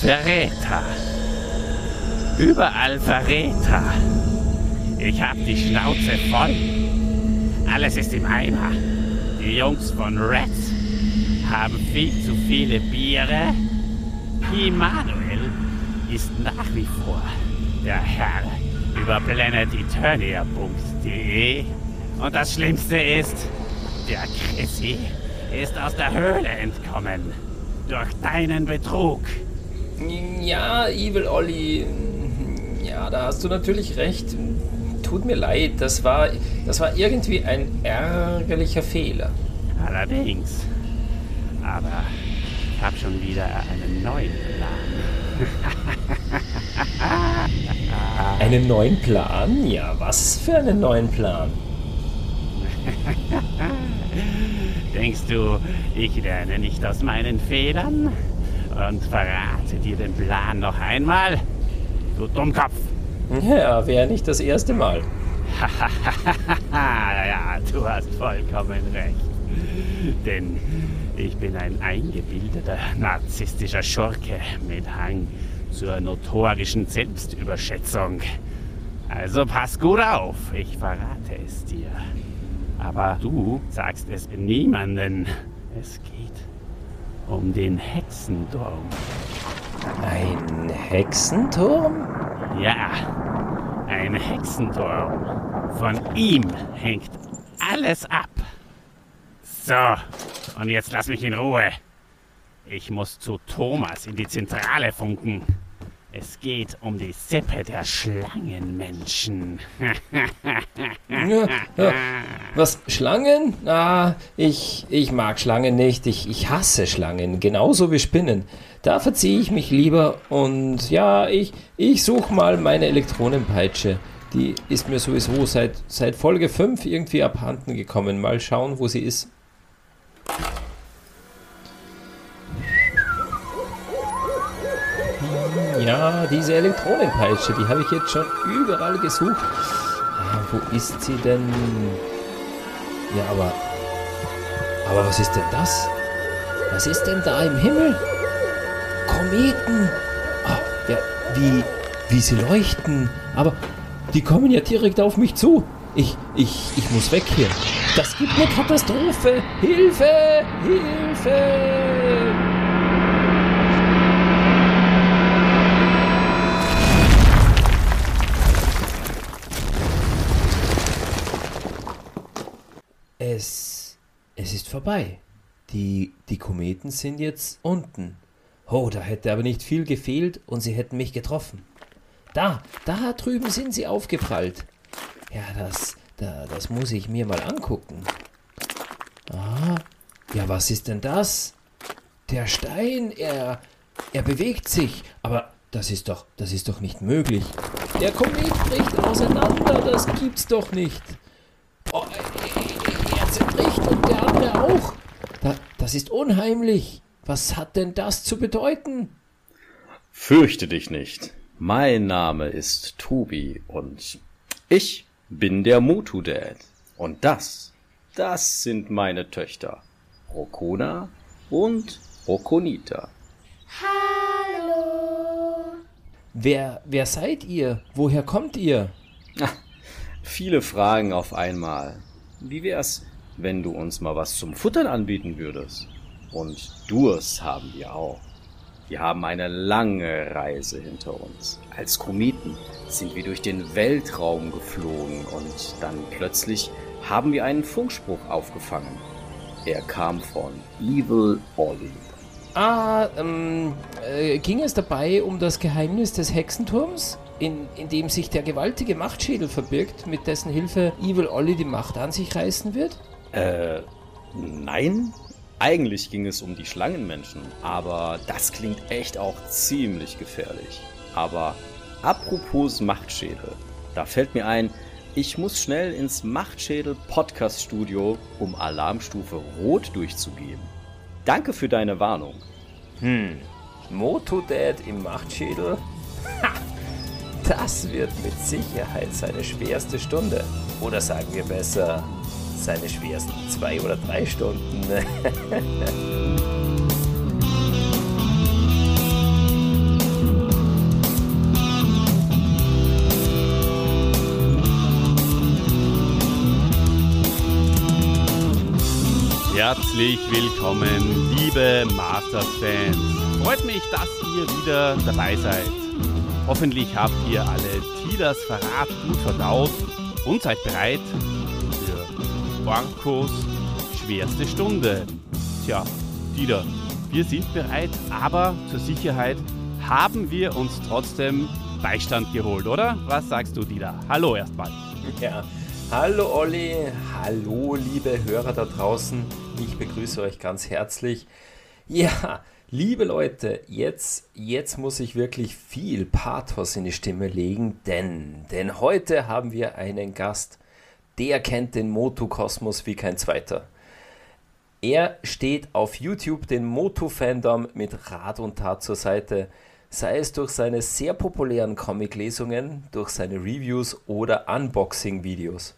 Verräter. Überall Verräter. Ich hab die Schnauze voll. Alles ist im Eimer. Die Jungs von Reds haben viel zu viele Biere. Immanuel ist nach wie vor der Herr über planeteternia.de. Und das Schlimmste ist, der Chrissy ist aus der Höhle entkommen. Durch deinen Betrug. Ja, Evil Olli. Ja, da hast du natürlich recht. Tut mir leid, das war, das war irgendwie ein ärgerlicher Fehler. Allerdings. Aber ich habe schon wieder einen neuen Plan. einen neuen Plan? Ja, was für einen neuen Plan? Denkst du, ich lerne nicht aus meinen Fehlern? Und verrate dir den Plan noch einmal? Du Dummkopf! Ja, wäre nicht das erste Mal. ja, du hast vollkommen recht. Denn ich bin ein eingebildeter narzisstischer Schurke mit Hang zur notorischen Selbstüberschätzung. Also pass gut auf, ich verrate es dir. Aber du sagst es niemanden. Es geht um den Hexenturm. Ein Hexenturm? Ja, ein Hexenturm. Von ihm hängt alles ab. So, und jetzt lass mich in Ruhe. Ich muss zu Thomas in die Zentrale funken. Es geht um die Sippe der Schlangenmenschen. ja, ja. Was, Schlangen? Ah, ich, ich mag Schlangen nicht. Ich, ich hasse Schlangen, genauso wie Spinnen. Da verziehe ich mich lieber und ja, ich, ich suche mal meine Elektronenpeitsche. Die ist mir sowieso seit, seit Folge 5 irgendwie abhanden gekommen. Mal schauen, wo sie ist. Ja, diese Elektronenpeitsche, die habe ich jetzt schon überall gesucht. Ah, wo ist sie denn? Ja, aber. Aber was ist denn das? Was ist denn da im Himmel? Kometen! Oh, ja, wie, wie sie leuchten. Aber die kommen ja direkt auf mich zu. Ich, ich, ich muss weg hier. Das gibt eine Katastrophe. Hilfe! Hilfe! Es, es ist vorbei. Die, die Kometen sind jetzt unten. Oh, da hätte aber nicht viel gefehlt und sie hätten mich getroffen. Da, da drüben sind sie aufgeprallt. Ja, das, da, das muss ich mir mal angucken. Ah, ja, was ist denn das? Der Stein, er, er bewegt sich, aber das ist doch, das ist doch nicht möglich. Der Komet bricht auseinander, das gibt's doch nicht. Oh, zerbricht und der andere auch. Da, das ist unheimlich. Was hat denn das zu bedeuten? Fürchte dich nicht. Mein Name ist Tobi und ich bin der Motu Dad. Und das, das sind meine Töchter. Rokona und Rokonita. Hallo. Wer, wer seid ihr? Woher kommt ihr? Ach, viele Fragen auf einmal. Wie wär's, wenn du uns mal was zum Futtern anbieten würdest. Und Durst haben wir auch. Wir haben eine lange Reise hinter uns. Als Kometen sind wir durch den Weltraum geflogen und dann plötzlich haben wir einen Funkspruch aufgefangen. Er kam von Evil Ollie. Ah, ähm, äh, ging es dabei um das Geheimnis des Hexenturms? In, in dem sich der gewaltige Machtschädel verbirgt, mit dessen Hilfe Evil Ollie die Macht an sich reißen wird? Äh, nein. Eigentlich ging es um die Schlangenmenschen, aber das klingt echt auch ziemlich gefährlich. Aber apropos Machtschädel, da fällt mir ein, ich muss schnell ins Machtschädel Podcast Studio, um Alarmstufe Rot durchzugeben. Danke für deine Warnung. Hm, Motodad im Machtschädel? Ha! Das wird mit Sicherheit seine schwerste Stunde. Oder sagen wir besser, seine schwersten zwei oder drei Stunden. Herzlich willkommen, liebe Masters-Fans. Freut mich, dass ihr wieder dabei seid. Hoffentlich habt ihr alle Tilas Verrat gut verdaut und seid bereit Orkos schwerste Stunde. Tja, Dieter, wir sind bereit, aber zur Sicherheit haben wir uns trotzdem Beistand geholt, oder? Was sagst du, Dieter? Hallo erstmal. Ja, hallo Olli, hallo liebe Hörer da draußen. Ich begrüße euch ganz herzlich. Ja, liebe Leute, jetzt, jetzt muss ich wirklich viel Pathos in die Stimme legen, denn, denn heute haben wir einen Gast, der kennt den Motu-Kosmos wie kein zweiter. Er steht auf YouTube den Motu-Fandom mit Rat und Tat zur Seite, sei es durch seine sehr populären Comic-Lesungen, durch seine Reviews oder Unboxing-Videos.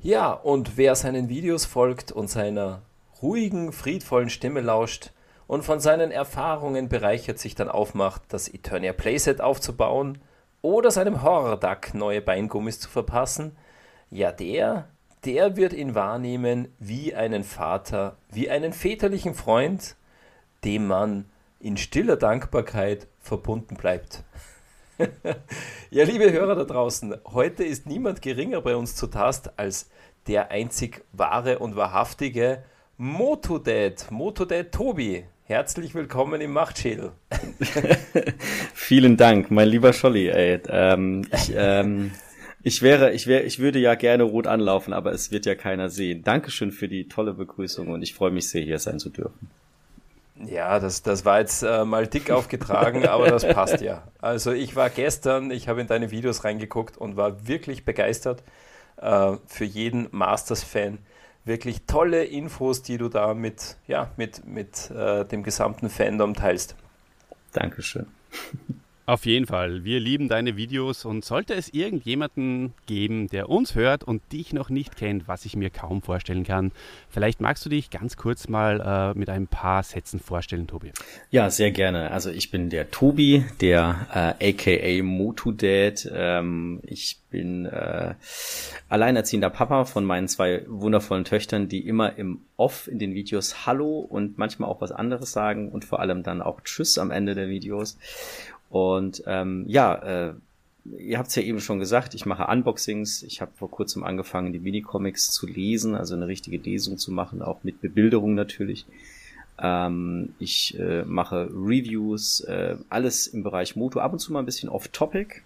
Ja, und wer seinen Videos folgt und seiner ruhigen, friedvollen Stimme lauscht und von seinen Erfahrungen bereichert sich dann aufmacht, das Eternia Playset aufzubauen oder seinem Horror-Duck neue Beingummis zu verpassen, ja, der der wird ihn wahrnehmen wie einen Vater, wie einen väterlichen Freund, dem man in stiller Dankbarkeit verbunden bleibt. ja, liebe Hörer da draußen, heute ist niemand geringer bei uns zu Tast als der einzig wahre und wahrhaftige Motodad, Motodad Tobi. Herzlich willkommen im Machtschädel. Vielen Dank, mein lieber Scholli. Ey. Ähm, ich, ähm, ich wäre, ich wäre, ich würde ja gerne rot anlaufen, aber es wird ja keiner sehen. Dankeschön für die tolle Begrüßung und ich freue mich sehr, hier sein zu dürfen. Ja, das, das war jetzt äh, mal dick aufgetragen, aber das passt ja. Also ich war gestern, ich habe in deine Videos reingeguckt und war wirklich begeistert. Äh, für jeden Masters-Fan wirklich tolle Infos, die du da mit, ja, mit, mit äh, dem gesamten Fandom teilst. Dankeschön. Auf jeden Fall. Wir lieben deine Videos und sollte es irgendjemanden geben, der uns hört und dich noch nicht kennt, was ich mir kaum vorstellen kann, vielleicht magst du dich ganz kurz mal äh, mit ein paar Sätzen vorstellen, Tobi. Ja, sehr gerne. Also ich bin der Tobi, der äh, aka MotuDad. Ähm, ich bin äh, alleinerziehender Papa von meinen zwei wundervollen Töchtern, die immer im Off in den Videos Hallo und manchmal auch was anderes sagen und vor allem dann auch Tschüss am Ende der Videos. Und ähm, ja, äh, ihr habt es ja eben schon gesagt, ich mache Unboxings. Ich habe vor kurzem angefangen, die Minicomics zu lesen, also eine richtige Lesung zu machen, auch mit Bebilderung natürlich. Ähm, ich äh, mache Reviews, äh, alles im Bereich Moto, ab und zu mal ein bisschen off-topic.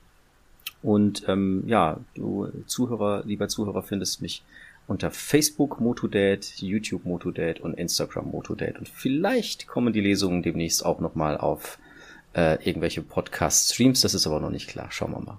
Und ähm, ja, du Zuhörer, lieber Zuhörer, findest mich unter Facebook MotoDad, YouTube MotoDad und Instagram MotoDad. Und vielleicht kommen die Lesungen demnächst auch nochmal auf äh, irgendwelche Podcast-Streams. Das ist aber noch nicht klar. Schauen wir mal.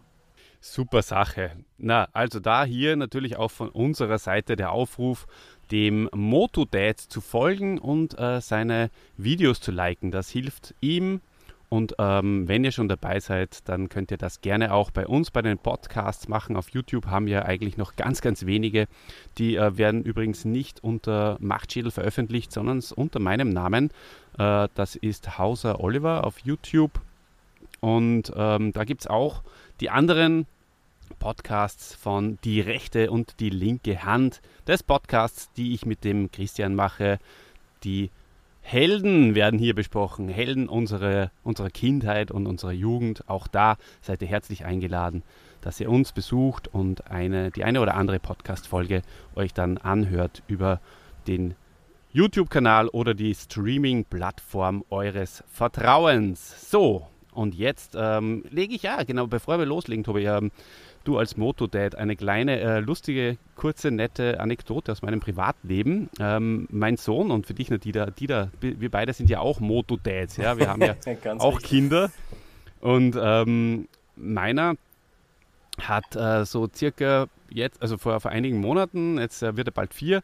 Super Sache. Na, also da hier natürlich auch von unserer Seite der Aufruf, dem Motodad zu folgen und äh, seine Videos zu liken. Das hilft ihm. Und ähm, wenn ihr schon dabei seid, dann könnt ihr das gerne auch bei uns bei den Podcasts machen. Auf YouTube haben wir eigentlich noch ganz, ganz wenige. Die äh, werden übrigens nicht unter Machtschädel veröffentlicht, sondern unter meinem Namen. Äh, das ist Hauser Oliver auf YouTube. Und ähm, da gibt es auch die anderen Podcasts von Die rechte und die linke Hand des Podcasts, die ich mit dem Christian mache. Die Helden werden hier besprochen, Helden unserer, unserer Kindheit und unserer Jugend. Auch da seid ihr herzlich eingeladen, dass ihr uns besucht und eine, die eine oder andere Podcast-Folge euch dann anhört über den YouTube-Kanal oder die Streaming-Plattform eures Vertrauens. So, und jetzt ähm, lege ich ja, genau, bevor wir loslegen, Tobi, ähm, du als Motodad, eine kleine, äh, lustige, kurze, nette Anekdote aus meinem Privatleben. Ähm, mein Sohn und für dich, Dieter, Dieter, wir beide sind ja auch Motodads, ja, wir haben ja auch richtig. Kinder. Und ähm, meiner hat äh, so circa jetzt, also vor, vor einigen Monaten, jetzt äh, wird er bald vier,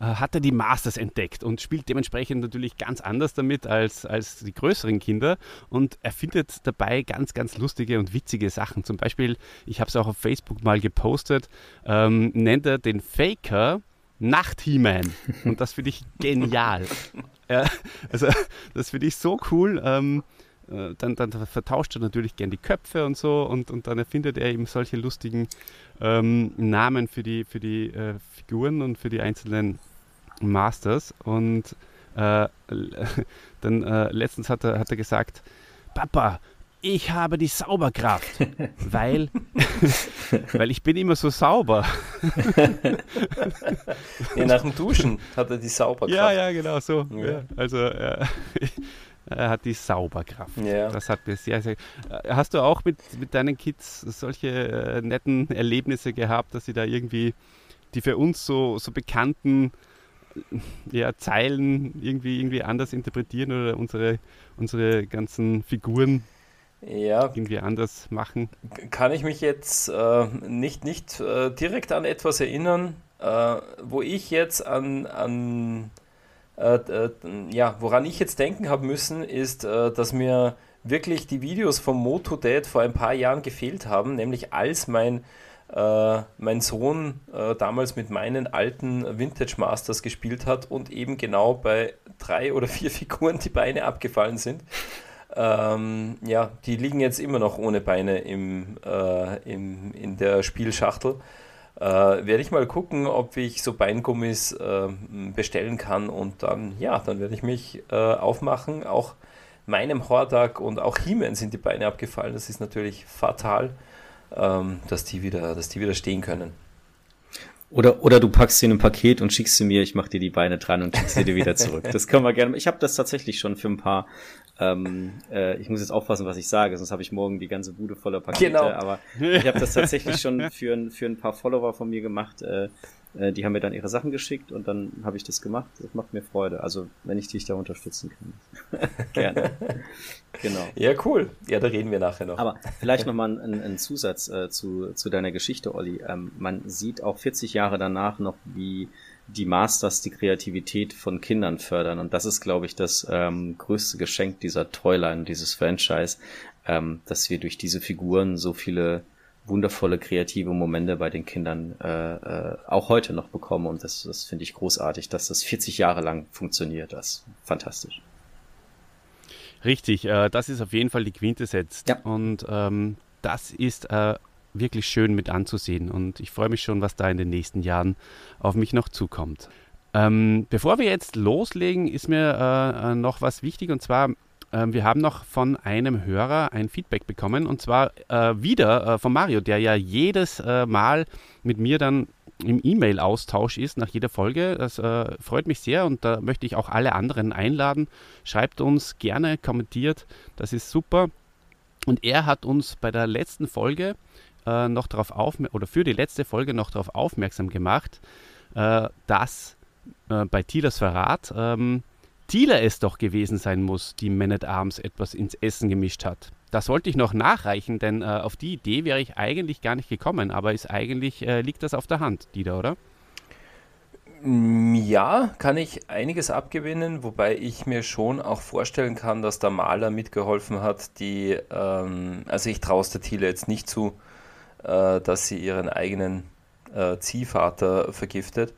hat er die Masters entdeckt und spielt dementsprechend natürlich ganz anders damit als, als die größeren Kinder. Und er findet dabei ganz, ganz lustige und witzige Sachen. Zum Beispiel, ich habe es auch auf Facebook mal gepostet, ähm, nennt er den Faker Nacht-He-Man. Und das finde ich genial. ja, also, das finde ich so cool. Ähm, äh, dann, dann, vertauscht er natürlich gern die Köpfe und so und, und dann erfindet er eben solche lustigen ähm, Namen für die, für die äh, Figuren und für die einzelnen Masters und äh, dann äh, letztens hat er, hat er gesagt, Papa, ich habe die Sauberkraft, weil, weil ich bin immer so sauber. ja, nach dem Duschen hat er die Sauberkraft. Ja, ja, genau so. Ja. Ja, also äh, er hat die Sauberkraft. Ja. Das hat mir sehr, sehr. Äh, hast du auch mit, mit deinen Kids solche äh, netten Erlebnisse gehabt, dass sie da irgendwie die für uns so, so bekannten ja, Zeilen irgendwie, irgendwie anders interpretieren oder unsere, unsere ganzen Figuren ja, irgendwie anders machen? Kann ich mich jetzt äh, nicht, nicht äh, direkt an etwas erinnern, äh, wo ich jetzt an, an äh, äh, ja, woran ich jetzt denken habe müssen, ist, äh, dass mir wirklich die Videos vom Moto Dad vor ein paar Jahren gefehlt haben, nämlich als mein äh, mein Sohn äh, damals mit meinen alten Vintage Masters gespielt hat und eben genau bei drei oder vier Figuren die Beine abgefallen sind. Ähm, ja, die liegen jetzt immer noch ohne Beine im, äh, im, in der Spielschachtel. Äh, werde ich mal gucken, ob ich so Beingummis äh, bestellen kann und dann, ja, dann werde ich mich äh, aufmachen. Auch meinem Hordak und auch He-Man sind die Beine abgefallen. Das ist natürlich fatal ähm, dass, die wieder, dass die wieder stehen können. Oder, oder du packst sie in ein Paket und schickst sie mir, ich mach dir die Beine dran und schickst sie dir wieder zurück. Das können wir gerne. Ich habe das tatsächlich schon für ein paar. Ähm, äh, ich muss jetzt aufpassen, was ich sage, sonst habe ich morgen die ganze Bude voller Pakete. Genau. Aber ich habe das tatsächlich schon für, ein, für ein paar Follower von mir gemacht. Äh, äh, die haben mir dann ihre Sachen geschickt und dann habe ich das gemacht. Das macht mir Freude. Also, wenn ich dich da unterstützen kann. Gerne. genau. Ja, cool. Ja, da reden wir nachher noch. Aber vielleicht nochmal ein, ein Zusatz äh, zu, zu deiner Geschichte, Olli. Ähm, man sieht auch 40 Jahre danach noch, wie die Masters die Kreativität von Kindern fördern. Und das ist, glaube ich, das ähm, größte Geschenk dieser Toyline, dieses Franchise, ähm, dass wir durch diese Figuren so viele wundervolle kreative Momente bei den Kindern äh, äh, auch heute noch bekommen und das, das finde ich großartig, dass das 40 Jahre lang funktioniert. Das ist fantastisch. Richtig, äh, das ist auf jeden Fall die Quintessenz ja. und ähm, das ist äh, wirklich schön mit anzusehen und ich freue mich schon, was da in den nächsten Jahren auf mich noch zukommt. Ähm, bevor wir jetzt loslegen, ist mir äh, äh noch was wichtig und zwar ähm, wir haben noch von einem Hörer ein Feedback bekommen und zwar äh, wieder äh, von Mario, der ja jedes äh, Mal mit mir dann im E-Mail-Austausch ist nach jeder Folge. Das äh, freut mich sehr und da möchte ich auch alle anderen einladen. Schreibt uns gerne, kommentiert, das ist super. Und er hat uns bei der letzten Folge äh, noch darauf aufmerksam oder für die letzte Folge noch darauf aufmerksam gemacht, äh, dass bei Thielers Verrat ähm, Thieler es doch gewesen sein muss, die Man at Arms etwas ins Essen gemischt hat. Das wollte ich noch nachreichen, denn äh, auf die Idee wäre ich eigentlich gar nicht gekommen, aber ist eigentlich äh, liegt das auf der Hand, Dieter, oder? Mm, ja, kann ich einiges abgewinnen, wobei ich mir schon auch vorstellen kann, dass der Maler mitgeholfen hat, die, ähm, also ich traue es der Thiele jetzt nicht zu, äh, dass sie ihren eigenen äh, Ziehvater vergiftet.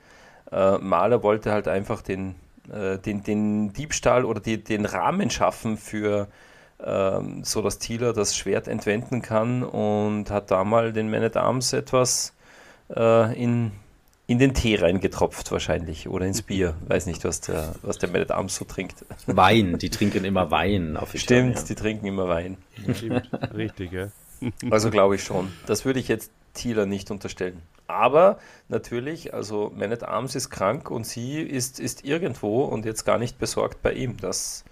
Äh, Maler wollte halt einfach den äh, den, den Diebstahl oder die, den Rahmen schaffen für ähm, so dass Thieler das Schwert entwenden kann und hat da mal den Man at Arms etwas äh, in, in den Tee reingetropft wahrscheinlich oder ins Bier. Weiß nicht, was der, was der Man at Arms so trinkt. Wein, die trinken immer Wein. Auf Stimmt, ja. die trinken immer Wein. Stimmt, richtig, ja. Also glaube ich schon. Das würde ich jetzt Thieler nicht unterstellen. Aber natürlich, also Man at Arms ist krank und sie ist, ist irgendwo und jetzt gar nicht besorgt bei ihm. Das,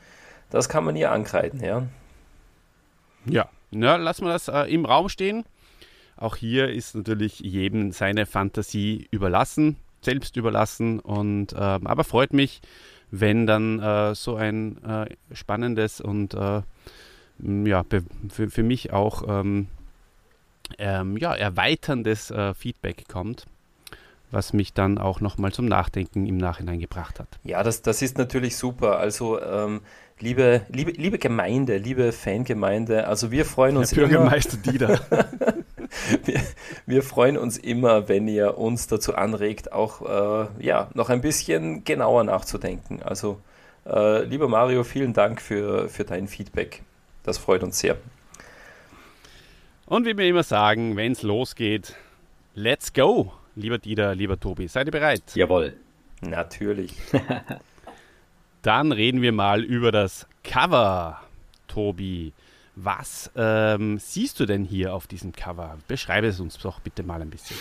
das kann man ihr ankreiden, ja. Ja, na, lassen wir das äh, im Raum stehen. Auch hier ist natürlich jedem seine Fantasie überlassen, selbst überlassen. Und, äh, aber freut mich, wenn dann äh, so ein äh, spannendes und äh, ja, für, für mich auch ähm, ähm, ja, erweiterndes äh, Feedback kommt, was mich dann auch nochmal zum Nachdenken im Nachhinein gebracht hat. Ja, das, das ist natürlich super. Also ähm, liebe, liebe, liebe Gemeinde, liebe Fangemeinde, also wir freuen uns Herr Bürgermeister immer. Dieter. wir, wir, freuen uns immer, wenn ihr uns dazu anregt, auch äh, ja, noch ein bisschen genauer nachzudenken. Also äh, lieber Mario, vielen Dank für, für dein Feedback. Das freut uns sehr. Und wie wir immer sagen, wenn es losgeht, let's go, lieber Dieter, lieber Tobi. Seid ihr bereit? Jawohl. Natürlich. Dann reden wir mal über das Cover, Tobi. Was ähm, siehst du denn hier auf diesem Cover? Beschreibe es uns doch bitte mal ein bisschen.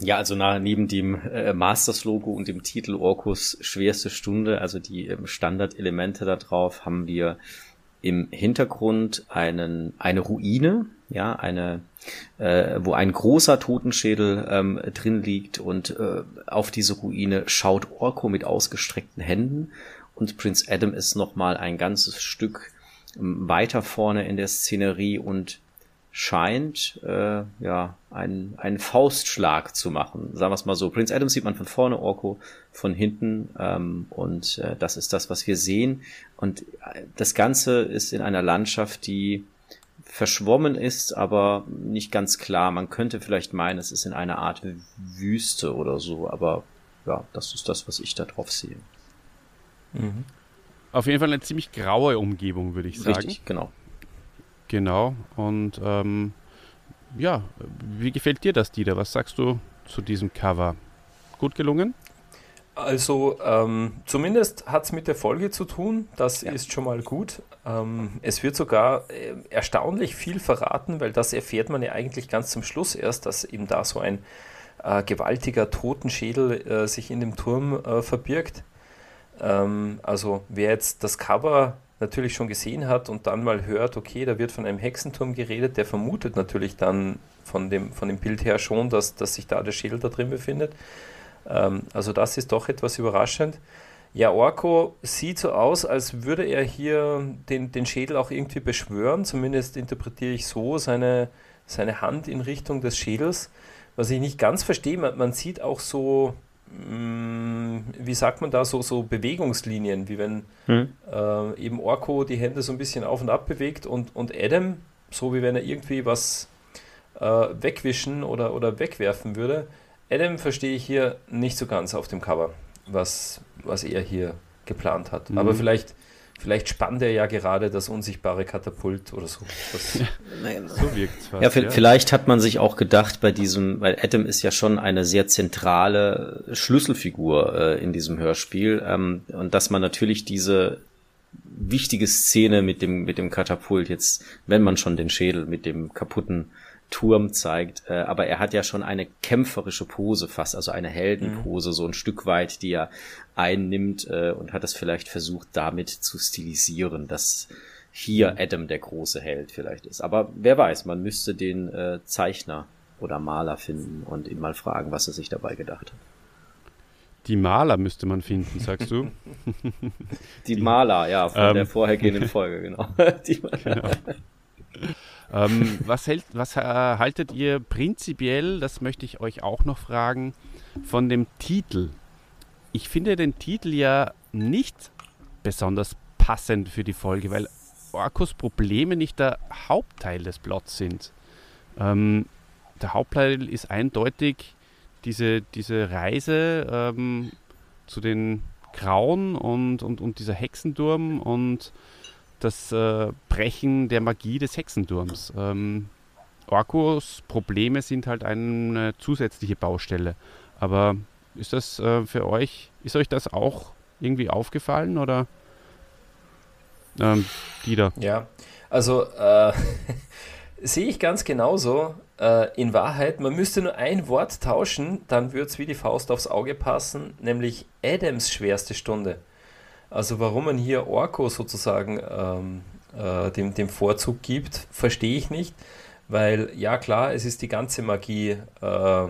Ja, also nach, neben dem äh, Masters-Logo und dem Titel Orkus schwerste Stunde, also die ähm, Standardelemente da drauf, haben wir im Hintergrund einen, eine Ruine, ja, eine, äh, wo ein großer Totenschädel ähm, drin liegt und äh, auf diese Ruine schaut Orko mit ausgestreckten Händen und Prinz Adam ist nochmal ein ganzes Stück ähm, weiter vorne in der Szenerie und scheint äh, ja einen, einen Faustschlag zu machen. Sagen wir es mal so. Prince Adam sieht man von vorne, Orko von hinten ähm, und äh, das ist das, was wir sehen. Und äh, das Ganze ist in einer Landschaft, die verschwommen ist, aber nicht ganz klar. Man könnte vielleicht meinen, es ist in einer Art Wüste oder so, aber ja, das ist das, was ich da drauf sehe. Mhm. Auf jeden Fall eine ziemlich graue Umgebung, würde ich sagen. Richtig, genau. Genau. Und ähm, ja, wie gefällt dir das, Dieter? Was sagst du zu diesem Cover? Gut gelungen? Also ähm, zumindest hat es mit der Folge zu tun, das ja. ist schon mal gut. Ähm, es wird sogar äh, erstaunlich viel verraten, weil das erfährt man ja eigentlich ganz zum Schluss erst, dass eben da so ein äh, gewaltiger Totenschädel äh, sich in dem Turm äh, verbirgt. Ähm, also wer jetzt das Cover natürlich schon gesehen hat und dann mal hört, okay, da wird von einem Hexenturm geredet, der vermutet natürlich dann von dem, von dem Bild her schon, dass, dass sich da der Schädel da drin befindet. Ähm, also das ist doch etwas überraschend. Ja, Orko sieht so aus, als würde er hier den, den Schädel auch irgendwie beschwören. Zumindest interpretiere ich so seine, seine Hand in Richtung des Schädels. Was ich nicht ganz verstehe, man, man sieht auch so, wie sagt man da, so, so Bewegungslinien, wie wenn hm. äh, eben Orko die Hände so ein bisschen auf und ab bewegt und, und Adam, so wie wenn er irgendwie was äh, wegwischen oder, oder wegwerfen würde. Adam verstehe ich hier nicht so ganz auf dem Cover, was, was er hier geplant hat. Mhm. Aber vielleicht Vielleicht spannt er ja gerade das unsichtbare Katapult oder so. Das, so wirkt es ja, ja, vielleicht hat man sich auch gedacht bei diesem, weil Adam ist ja schon eine sehr zentrale Schlüsselfigur äh, in diesem Hörspiel ähm, und dass man natürlich diese wichtige Szene mit dem mit dem Katapult jetzt, wenn man schon den Schädel mit dem kaputten Turm zeigt. Äh, aber er hat ja schon eine kämpferische Pose fast, also eine Heldenpose, mhm. so ein Stück weit, die er einnimmt äh, und hat es vielleicht versucht, damit zu stilisieren, dass hier mhm. Adam der große Held vielleicht ist. Aber wer weiß, man müsste den äh, Zeichner oder Maler finden und ihn mal fragen, was er sich dabei gedacht hat. Die Maler müsste man finden, sagst du? Die, Die Maler, ja, von ähm, der vorhergehenden Folge, genau. Genau. Ähm, was, hält, was äh, haltet ihr prinzipiell, das möchte ich euch auch noch fragen, von dem Titel? Ich finde den Titel ja nicht besonders passend für die Folge, weil Orkos Probleme nicht der Hauptteil des Plots sind. Ähm, der Hauptteil ist eindeutig diese, diese Reise ähm, zu den Grauen und, und, und dieser Hexenturm und das äh, Brechen der Magie des Hexenturms. Ähm, Orkos Probleme sind halt eine zusätzliche Baustelle. Aber ist das äh, für euch, ist euch das auch irgendwie aufgefallen oder ähm, Dieter? Ja, also äh, sehe ich ganz genauso. Äh, in Wahrheit, man müsste nur ein Wort tauschen, dann würde es wie die Faust aufs Auge passen, nämlich Adams schwerste Stunde. Also warum man hier Orko sozusagen ähm, äh, dem, dem Vorzug gibt, verstehe ich nicht. Weil ja klar, es ist die ganze Magie äh,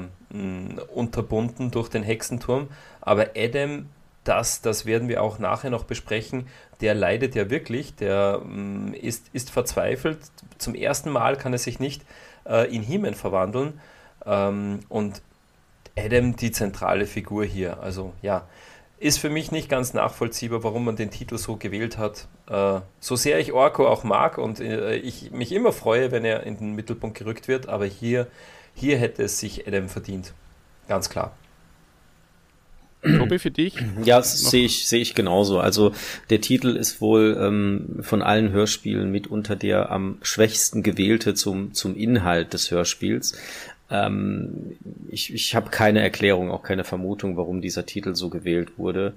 unterbunden durch den Hexenturm, aber Adam, das, das werden wir auch nachher noch besprechen, der leidet ja wirklich, der äh, ist, ist verzweifelt. Zum ersten Mal kann er sich nicht äh, in Himen verwandeln. Ähm, und Adam die zentrale Figur hier. Also ja, ist für mich nicht ganz nachvollziehbar, warum man den Titel so gewählt hat. Äh, so sehr ich Orko auch mag und äh, ich mich immer freue, wenn er in den Mittelpunkt gerückt wird, aber hier, hier hätte es sich Adam verdient. Ganz klar. Tobi, für dich? Ja, sehe ich, sehe ich genauso. Also der Titel ist wohl ähm, von allen Hörspielen mitunter der am schwächsten gewählte zum, zum Inhalt des Hörspiels. Ähm, ich ich habe keine Erklärung, auch keine Vermutung, warum dieser Titel so gewählt wurde.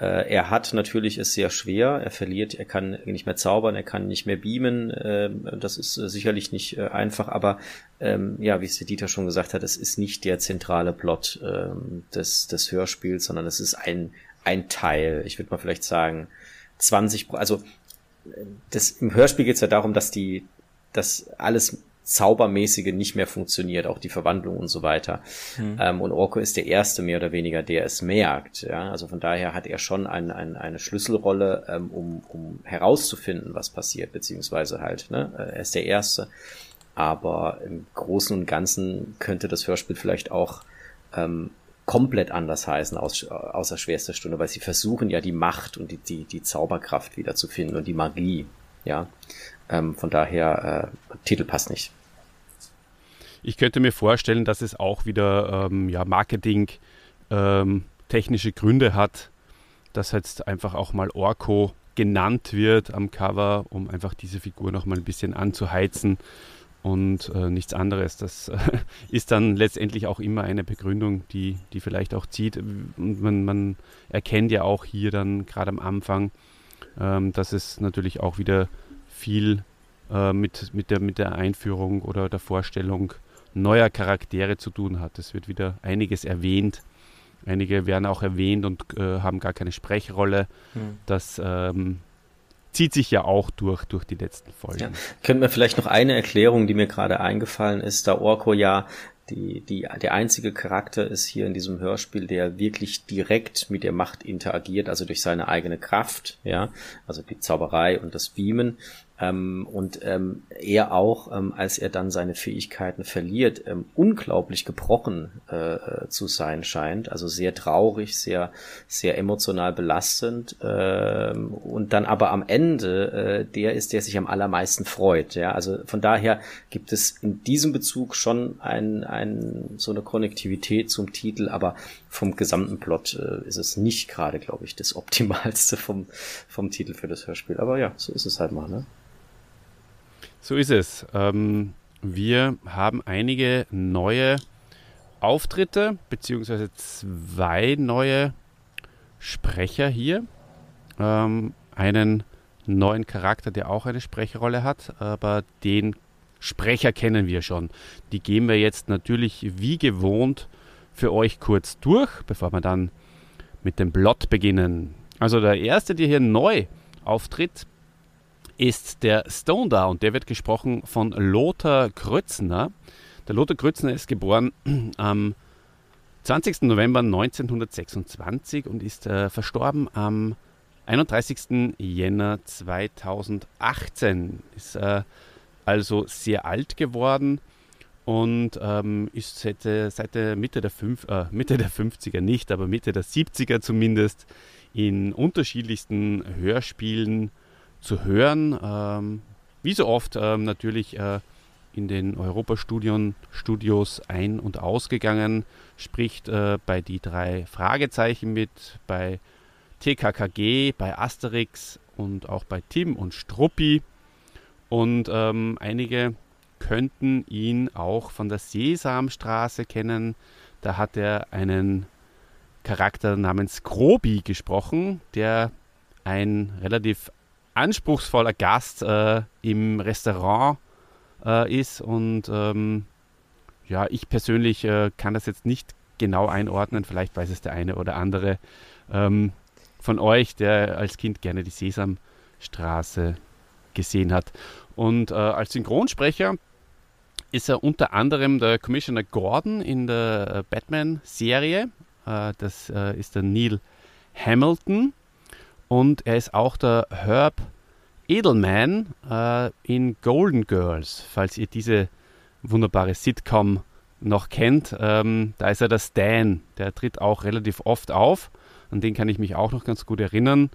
Äh, er hat natürlich es sehr schwer. Er verliert, er kann nicht mehr zaubern, er kann nicht mehr beamen. Äh, das ist äh, sicherlich nicht äh, einfach, aber ähm, ja, wie es der Dieter schon gesagt hat, es ist nicht der zentrale Plot ähm, des, des Hörspiels, sondern es ist ein, ein Teil. Ich würde mal vielleicht sagen, 20, also das, im Hörspiel geht es ja darum, dass die, dass alles Zaubermäßige nicht mehr funktioniert, auch die Verwandlung und so weiter. Mhm. Ähm, und Orko ist der Erste mehr oder weniger, der es merkt. Ja? Also von daher hat er schon ein, ein, eine Schlüsselrolle, ähm, um, um herauszufinden, was passiert, beziehungsweise halt, ne? er ist der Erste. Aber im Großen und Ganzen könnte das Hörspiel vielleicht auch ähm, komplett anders heißen, aus, außer schwerster Stunde, weil sie versuchen ja die Macht und die, die, die Zauberkraft wiederzufinden und die Magie. Ja, ähm, von daher, äh, Titel passt nicht. Ich könnte mir vorstellen, dass es auch wieder ähm, ja, Marketing ähm, technische Gründe hat, dass jetzt einfach auch mal Orko genannt wird am Cover, um einfach diese Figur noch mal ein bisschen anzuheizen und äh, nichts anderes. Das äh, ist dann letztendlich auch immer eine Begründung, die, die vielleicht auch zieht. Und man, man erkennt ja auch hier dann gerade am Anfang, ähm, dass es natürlich auch wieder viel äh, mit, mit, der, mit der Einführung oder der Vorstellung neuer Charaktere zu tun hat. Es wird wieder einiges erwähnt. Einige werden auch erwähnt und äh, haben gar keine Sprechrolle. Hm. Das ähm, zieht sich ja auch durch, durch die letzten Folgen. Ja. Könnten wir vielleicht noch eine Erklärung, die mir gerade eingefallen ist, da Orko ja die, die, der einzige Charakter ist hier in diesem Hörspiel, der wirklich direkt mit der Macht interagiert, also durch seine eigene Kraft, ja, also die Zauberei und das Beamen. Ähm, und ähm, er auch, ähm, als er dann seine Fähigkeiten verliert, ähm, unglaublich gebrochen äh, äh, zu sein scheint. Also sehr traurig, sehr, sehr emotional belastend. Ähm, und dann aber am Ende äh, der ist, der sich am allermeisten freut. Ja, also von daher gibt es in diesem Bezug schon ein, ein, so eine Konnektivität zum Titel, aber vom gesamten Plot äh, ist es nicht gerade, glaube ich, das Optimalste vom, vom Titel für das Hörspiel. Aber ja, so ist es halt mal, ne? So ist es. Ähm, wir haben einige neue Auftritte, beziehungsweise zwei neue Sprecher hier. Ähm, einen neuen Charakter, der auch eine Sprecherrolle hat, aber den Sprecher kennen wir schon. Die gehen wir jetzt natürlich wie gewohnt für euch kurz durch, bevor wir dann mit dem Plot beginnen. Also der erste, der hier neu auftritt, ist der Stone da und der wird gesprochen von Lothar Grützner. Der Lothar Grützner ist geboren am 20. November 1926 und ist äh, verstorben am 31. Jänner 2018. Ist äh, also sehr alt geworden und ähm, ist seit, seit der Mitte der, fünf, äh, Mitte der 50er nicht, aber Mitte der 70er zumindest in unterschiedlichsten Hörspielen zu hören. Ähm, wie so oft ähm, natürlich äh, in den Europastudios ein- und ausgegangen, spricht äh, bei die drei Fragezeichen mit, bei TKKG, bei Asterix und auch bei Tim und Struppi. Und ähm, einige könnten ihn auch von der Sesamstraße kennen. Da hat er einen Charakter namens Grobi gesprochen, der ein relativ anspruchsvoller Gast äh, im Restaurant äh, ist. Und ähm, ja, ich persönlich äh, kann das jetzt nicht genau einordnen. Vielleicht weiß es der eine oder andere ähm, von euch, der als Kind gerne die Sesamstraße gesehen hat. Und äh, als Synchronsprecher ist er unter anderem der Commissioner Gordon in der äh, Batman-Serie. Äh, das ist der Neil Hamilton. Und er ist auch der Herb Edelman äh, in Golden Girls, falls ihr diese wunderbare Sitcom noch kennt. Ähm, da ist er der Stan, der tritt auch relativ oft auf. An den kann ich mich auch noch ganz gut erinnern.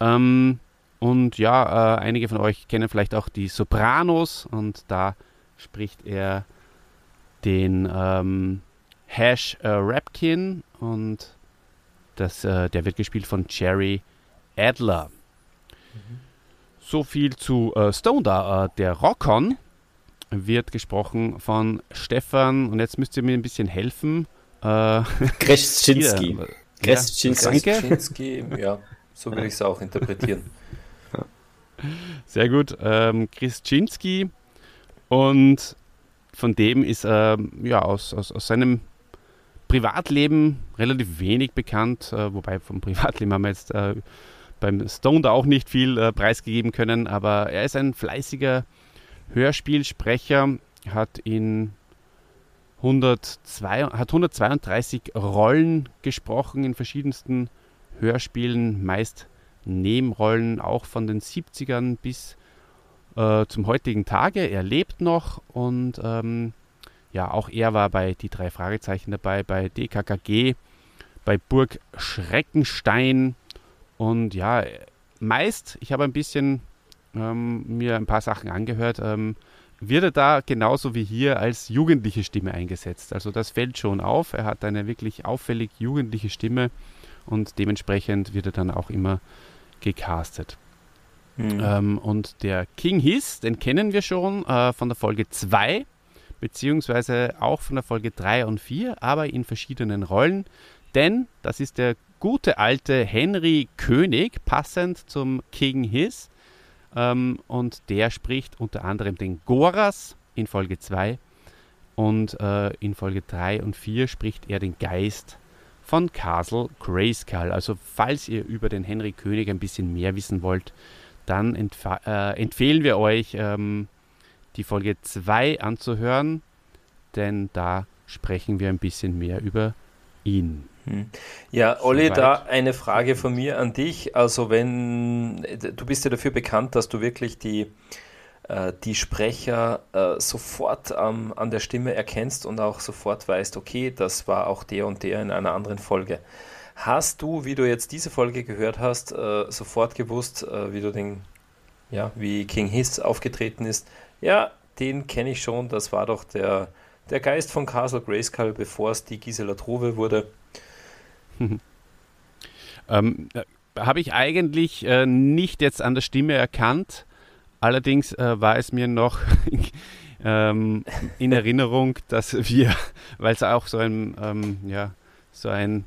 Ähm, und ja, äh, einige von euch kennen vielleicht auch die Sopranos und da spricht er den ähm, Hash äh, Rapkin und das, äh, der wird gespielt von Jerry Adler. Mhm. So viel zu äh, Stone da, äh, der Rockon. wird gesprochen von Stefan, und jetzt müsst ihr mir ein bisschen helfen. Äh, Kreschczynski. Kreschczynski, ja, so würde ich es auch interpretieren. Sehr gut. Ähm, Krischczynski und von dem ist ähm, ja, aus, aus, aus seinem Privatleben relativ wenig bekannt, äh, wobei vom Privatleben haben wir jetzt äh, beim Stone da auch nicht viel äh, preisgegeben können, aber er ist ein fleißiger Hörspielsprecher, hat in 102, hat 132 Rollen gesprochen in verschiedensten Hörspielen, meist Nebenrollen, auch von den 70ern bis äh, zum heutigen Tage. Er lebt noch und ähm, ja, auch er war bei die drei Fragezeichen dabei, bei DKKG, bei Burg Schreckenstein und ja, meist, ich habe ein bisschen ähm, mir ein paar Sachen angehört, ähm, wird er da genauso wie hier als jugendliche Stimme eingesetzt. Also das fällt schon auf. Er hat eine wirklich auffällig jugendliche Stimme und dementsprechend wird er dann auch immer gecastet. Mhm. Ähm, und der King Hiss, den kennen wir schon äh, von der Folge 2, beziehungsweise auch von der Folge 3 und 4, aber in verschiedenen Rollen. Denn das ist der gute alte Henry König, passend zum King Hiss. Ähm, und der spricht unter anderem den Goras in Folge 2 und äh, in Folge 3 und 4 spricht er den Geist von Castle Grayskull. Also falls ihr über den Henry König ein bisschen mehr wissen wollt, dann äh, empfehlen wir euch, ähm, die Folge 2 anzuhören, denn da sprechen wir ein bisschen mehr über ihn. Hm. Ja, Olli, da eine Frage von mir an dich. Also wenn du bist ja dafür bekannt, dass du wirklich die, äh, die Sprecher äh, sofort ähm, an der Stimme erkennst und auch sofort weißt, okay, das war auch der und der in einer anderen Folge. Hast du, wie du jetzt diese Folge gehört hast, äh, sofort gewusst, äh, wie du den, ja, wie King Hiss aufgetreten ist? Ja, den kenne ich schon, das war doch der, der Geist von Castle Grayskull, bevor es die Gisela Trove wurde. ähm, äh, Habe ich eigentlich äh, nicht jetzt an der Stimme erkannt. Allerdings äh, war es mir noch ähm, in Erinnerung, dass wir, weil es auch so ein, ähm, ja, so ein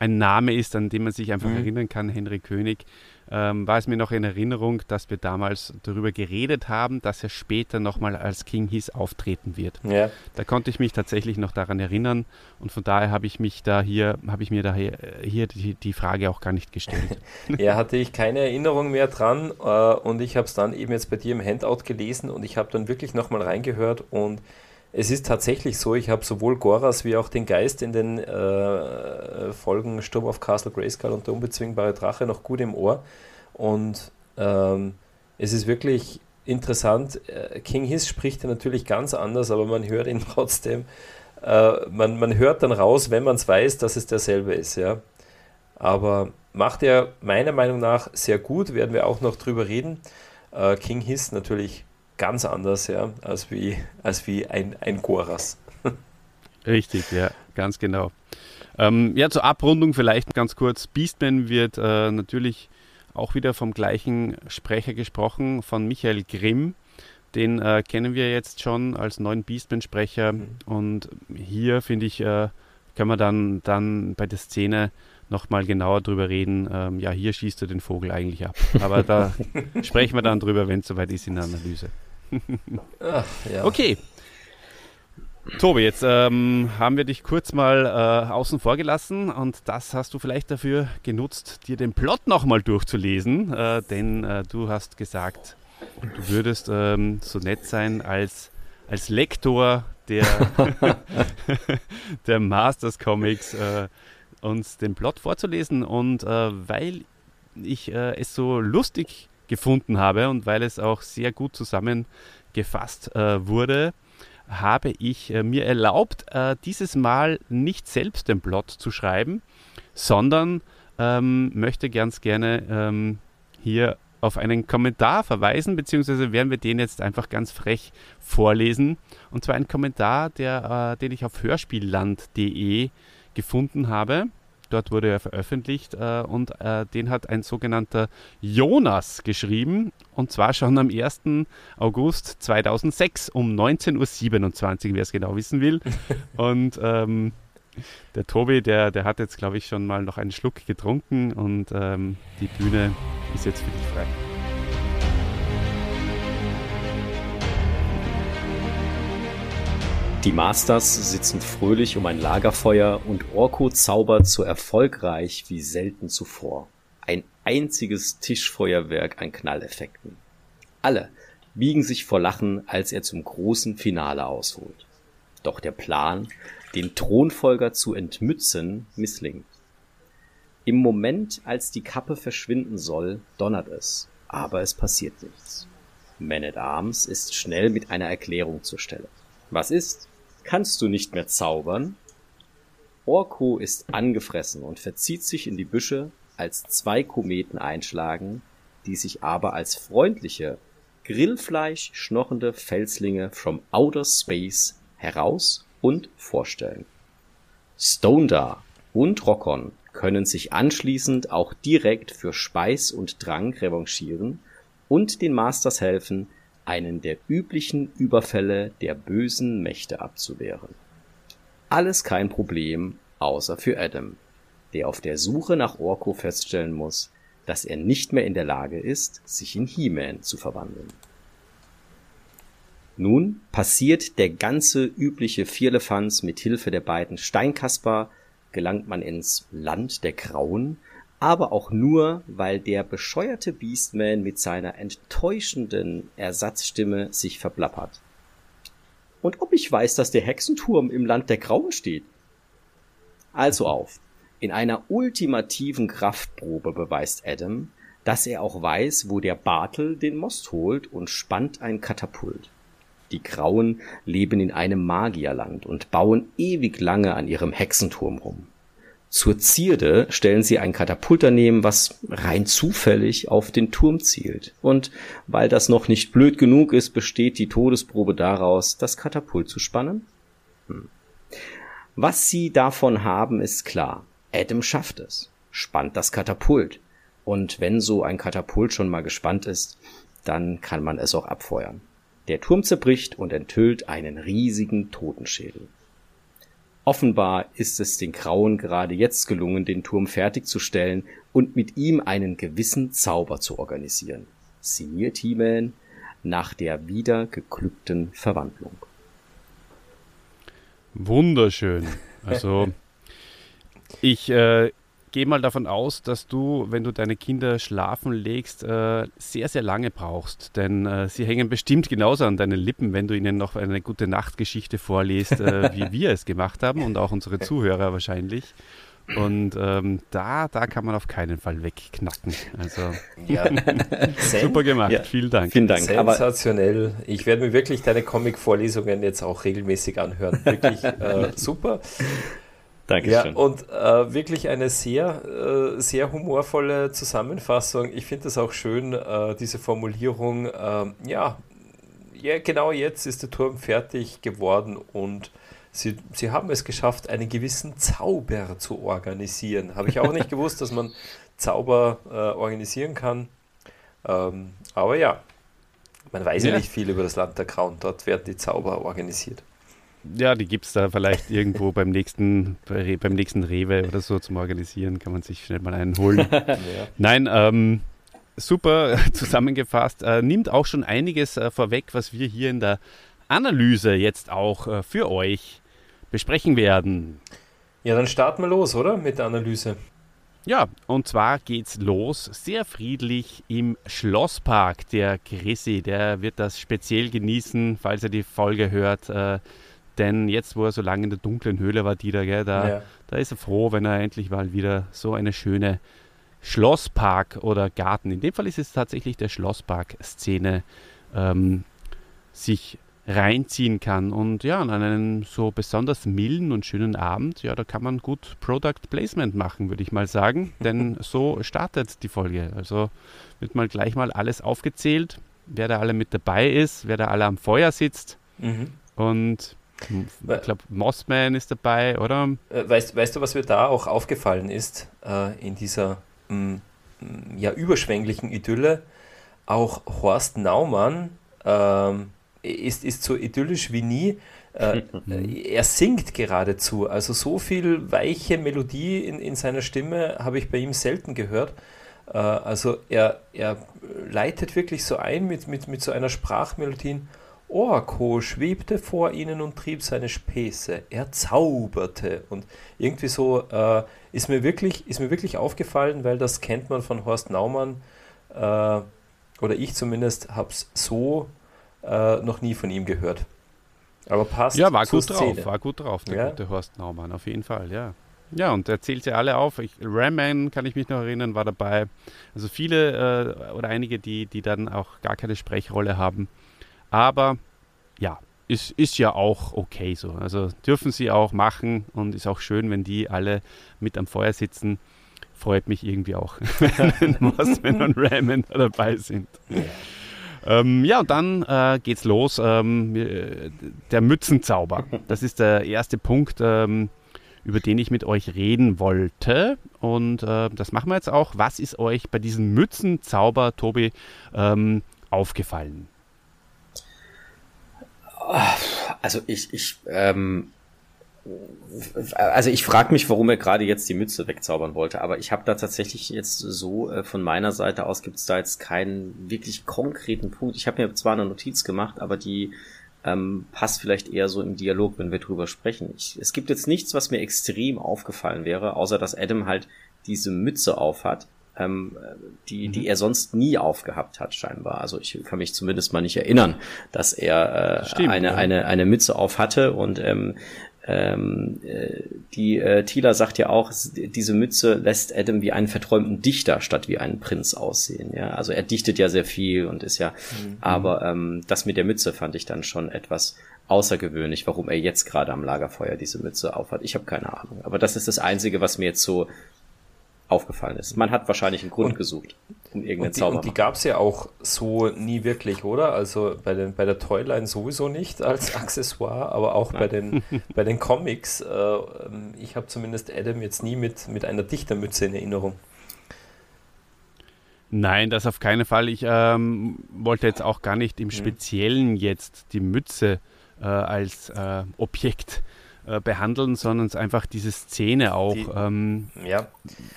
ein Name ist, an den man sich einfach mhm. erinnern kann, Henry König, ähm, war es mir noch in Erinnerung, dass wir damals darüber geredet haben, dass er später nochmal als King His auftreten wird. Ja. Da konnte ich mich tatsächlich noch daran erinnern und von daher habe ich mich da hier, habe ich mir daher hier die, die Frage auch gar nicht gestellt. ja, hatte ich keine Erinnerung mehr dran äh, und ich habe es dann eben jetzt bei dir im Handout gelesen und ich habe dann wirklich nochmal reingehört und es ist tatsächlich so, ich habe sowohl Goras wie auch den Geist in den äh, Folgen Sturm auf Castle Grayskull und der unbezwingbare Drache noch gut im Ohr. Und ähm, es ist wirklich interessant. Äh, King Hiss spricht ja natürlich ganz anders, aber man hört ihn trotzdem. Äh, man, man hört dann raus, wenn man es weiß, dass es derselbe ist. Ja? Aber macht er meiner Meinung nach sehr gut, werden wir auch noch drüber reden. Äh, King Hiss natürlich ganz anders, ja, als wie, als wie ein, ein Goras. Richtig, ja, ganz genau. Ähm, ja, zur Abrundung vielleicht ganz kurz. Beastman wird äh, natürlich auch wieder vom gleichen Sprecher gesprochen, von Michael Grimm. Den äh, kennen wir jetzt schon als neuen Beastman-Sprecher. Mhm. Und hier, finde ich, äh, können wir dann, dann bei der Szene nochmal genauer drüber reden. Ähm, ja, hier schießt er den Vogel eigentlich ab. Aber da sprechen wir dann drüber, wenn es soweit ist in der Analyse. Ach, ja. Okay. Tobi, jetzt ähm, haben wir dich kurz mal äh, außen vor gelassen und das hast du vielleicht dafür genutzt, dir den Plot nochmal durchzulesen, äh, denn äh, du hast gesagt, du würdest ähm, so nett sein als, als Lektor der, der Masters Comics äh, uns den Plot vorzulesen und äh, weil ich äh, es so lustig gefunden habe und weil es auch sehr gut zusammengefasst äh, wurde, habe ich äh, mir erlaubt, äh, dieses Mal nicht selbst den Plot zu schreiben, sondern ähm, möchte ganz gerne ähm, hier auf einen Kommentar verweisen, beziehungsweise werden wir den jetzt einfach ganz frech vorlesen. Und zwar ein Kommentar, der, äh, den ich auf hörspielland.de gefunden habe. Dort wurde er veröffentlicht äh, und äh, den hat ein sogenannter Jonas geschrieben und zwar schon am 1. August 2006 um 19.27 Uhr, wer es genau wissen will. und ähm, der Tobi, der, der hat jetzt, glaube ich, schon mal noch einen Schluck getrunken und ähm, die Bühne ist jetzt für dich frei. Die Masters sitzen fröhlich um ein Lagerfeuer und Orko zaubert so erfolgreich wie selten zuvor. Ein einziges Tischfeuerwerk an Knalleffekten. Alle biegen sich vor Lachen, als er zum großen Finale ausholt. Doch der Plan, den Thronfolger zu entmützen, misslingt. Im Moment, als die Kappe verschwinden soll, donnert es, aber es passiert nichts. Man at Arms ist schnell mit einer Erklärung zur Stelle. Was ist? Kannst du nicht mehr zaubern? Orko ist angefressen und verzieht sich in die Büsche, als zwei Kometen einschlagen, die sich aber als freundliche, Grillfleisch schnochende Felslinge from outer space heraus und vorstellen. Stonedar und Rockon können sich anschließend auch direkt für Speis und Trank revanchieren und den Masters helfen, einen der üblichen Überfälle der bösen Mächte abzuwehren. Alles kein Problem, außer für Adam, der auf der Suche nach Orko feststellen muss, dass er nicht mehr in der Lage ist, sich in He-Man zu verwandeln. Nun passiert der ganze übliche Vierlefanz mit Hilfe der beiden Steinkasper, gelangt man ins Land der Grauen aber auch nur, weil der bescheuerte Beastman mit seiner enttäuschenden Ersatzstimme sich verplappert. Und ob ich weiß, dass der Hexenturm im Land der Grauen steht? Also auf. In einer ultimativen Kraftprobe beweist Adam, dass er auch weiß, wo der Bartel den Most holt und spannt ein Katapult. Die Grauen leben in einem Magierland und bauen ewig lange an ihrem Hexenturm rum. Zur Zierde stellen sie ein Katapult daneben, was rein zufällig auf den Turm zielt. Und weil das noch nicht blöd genug ist, besteht die Todesprobe daraus, das Katapult zu spannen? Hm. Was sie davon haben, ist klar. Adam schafft es, spannt das Katapult. Und wenn so ein Katapult schon mal gespannt ist, dann kann man es auch abfeuern. Der Turm zerbricht und enthüllt einen riesigen Totenschädel. Offenbar ist es den Grauen gerade jetzt gelungen, den Turm fertigzustellen und mit ihm einen gewissen Zauber zu organisieren. Signiert He-Man nach der wieder geglückten Verwandlung. Wunderschön. Also ich äh, gehe mal davon aus, dass du, wenn du deine Kinder schlafen legst, äh, sehr, sehr lange brauchst. Denn äh, sie hängen bestimmt genauso an deinen Lippen, wenn du ihnen noch eine gute Nachtgeschichte vorliest, äh, wie wir es gemacht haben und auch unsere Zuhörer wahrscheinlich. Und ähm, da, da kann man auf keinen Fall wegknacken. Also ja. super gemacht, ja. vielen Dank. Vielen Dank. Sensationell. Ich werde mir wirklich deine Comic-Vorlesungen jetzt auch regelmäßig anhören. Wirklich äh, super. Dankeschön. Ja, und äh, wirklich eine sehr, äh, sehr humorvolle Zusammenfassung. Ich finde es auch schön, äh, diese Formulierung. Ähm, ja, ja, genau jetzt ist der Turm fertig geworden und sie, sie haben es geschafft, einen gewissen Zauber zu organisieren. Habe ich auch nicht gewusst, dass man Zauber äh, organisieren kann. Ähm, aber ja, man weiß ja. ja nicht viel über das Land der Grauen. Dort werden die Zauber organisiert. Ja, die gibt es da vielleicht irgendwo beim nächsten, beim nächsten Rewe oder so zum Organisieren, kann man sich schnell mal einen holen. ja. Nein, ähm, super zusammengefasst. Äh, nimmt auch schon einiges äh, vorweg, was wir hier in der Analyse jetzt auch äh, für euch besprechen werden. Ja, dann starten wir los, oder? Mit der Analyse. Ja, und zwar geht's los sehr friedlich im Schlosspark. Der Chrissy, der wird das speziell genießen, falls er die Folge hört. Denn jetzt, wo er so lange in der dunklen Höhle war, Dieter, gell, da, ja. da ist er froh, wenn er endlich mal wieder so eine schöne Schlosspark oder Garten, in dem Fall ist es tatsächlich der Schlosspark-Szene, ähm, sich reinziehen kann. Und ja, an einem so besonders milden und schönen Abend, ja, da kann man gut Product Placement machen, würde ich mal sagen. Denn so startet die Folge. Also wird mal gleich mal alles aufgezählt, wer da alle mit dabei ist, wer da alle am Feuer sitzt. Mhm. Und Ich glaube, Mossman ist dabei, oder? Äh, weißt, weißt du, was mir da auch aufgefallen ist äh, in dieser mh, ja, überschwänglichen Idylle? Auch Horst Naumann ähm, ist, ist so idyllisch wie nie. Äh, er singt geradezu. Also so viel weiche Melodie in, in seiner Stimme habe ich bei ihm selten gehört. Äh, also er, er leitet wirklich so ein mit, mit, mit so einer Sprachmelodie. Orko schwebte vor ihnen und trieb seine Späße. Er zauberte. Und irgendwie so äh, ist, mir wirklich, ist mir wirklich aufgefallen, weil das kennt man von Horst Naumann, äh, oder ich zumindest habe es so äh, noch nie von ihm gehört. Aber passt. Ja, war gut Szene. drauf, war gut drauf, der ja? gute Horst Naumann, auf jeden Fall, ja. Ja, und er zählt sie alle auf. Ich, Ramman, kann ich mich noch erinnern, war dabei. Also viele äh, oder einige, die, die dann auch gar keine Sprechrolle haben. Aber ja, ist, ist ja auch okay so. Also dürfen sie auch machen und ist auch schön, wenn die alle mit am Feuer sitzen. Freut mich irgendwie auch, wenn Mossman und Ramen dabei sind. Ähm, ja, und dann äh, geht's los. Ähm, der Mützenzauber. Das ist der erste Punkt, ähm, über den ich mit euch reden wollte. Und äh, das machen wir jetzt auch. Was ist euch bei diesem Mützenzauber, Tobi, ähm, aufgefallen? Also ich, ich, ähm, also ich frage mich, warum er gerade jetzt die Mütze wegzaubern wollte, aber ich habe da tatsächlich jetzt so äh, von meiner Seite aus gibt es da jetzt keinen wirklich konkreten Punkt. Ich habe mir zwar eine Notiz gemacht, aber die ähm, passt vielleicht eher so im Dialog, wenn wir drüber sprechen. Ich, es gibt jetzt nichts, was mir extrem aufgefallen wäre, außer dass Adam halt diese Mütze aufhat ähm, die, die mhm. er sonst nie aufgehabt hat, scheinbar. Also ich kann mich zumindest mal nicht erinnern, dass er äh, Stimmt, eine, ja. eine, eine Mütze auf hatte und ähm, ähm, äh, die äh, Tila sagt ja auch, diese Mütze lässt Adam wie einen verträumten Dichter statt wie einen Prinz aussehen. Ja, also er dichtet ja sehr viel und ist ja, mhm. aber ähm, das mit der Mütze fand ich dann schon etwas außergewöhnlich, warum er jetzt gerade am Lagerfeuer diese Mütze aufhat. Ich habe keine Ahnung. Aber das ist das Einzige, was mir jetzt so aufgefallen ist. Man hat wahrscheinlich einen Grund und, gesucht, um irgendeinen Zauber Und die gab es ja auch so nie wirklich, oder? Also bei, den, bei der Toyline sowieso nicht als Accessoire, aber auch bei den, bei den Comics. Äh, ähm, ich habe zumindest Adam jetzt nie mit, mit einer Dichtermütze in Erinnerung. Nein, das auf keinen Fall. Ich ähm, wollte jetzt auch gar nicht im mhm. Speziellen jetzt die Mütze äh, als äh, Objekt äh, behandeln, sondern es einfach diese Szene auch. Die, ähm, ja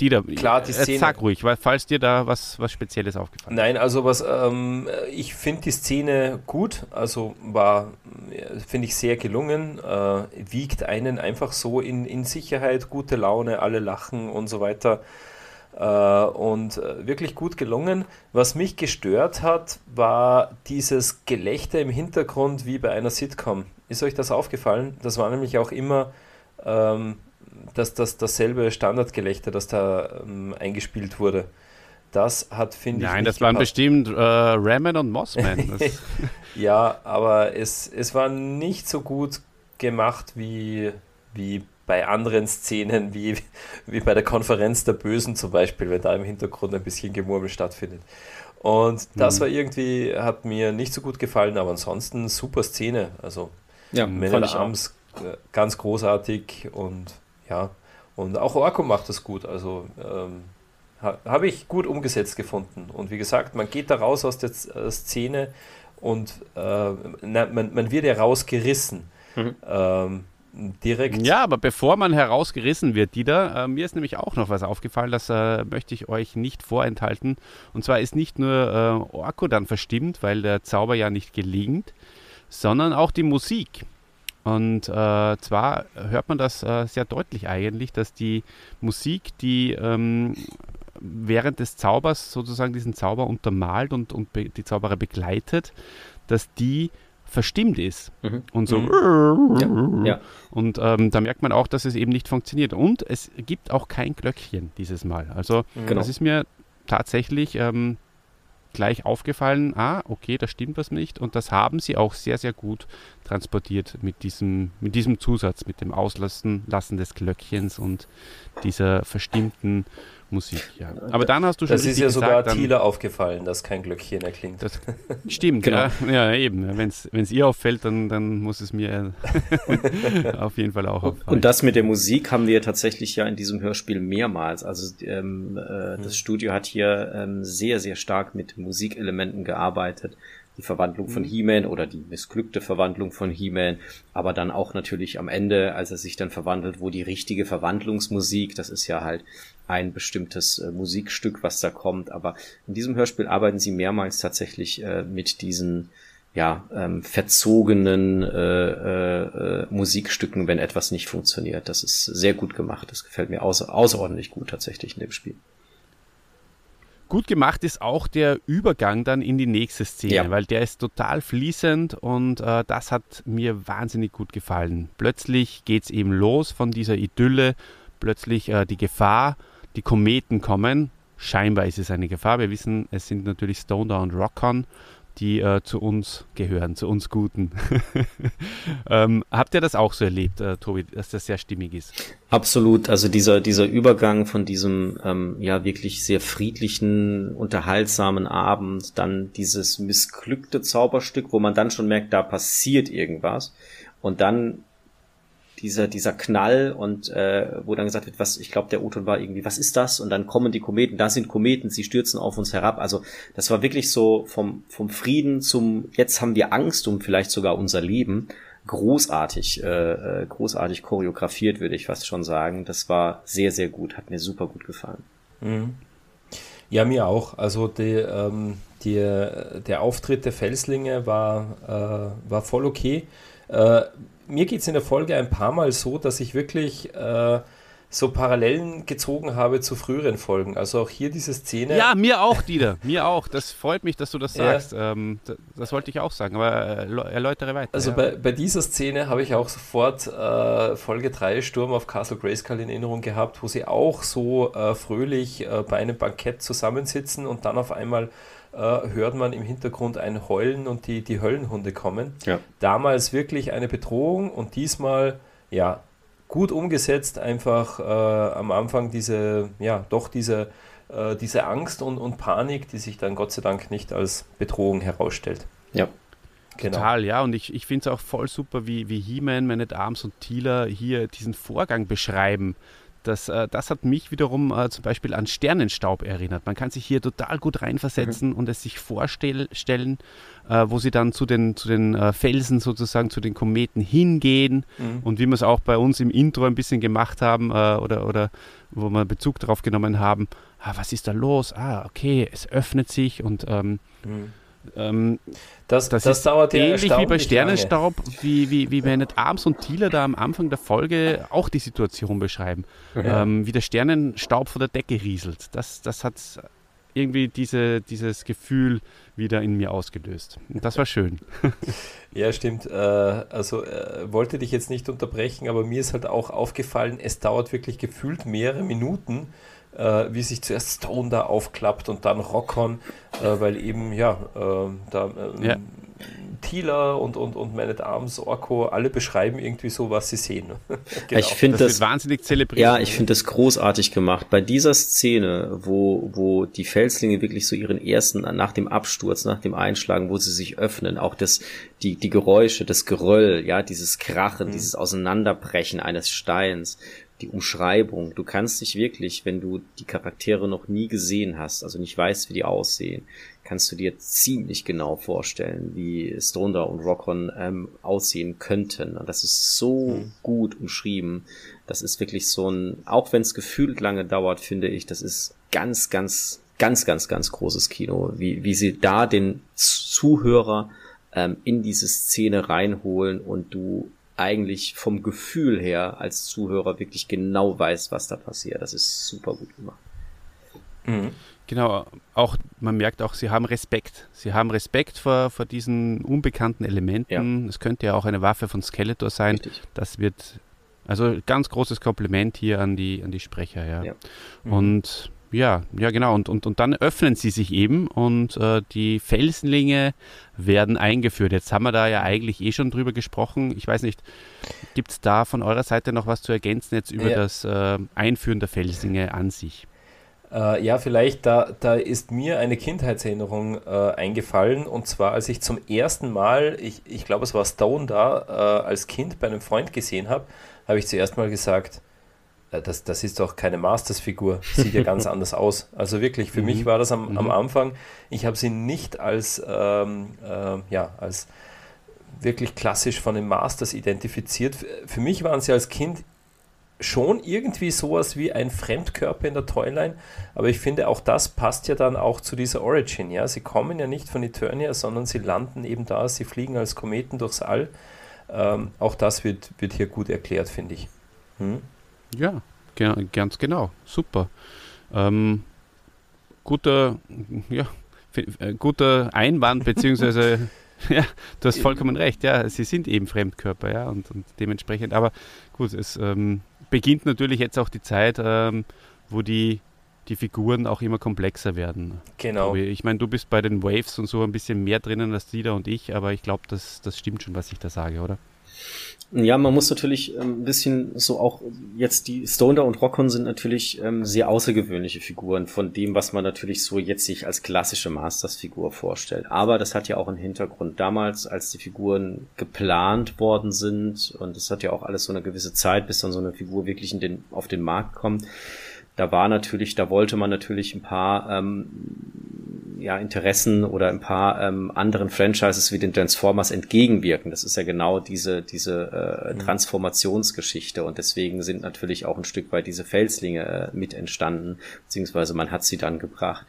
die da. Klar, die Szene. Sag ruhig, weil, falls dir da was, was Spezielles aufgefallen ist. Nein, also was, ähm, ich finde die Szene gut, also war, finde ich sehr gelungen, äh, wiegt einen einfach so in, in Sicherheit, gute Laune, alle lachen und so weiter. Äh, und äh, wirklich gut gelungen. Was mich gestört hat, war dieses Gelächter im Hintergrund wie bei einer Sitcom. Ist euch das aufgefallen? Das war nämlich auch immer ähm, das, das, dasselbe Standardgelächter, das da ähm, eingespielt wurde. Das hat, finde ich. Nein, das waren bestimmt äh, Ramen und Mossman. ja, aber es, es war nicht so gut gemacht wie, wie bei anderen Szenen, wie, wie bei der Konferenz der Bösen zum Beispiel, wenn da im Hintergrund ein bisschen Gemurmel stattfindet. Und das mhm. war irgendwie, hat mir nicht so gut gefallen, aber ansonsten super Szene. Also ja, Man Arms äh, ganz großartig und ja, und auch Orko macht das gut. Also ähm, ha, habe ich gut umgesetzt gefunden. Und wie gesagt, man geht da raus aus der äh, Szene und äh, na, man, man wird ja rausgerissen. Mhm. Ähm, direkt. Ja, aber bevor man herausgerissen wird, Dieter, äh, mir ist nämlich auch noch was aufgefallen, das äh, möchte ich euch nicht vorenthalten. Und zwar ist nicht nur äh, Orko dann verstimmt, weil der Zauber ja nicht gelingt, sondern auch die Musik. Und äh, zwar hört man das äh, sehr deutlich eigentlich, dass die Musik, die ähm, während des Zaubers sozusagen diesen Zauber untermalt und, und die Zauberer begleitet, dass die verstimmt ist mhm. und so mhm. ja, und ähm, da merkt man auch, dass es eben nicht funktioniert und es gibt auch kein Glöckchen dieses Mal. Also genau. das ist mir tatsächlich ähm, gleich aufgefallen, ah, okay, da stimmt was nicht. Und das haben sie auch sehr, sehr gut transportiert mit diesem, mit diesem Zusatz, mit dem Auslassen Lassen des Glöckchens und dieser verstimmten Musik, ja. Aber dann hast du schon Das ist ja sogar Thieler aufgefallen, dass kein Glöckchen erklingt. Das stimmt, genau. ja, ja, eben. Wenn es ihr auffällt, dann, dann muss es mir auf jeden Fall auch auffallen. Und das mit der Musik haben wir tatsächlich ja in diesem Hörspiel mehrmals. Also ähm, äh, das mhm. Studio hat hier ähm, sehr, sehr stark mit Musikelementen gearbeitet die Verwandlung von mhm. He-Man oder die missglückte Verwandlung von He-Man, aber dann auch natürlich am Ende, als er sich dann verwandelt, wo die richtige Verwandlungsmusik, das ist ja halt ein bestimmtes äh, Musikstück, was da kommt, aber in diesem Hörspiel arbeiten sie mehrmals tatsächlich äh, mit diesen ja, ähm, verzogenen äh, äh, äh, Musikstücken, wenn etwas nicht funktioniert. Das ist sehr gut gemacht. Das gefällt mir außer, außerordentlich gut tatsächlich in dem Spiel. Gut gemacht ist auch der Übergang dann in die nächste Szene, ja. weil der ist total fließend und äh, das hat mir wahnsinnig gut gefallen. Plötzlich geht es eben los von dieser Idylle, plötzlich äh, die Gefahr, die Kometen kommen. Scheinbar ist es eine Gefahr. Wir wissen, es sind natürlich Stoner und Rockon die äh, zu uns gehören, zu uns Guten. ähm, habt ihr das auch so erlebt, äh, Tobi, dass das sehr stimmig ist? Absolut. Also dieser, dieser Übergang von diesem ähm, ja wirklich sehr friedlichen, unterhaltsamen Abend, dann dieses missglückte Zauberstück, wo man dann schon merkt, da passiert irgendwas. Und dann dieser, dieser Knall und äh, wo dann gesagt wird, was, ich glaube, der O-Ton war irgendwie, was ist das? Und dann kommen die Kometen, da sind Kometen, sie stürzen auf uns herab. Also das war wirklich so vom, vom Frieden zum, jetzt haben wir Angst um vielleicht sogar unser Leben. Großartig, äh, äh, großartig choreografiert, würde ich fast schon sagen. Das war sehr, sehr gut, hat mir super gut gefallen. Mhm. Ja, mir auch. Also die, ähm, die, der Auftritt der Felslinge war, äh, war voll okay. Äh, mir geht es in der Folge ein paar Mal so, dass ich wirklich äh, so Parallelen gezogen habe zu früheren Folgen. Also auch hier diese Szene. Ja, mir auch, Dieter. mir auch. Das freut mich, dass du das sagst. Ja. Ähm, das, das, wollte ich auch sagen, aber erläutere weiter. Also ja. bei, bei, dieser Szene habe ich auch sofort äh, Folge 3 Sturm auf Castle Grayskull in Erinnerung gehabt, wo sie auch so äh, fröhlich äh, bei einem Bankett zusammensitzen und dann auf einmal äh, hört man im Hintergrund ein Heulen und die, die Höllenhunde kommen. Ja. Damals wirklich eine Bedrohung und diesmal, ja, gut umgesetzt, einfach äh, am Anfang diese, ja, doch diese, äh, diese Angst und, und Panik, die sich dann Gott sei Dank nicht als Bedrohung herausstellt. Ja. Genau. Total, ja. Und ich, ich finde es auch voll super, wie, wie He-Man, Man at Arms und Thieler hier diesen Vorgang beschreiben. Das, äh, das hat mich wiederum äh, zum Beispiel an Sternenstaub erinnert. Man kann sich hier total gut reinversetzen mhm. und es sich vorstellen, äh, wo sie dann zu den, zu den äh, Felsen sozusagen, zu den Kometen hingehen mhm. und wie wir es auch bei uns im Intro ein bisschen gemacht haben äh, oder, oder wo wir Bezug darauf genommen haben. Ah, was ist da los? Ah, okay, es öffnet sich und ähm, mhm. Ähm, das, das, das dauert ja ähnlich wie bei Sternenstaub, wie, wie, wie Bennett Arms und Thieler da am Anfang der Folge auch die Situation beschreiben. Ja. Ähm, wie der Sternenstaub von der Decke rieselt. Das, das hat irgendwie diese, dieses Gefühl wieder in mir ausgelöst. Und das war schön. ja, stimmt. Äh, also äh, wollte dich jetzt nicht unterbrechen, aber mir ist halt auch aufgefallen, es dauert wirklich gefühlt mehrere Minuten, äh, wie sich zuerst Stone da aufklappt und dann Rockon, äh, weil eben, ja, äh, da ähm, ja. Thieler und, und, und Man at Arms, Orko, alle beschreiben irgendwie so, was sie sehen. genau. Ich finde das, das wahnsinnig zelebriert. Ja, ich finde das großartig gemacht. Bei dieser Szene, wo, wo die Felslinge wirklich so ihren ersten, nach dem Absturz, nach dem Einschlagen, wo sie sich öffnen, auch das, die, die Geräusche, das Geröll, ja, dieses Krachen, mhm. dieses Auseinanderbrechen eines Steins, die Umschreibung. Du kannst dich wirklich, wenn du die Charaktere noch nie gesehen hast, also nicht weißt, wie die aussehen, kannst du dir ziemlich genau vorstellen, wie Stoner und Rockon ähm, aussehen könnten. Und das ist so mhm. gut umschrieben. Das ist wirklich so ein, auch wenn es gefühlt lange dauert, finde ich, das ist ganz, ganz, ganz, ganz, ganz großes Kino, wie, wie sie da den Zuhörer ähm, in diese Szene reinholen und du eigentlich vom Gefühl her als Zuhörer wirklich genau weiß, was da passiert. Das ist super gut gemacht. Mhm. Genau, auch man merkt auch, sie haben Respekt. Sie haben Respekt vor, vor diesen unbekannten Elementen. Es könnte ja auch eine Waffe von Skeletor sein. Richtig. Das wird also ganz großes Kompliment hier an die an die Sprecher, ja. ja. Mhm. Und ja, ja genau. Und, und, und dann öffnen sie sich eben und äh, die Felsenlinge werden eingeführt. Jetzt haben wir da ja eigentlich eh schon drüber gesprochen. Ich weiß nicht, gibt es da von eurer Seite noch was zu ergänzen jetzt über ja. das äh, Einführen der Felsenlinge an sich? Äh, ja, vielleicht, da, da ist mir eine Kindheitserinnerung äh, eingefallen und zwar, als ich zum ersten Mal, ich, ich glaube, es war Stone da, äh, als Kind bei einem Freund gesehen habe, habe ich zuerst mal gesagt, das, das ist doch keine Masters-Figur, sieht ja ganz anders aus. Also wirklich, für mhm. mich war das am, am mhm. Anfang, ich habe sie nicht als, ähm, äh, ja, als wirklich klassisch von den Masters identifiziert. Für mich waren sie als Kind schon irgendwie sowas wie ein Fremdkörper in der Toyline, aber ich finde auch das passt ja dann auch zu dieser Origin, ja. Sie kommen ja nicht von Eternia, sondern sie landen eben da, sie fliegen als Kometen durchs All. Ähm, auch das wird, wird hier gut erklärt, finde ich. Hm? Ja, ganz genau. Super. Ähm, guter, ja, äh, guter Einwand, beziehungsweise ja, du hast vollkommen recht, ja, sie sind eben Fremdkörper, ja, und, und dementsprechend, aber gut, es ähm, beginnt natürlich jetzt auch die Zeit, ähm, wo die, die Figuren auch immer komplexer werden. Genau. Ich meine, du bist bei den Waves und so ein bisschen mehr drinnen als Dieter und ich, aber ich glaube, das, das stimmt schon, was ich da sage, oder? Ja, man muss natürlich ähm, ein bisschen so auch jetzt die Stoner und Rockon sind natürlich ähm, sehr außergewöhnliche Figuren von dem, was man natürlich so jetzt sich als klassische Masters-Figur vorstellt. Aber das hat ja auch einen Hintergrund. Damals, als die Figuren geplant worden sind und es hat ja auch alles so eine gewisse Zeit, bis dann so eine Figur wirklich in den, auf den Markt kommt, da war natürlich, da wollte man natürlich ein paar ähm, ja, Interessen oder ein paar ähm, anderen Franchises wie den Transformers entgegenwirken. Das ist ja genau diese, diese äh, mhm. Transformationsgeschichte und deswegen sind natürlich auch ein Stück weit diese Felslinge äh, mit entstanden, beziehungsweise man hat sie dann gebracht.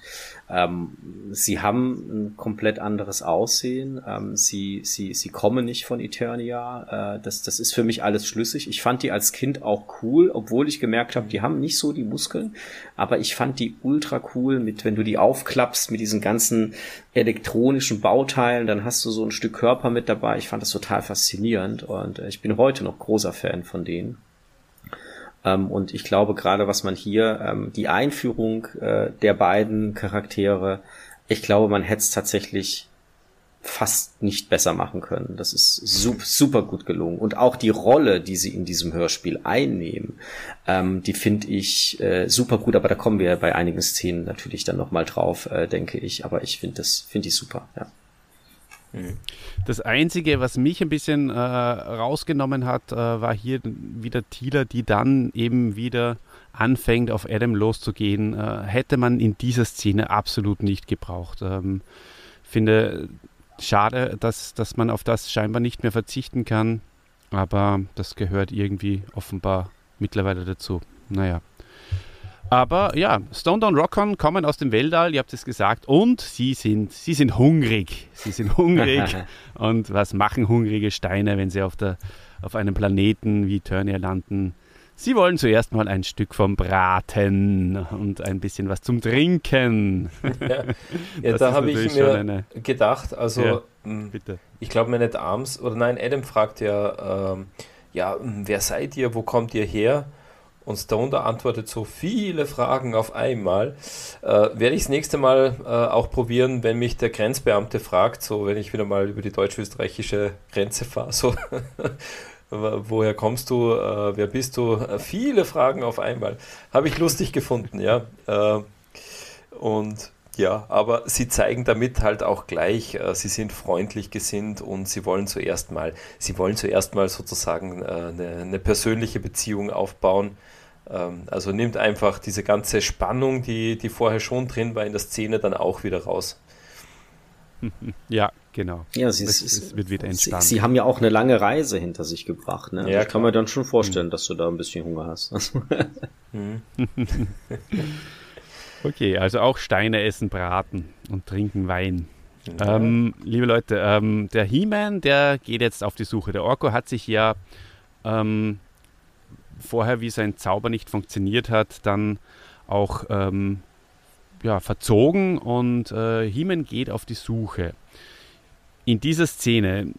Ähm, sie haben ein komplett anderes Aussehen. Ähm, sie, sie, sie kommen nicht von Eternia. Äh, das, das ist für mich alles schlüssig. Ich fand die als Kind auch cool, obwohl ich gemerkt habe, die haben nicht so die Muskeln, aber ich fand die ultra cool mit, wenn du die aufklappst mit diesen ganzen elektronischen Bauteilen, dann hast du so ein Stück Körper mit dabei. Ich fand das total faszinierend und äh, ich bin heute noch großer Fan von denen. Ähm, und ich glaube gerade, was man hier, ähm, die Einführung äh, der beiden Charaktere, ich glaube, man hätte es tatsächlich fast nicht besser machen können. Das ist super, super gut gelungen. Und auch die Rolle, die sie in diesem Hörspiel einnehmen, ähm, die finde ich äh, super gut. Aber da kommen wir bei einigen Szenen natürlich dann nochmal drauf, äh, denke ich. Aber ich finde das, finde ich super, ja. Das Einzige, was mich ein bisschen äh, rausgenommen hat, äh, war hier wieder Tila, die dann eben wieder anfängt, auf Adam loszugehen. Äh, hätte man in dieser Szene absolut nicht gebraucht. Ähm, finde schade, dass, dass man auf das scheinbar nicht mehr verzichten kann, aber das gehört irgendwie offenbar mittlerweile dazu. Naja. Aber ja, Stone Down Rockon kommen aus dem Weltall, ihr habt es gesagt, und sie sind, sie sind hungrig. Sie sind hungrig. und was machen hungrige Steine, wenn sie auf, der, auf einem Planeten wie Turnier landen? Sie wollen zuerst mal ein Stück vom Braten und ein bisschen was zum Trinken. Ja, ja da habe ich mir eine... gedacht, also ja, hm, ich glaube, meine Arms, oder nein, Adam fragt ja, ähm, ja, hm, wer seid ihr, wo kommt ihr her? Und Stone antwortet so viele Fragen auf einmal. Äh, werde ich das nächste Mal äh, auch probieren, wenn mich der Grenzbeamte fragt, so wenn ich wieder mal über die deutsch-österreichische Grenze fahre, so woher kommst du, äh, wer bist du? Äh, viele Fragen auf einmal. Habe ich lustig gefunden, ja. Äh, und ja, aber sie zeigen damit halt auch gleich, äh, sie sind freundlich gesinnt und sie wollen zuerst mal, sie wollen zuerst mal sozusagen eine, eine persönliche Beziehung aufbauen ähm, also nimmt einfach diese ganze Spannung, die, die vorher schon drin war in der Szene, dann auch wieder raus. Ja, genau. Ja, sie, es, es wird wieder entspannt. Sie, sie, haben ja auch eine lange Reise hinter sich gebracht. Ne? Ja, ich kann mir dann schon vorstellen, mhm. dass du da ein bisschen Hunger hast. Mhm. okay, also auch Steine essen, braten und trinken Wein. Ja. Ähm, liebe Leute, ähm, der He-Man, der geht jetzt auf die Suche. Der Orko hat sich ja ähm, vorher, wie sein Zauber nicht funktioniert hat, dann auch ähm, ja, verzogen und äh, Himen geht auf die Suche. In dieser Szene,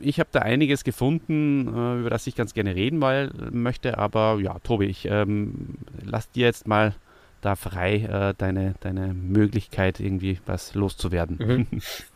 ich habe da einiges gefunden, äh, über das ich ganz gerne reden weil, möchte, aber ja, Tobi, ich ähm, lass dir jetzt mal da frei äh, deine, deine Möglichkeit, irgendwie was loszuwerden.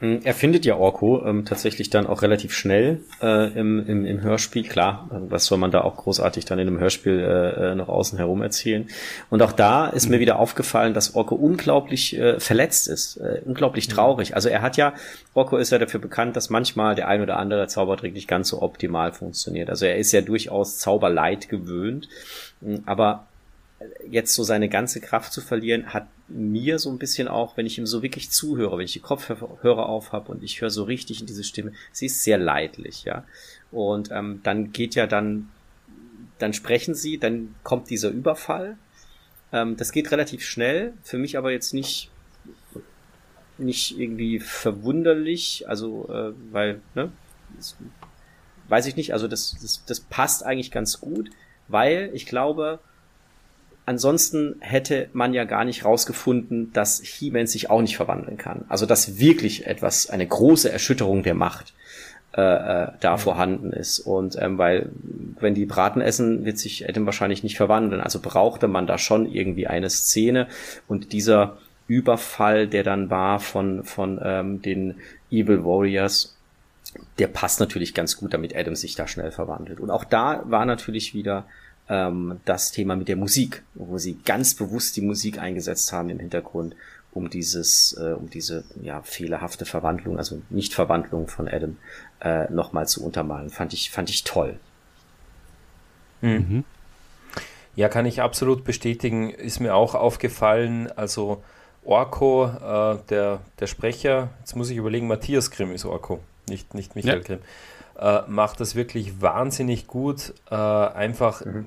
Mhm. Er findet ja Orko ähm, tatsächlich dann auch relativ schnell äh, im, im, im Hörspiel. Klar, was soll man da auch großartig dann in einem Hörspiel äh, äh noch außen herum erzählen. Und auch da ist mhm. mir wieder aufgefallen, dass Orko unglaublich äh, verletzt ist, äh, unglaublich mhm. traurig. Also er hat ja, Orko ist ja dafür bekannt, dass manchmal der ein oder andere Zaubertrick nicht ganz so optimal funktioniert. Also er ist ja durchaus Zauberleid gewöhnt. Aber jetzt so seine ganze Kraft zu verlieren, hat mir so ein bisschen auch, wenn ich ihm so wirklich zuhöre, wenn ich die Kopfhörer auf habe und ich höre so richtig in diese Stimme, sie ist sehr leidlich, ja. Und ähm, dann geht ja dann, dann sprechen sie, dann kommt dieser Überfall. Ähm, das geht relativ schnell, für mich aber jetzt nicht nicht irgendwie verwunderlich, also äh, weil, ne, das, weiß ich nicht, also das, das, das passt eigentlich ganz gut, weil ich glaube, ansonsten hätte man ja gar nicht rausgefunden, dass He-Man sich auch nicht verwandeln kann. Also dass wirklich etwas, eine große Erschütterung der Macht äh, äh, da mhm. vorhanden ist. Und ähm, weil, wenn die Braten essen, wird sich Adam wahrscheinlich nicht verwandeln. Also brauchte man da schon irgendwie eine Szene. Und dieser Überfall, der dann war von, von ähm, den Evil Warriors, der passt natürlich ganz gut, damit Adam sich da schnell verwandelt. Und auch da war natürlich wieder ähm, das Thema mit der Musik, wo sie ganz bewusst die Musik eingesetzt haben im Hintergrund, um dieses, äh, um diese ja, fehlerhafte Verwandlung, also Nicht-Verwandlung von Adam äh, nochmal zu untermalen. Fand ich, fand ich toll. Mhm. mhm. Ja, kann ich absolut bestätigen. Ist mir auch aufgefallen. Also Orko, äh, der, der Sprecher, jetzt muss ich überlegen, Matthias Grimm ist Orko, nicht, nicht Michael ja. Grimm äh, macht das wirklich wahnsinnig gut. Äh, einfach mhm.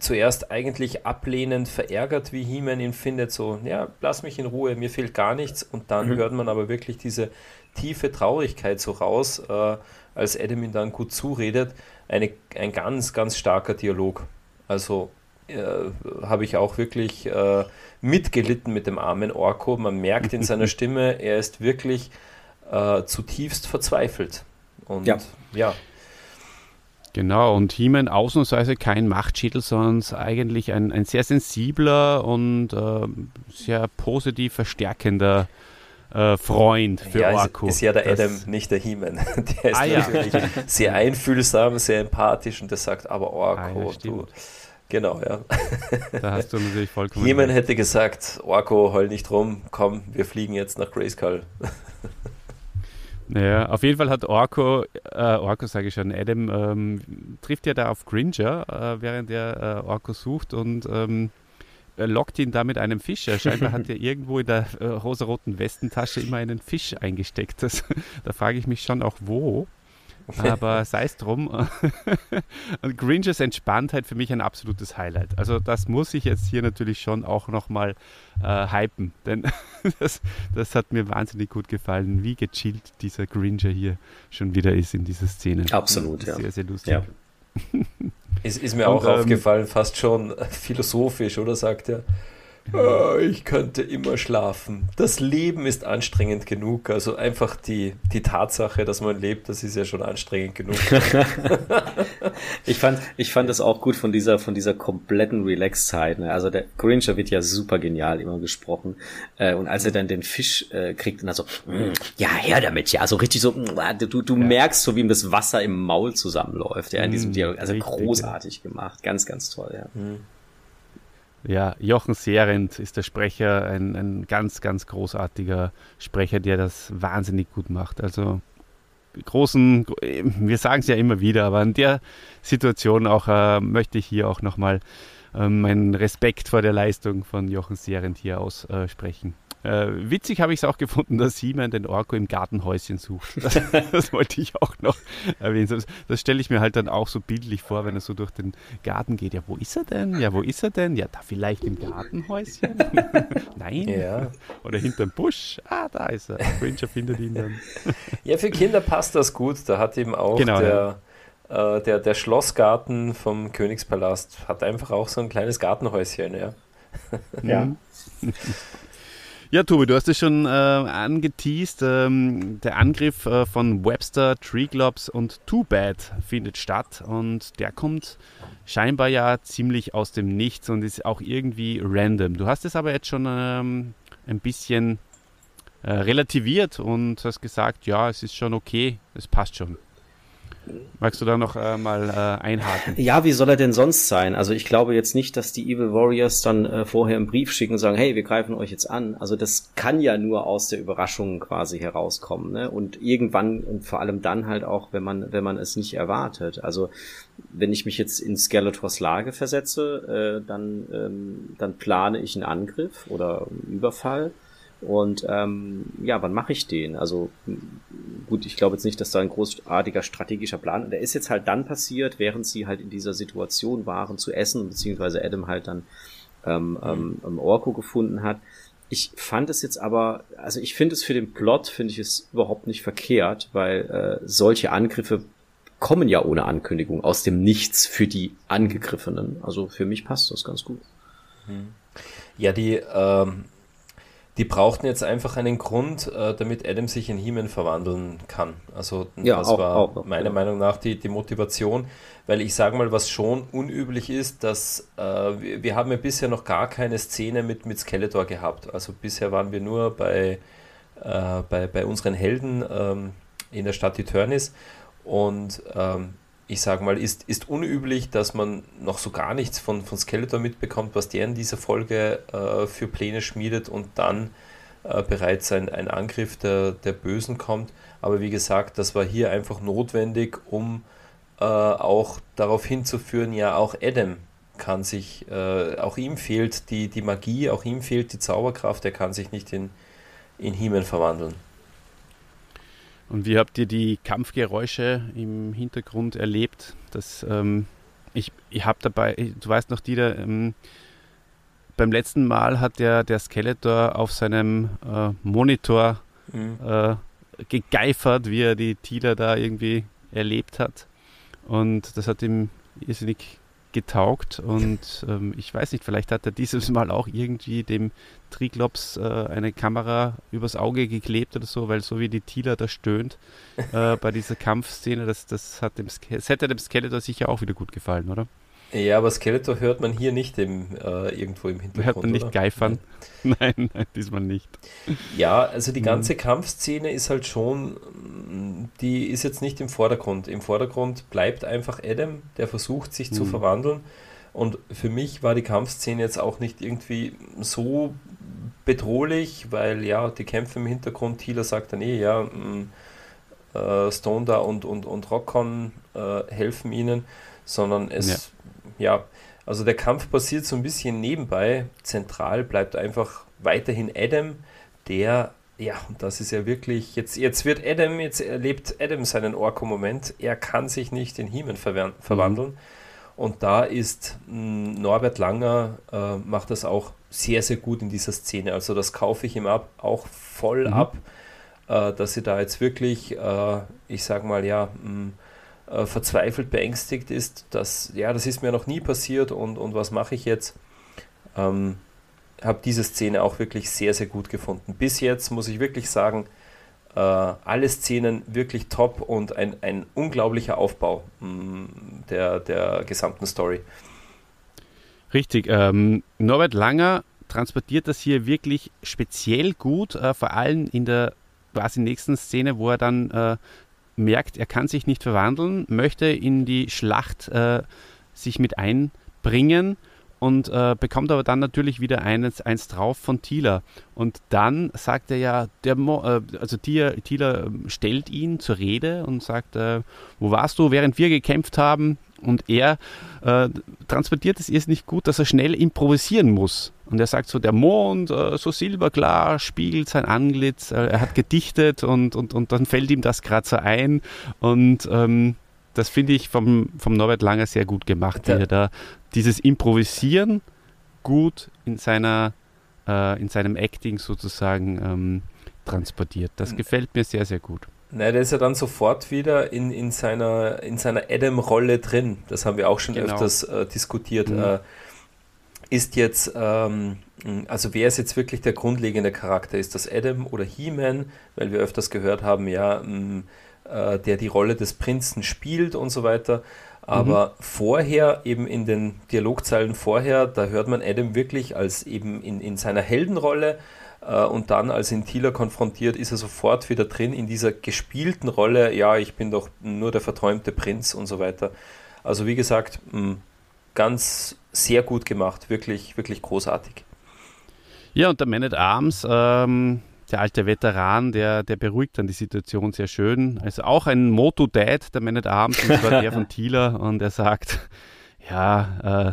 zuerst eigentlich ablehnend verärgert, wie He-Man ihn findet, so, ja, lass mich in Ruhe, mir fehlt gar nichts. Und dann mhm. hört man aber wirklich diese tiefe Traurigkeit so raus, äh, als Adam ihn dann gut zuredet. Eine, ein ganz, ganz starker Dialog. Also äh, habe ich auch wirklich äh, mitgelitten mit dem armen Orko. Man merkt in seiner Stimme, er ist wirklich äh, zutiefst verzweifelt. Und ja. ja. Genau, und He-Man ausnahmsweise kein Machtschädel, sondern eigentlich ein, ein sehr sensibler und äh, sehr positiv verstärkender äh, Freund für ja, Orko. Ist, ist ja der das Adam, nicht der He-Man. Der ist ah, natürlich ja. sehr einfühlsam, sehr empathisch und der sagt, aber Orko, ah, du. Genau, ja. Da hast du natürlich vollkommen. He-Man hätte gesagt, Orko, heul nicht rum, komm, wir fliegen jetzt nach Grayskull. Ja, auf jeden Fall hat Orko, äh, Orko sage ich schon, Adam ähm, trifft ja da auf Gringer, äh, während er äh, Orko sucht und ähm, lockt ihn da mit einem Fisch. Scheinbar hat er irgendwo in der äh, rosaroten Westentasche immer einen Fisch eingesteckt. Das, da frage ich mich schon auch, wo. Aber sei es drum. Und Gringers Entspanntheit für mich ein absolutes Highlight. Also das muss ich jetzt hier natürlich schon auch nochmal äh, hypen, denn das, das hat mir wahnsinnig gut gefallen, wie gechillt dieser Gringer hier schon wieder ist in dieser Szene. Absolut, ja. Sehr, sehr lustig. Ja. ist, ist mir Und, auch ähm, aufgefallen, fast schon philosophisch, oder sagt er? Oh, ich könnte immer schlafen. Das Leben ist anstrengend genug. Also einfach die, die Tatsache, dass man lebt, das ist ja schon anstrengend genug. ich fand, ich fand das auch gut von dieser, von dieser kompletten Relax-Zeit. Ne? Also der Grincher wird ja super genial immer gesprochen. Äh, und als er dann den Fisch äh, kriegt und dann so, mm, ja, her damit, ja, so richtig so, mm, du, du ja. merkst so, wie ihm das Wasser im Maul zusammenläuft, ja, in diesem mm, Dialog. Also großartig gemacht. Ganz, ganz toll, ja. Mhm. Ja, Jochen Serent ist der Sprecher, ein, ein ganz, ganz großartiger Sprecher, der das wahnsinnig gut macht. Also großen, wir sagen es ja immer wieder, aber in der Situation auch äh, möchte ich hier auch nochmal äh, meinen Respekt vor der Leistung von Jochen Serent hier aussprechen. Äh, witzig habe ich es auch gefunden, dass Simon den Orko im Gartenhäuschen sucht. Das, das wollte ich auch noch erwähnen. Das, das stelle ich mir halt dann auch so bildlich vor, wenn er so durch den Garten geht. Ja, wo ist er denn? Ja, wo ist er denn? Ja, da vielleicht im Gartenhäuschen? Nein. Ja. Oder hinterm Busch? Ah, da ist er. Ranger findet ihn dann. ja, für Kinder passt das gut. Da hat eben auch genau, der, ja. äh, der, der Schlossgarten vom Königspalast hat einfach auch so ein kleines Gartenhäuschen, ja. Ja. Ja, Tobi, du hast es schon äh, angeteased. Ähm, der Angriff äh, von Webster, Treeglops und Too Bad findet statt und der kommt scheinbar ja ziemlich aus dem Nichts und ist auch irgendwie random. Du hast es aber jetzt schon ähm, ein bisschen äh, relativiert und hast gesagt, ja, es ist schon okay, es passt schon. Magst du da noch äh, mal äh, einhaken? Ja, wie soll er denn sonst sein? Also ich glaube jetzt nicht, dass die Evil Warriors dann äh, vorher einen Brief schicken und sagen, hey, wir greifen euch jetzt an. Also das kann ja nur aus der Überraschung quasi herauskommen. Ne? Und irgendwann und vor allem dann halt auch, wenn man, wenn man es nicht erwartet. Also wenn ich mich jetzt in Skeletors Lage versetze, äh, dann, ähm, dann plane ich einen Angriff oder einen Überfall und ähm, ja, wann mache ich den? Also gut, ich glaube jetzt nicht, dass da ein großartiger strategischer Plan. Der ist jetzt halt dann passiert, während sie halt in dieser Situation waren zu essen, beziehungsweise Adam halt dann ähm, ähm, ähm, Orko gefunden hat. Ich fand es jetzt aber, also ich finde es für den Plot, finde ich es überhaupt nicht verkehrt, weil äh, solche Angriffe kommen ja ohne Ankündigung aus dem Nichts für die Angegriffenen. Also für mich passt das ganz gut. Ja, die ähm, die brauchten jetzt einfach einen Grund, äh, damit Adam sich in He-Man verwandeln kann. Also ja, das auch, war auch, meiner ja. Meinung nach die, die Motivation, weil ich sage mal, was schon unüblich ist, dass äh, wir, wir, haben ja bisher noch gar keine Szene mit, mit Skeletor gehabt. Also bisher waren wir nur bei, äh, bei, bei unseren Helden ähm, in der Stadt Eternis und ähm, ich sage mal, ist, ist unüblich, dass man noch so gar nichts von, von Skeletor mitbekommt, was der in dieser Folge äh, für Pläne schmiedet und dann äh, bereits ein, ein Angriff der, der Bösen kommt. Aber wie gesagt, das war hier einfach notwendig, um äh, auch darauf hinzuführen, ja, auch Adam kann sich, äh, auch ihm fehlt die, die Magie, auch ihm fehlt die Zauberkraft, er kann sich nicht in, in He-Man verwandeln. Und wie habt ihr die Kampfgeräusche im Hintergrund erlebt? Das, ähm, ich ich habe dabei, du weißt noch, Dieter, ähm, beim letzten Mal hat der, der Skeletor auf seinem äh, Monitor mhm. äh, gegeifert, wie er die Tila da irgendwie erlebt hat. Und das hat ihm irrsinnig getaugt und ähm, ich weiß nicht, vielleicht hat er dieses Mal auch irgendwie dem Triglops äh, eine Kamera übers Auge geklebt oder so, weil so wie die Tila da stöhnt äh, bei dieser Kampfszene, das, das, hat dem, das hätte dem Skeletor sicher auch wieder gut gefallen, oder? Ja, aber Skeletor hört man hier nicht im, äh, irgendwo im Hintergrund. Hört man nicht oder? geifern? Nein. nein, diesmal nicht. Ja, also die ganze mhm. Kampfszene ist halt schon, die ist jetzt nicht im Vordergrund. Im Vordergrund bleibt einfach Adam, der versucht sich mhm. zu verwandeln. Und für mich war die Kampfszene jetzt auch nicht irgendwie so bedrohlich, weil ja, die Kämpfe im Hintergrund, Healer sagt dann eh, ja, mh, mm, äh, Stone da und, und, und Rockon äh, helfen ihnen, sondern es ja ja, also der Kampf passiert so ein bisschen nebenbei. Zentral bleibt einfach weiterhin Adam, der, ja, und das ist ja wirklich, jetzt, jetzt wird Adam, jetzt erlebt Adam seinen Orko-Moment. Er kann sich nicht in He-Man verwandeln. Mhm. Und da ist mh, hm, Norbert Langer, äh, macht das auch sehr, sehr gut in dieser Szene. Also das kaufe ich ihm ab, auch voll mhm. ab, äh, dass sie da jetzt wirklich, äh, ich sag mal, ja, mh, hm, äh, verzweifelt beängstigt ist, dass, ja, das ist mir noch nie passiert und, und was mache ich jetzt? Ähm, habe diese Szene auch wirklich sehr, sehr gut gefunden. Bis jetzt muss ich wirklich sagen, äh, alle Szenen wirklich top und ein, ein unglaublicher Aufbau mh, mm, der, der gesamten Story. Richtig. Ähm, Norbert Langer transportiert das hier wirklich speziell gut, äh, vor allem in der quasi nächsten Szene, wo er dann äh, merkt, er kann sich nicht verwandeln, möchte in die Schlacht äh, sich mit einbringen und äh, bekommt aber dann natürlich wieder eins, eins drauf von Thieler. Und dann sagt er ja, der Mo, äh, also Thieler ähm, stellt ihn zur Rede und sagt, äh, wo warst du, während wir gekämpft haben? Und er äh, transportiert es ist nicht gut, dass er schnell improvisieren muss. Und er sagt so, der Mond, äh, so silberklar, spiegelt sein Antlitz, äh, er hat gedichtet und, und, und dann fällt ihm das gerade so ein. Und ähm, das finde ich vom, vom Norbert Langer sehr gut gemacht, wie er da dieses Improvisieren gut in seiner äh, in seinem Acting sozusagen ähm, transportiert. Das hm. gefällt mir sehr, sehr gut. Nein, der ist ja dann sofort wieder in, in seiner, in seiner Adam-Rolle drin. Das haben wir auch schon genau. öfters äh, diskutiert. Mhm. Äh, ist jetzt, ähm, also wer ist jetzt wirklich der grundlegende Charakter? Ist das Adam oder He-Man? Weil wir öfters gehört haben, ja, mh, äh, der die Rolle des Prinzen spielt und so weiter. Aber mhm. vorher, eben in den Dialogzeilen vorher, da hört man Adam wirklich als eben in, in seiner Heldenrolle und dann, als ihn Thieler konfrontiert, ist er sofort wieder drin in dieser gespielten Rolle, ja, ich bin doch nur der verträumte Prinz und so weiter. Also wie gesagt, mh, ganz sehr gut gemacht, wirklich, wirklich großartig. Ja, und der Man at Arms, ähm, der alte Veteran, der, der beruhigt dann die Situation sehr schön. Also auch ein Moto-Dad, der Man at Arms, und zwar der von Thieler, und er sagt, ja, äh,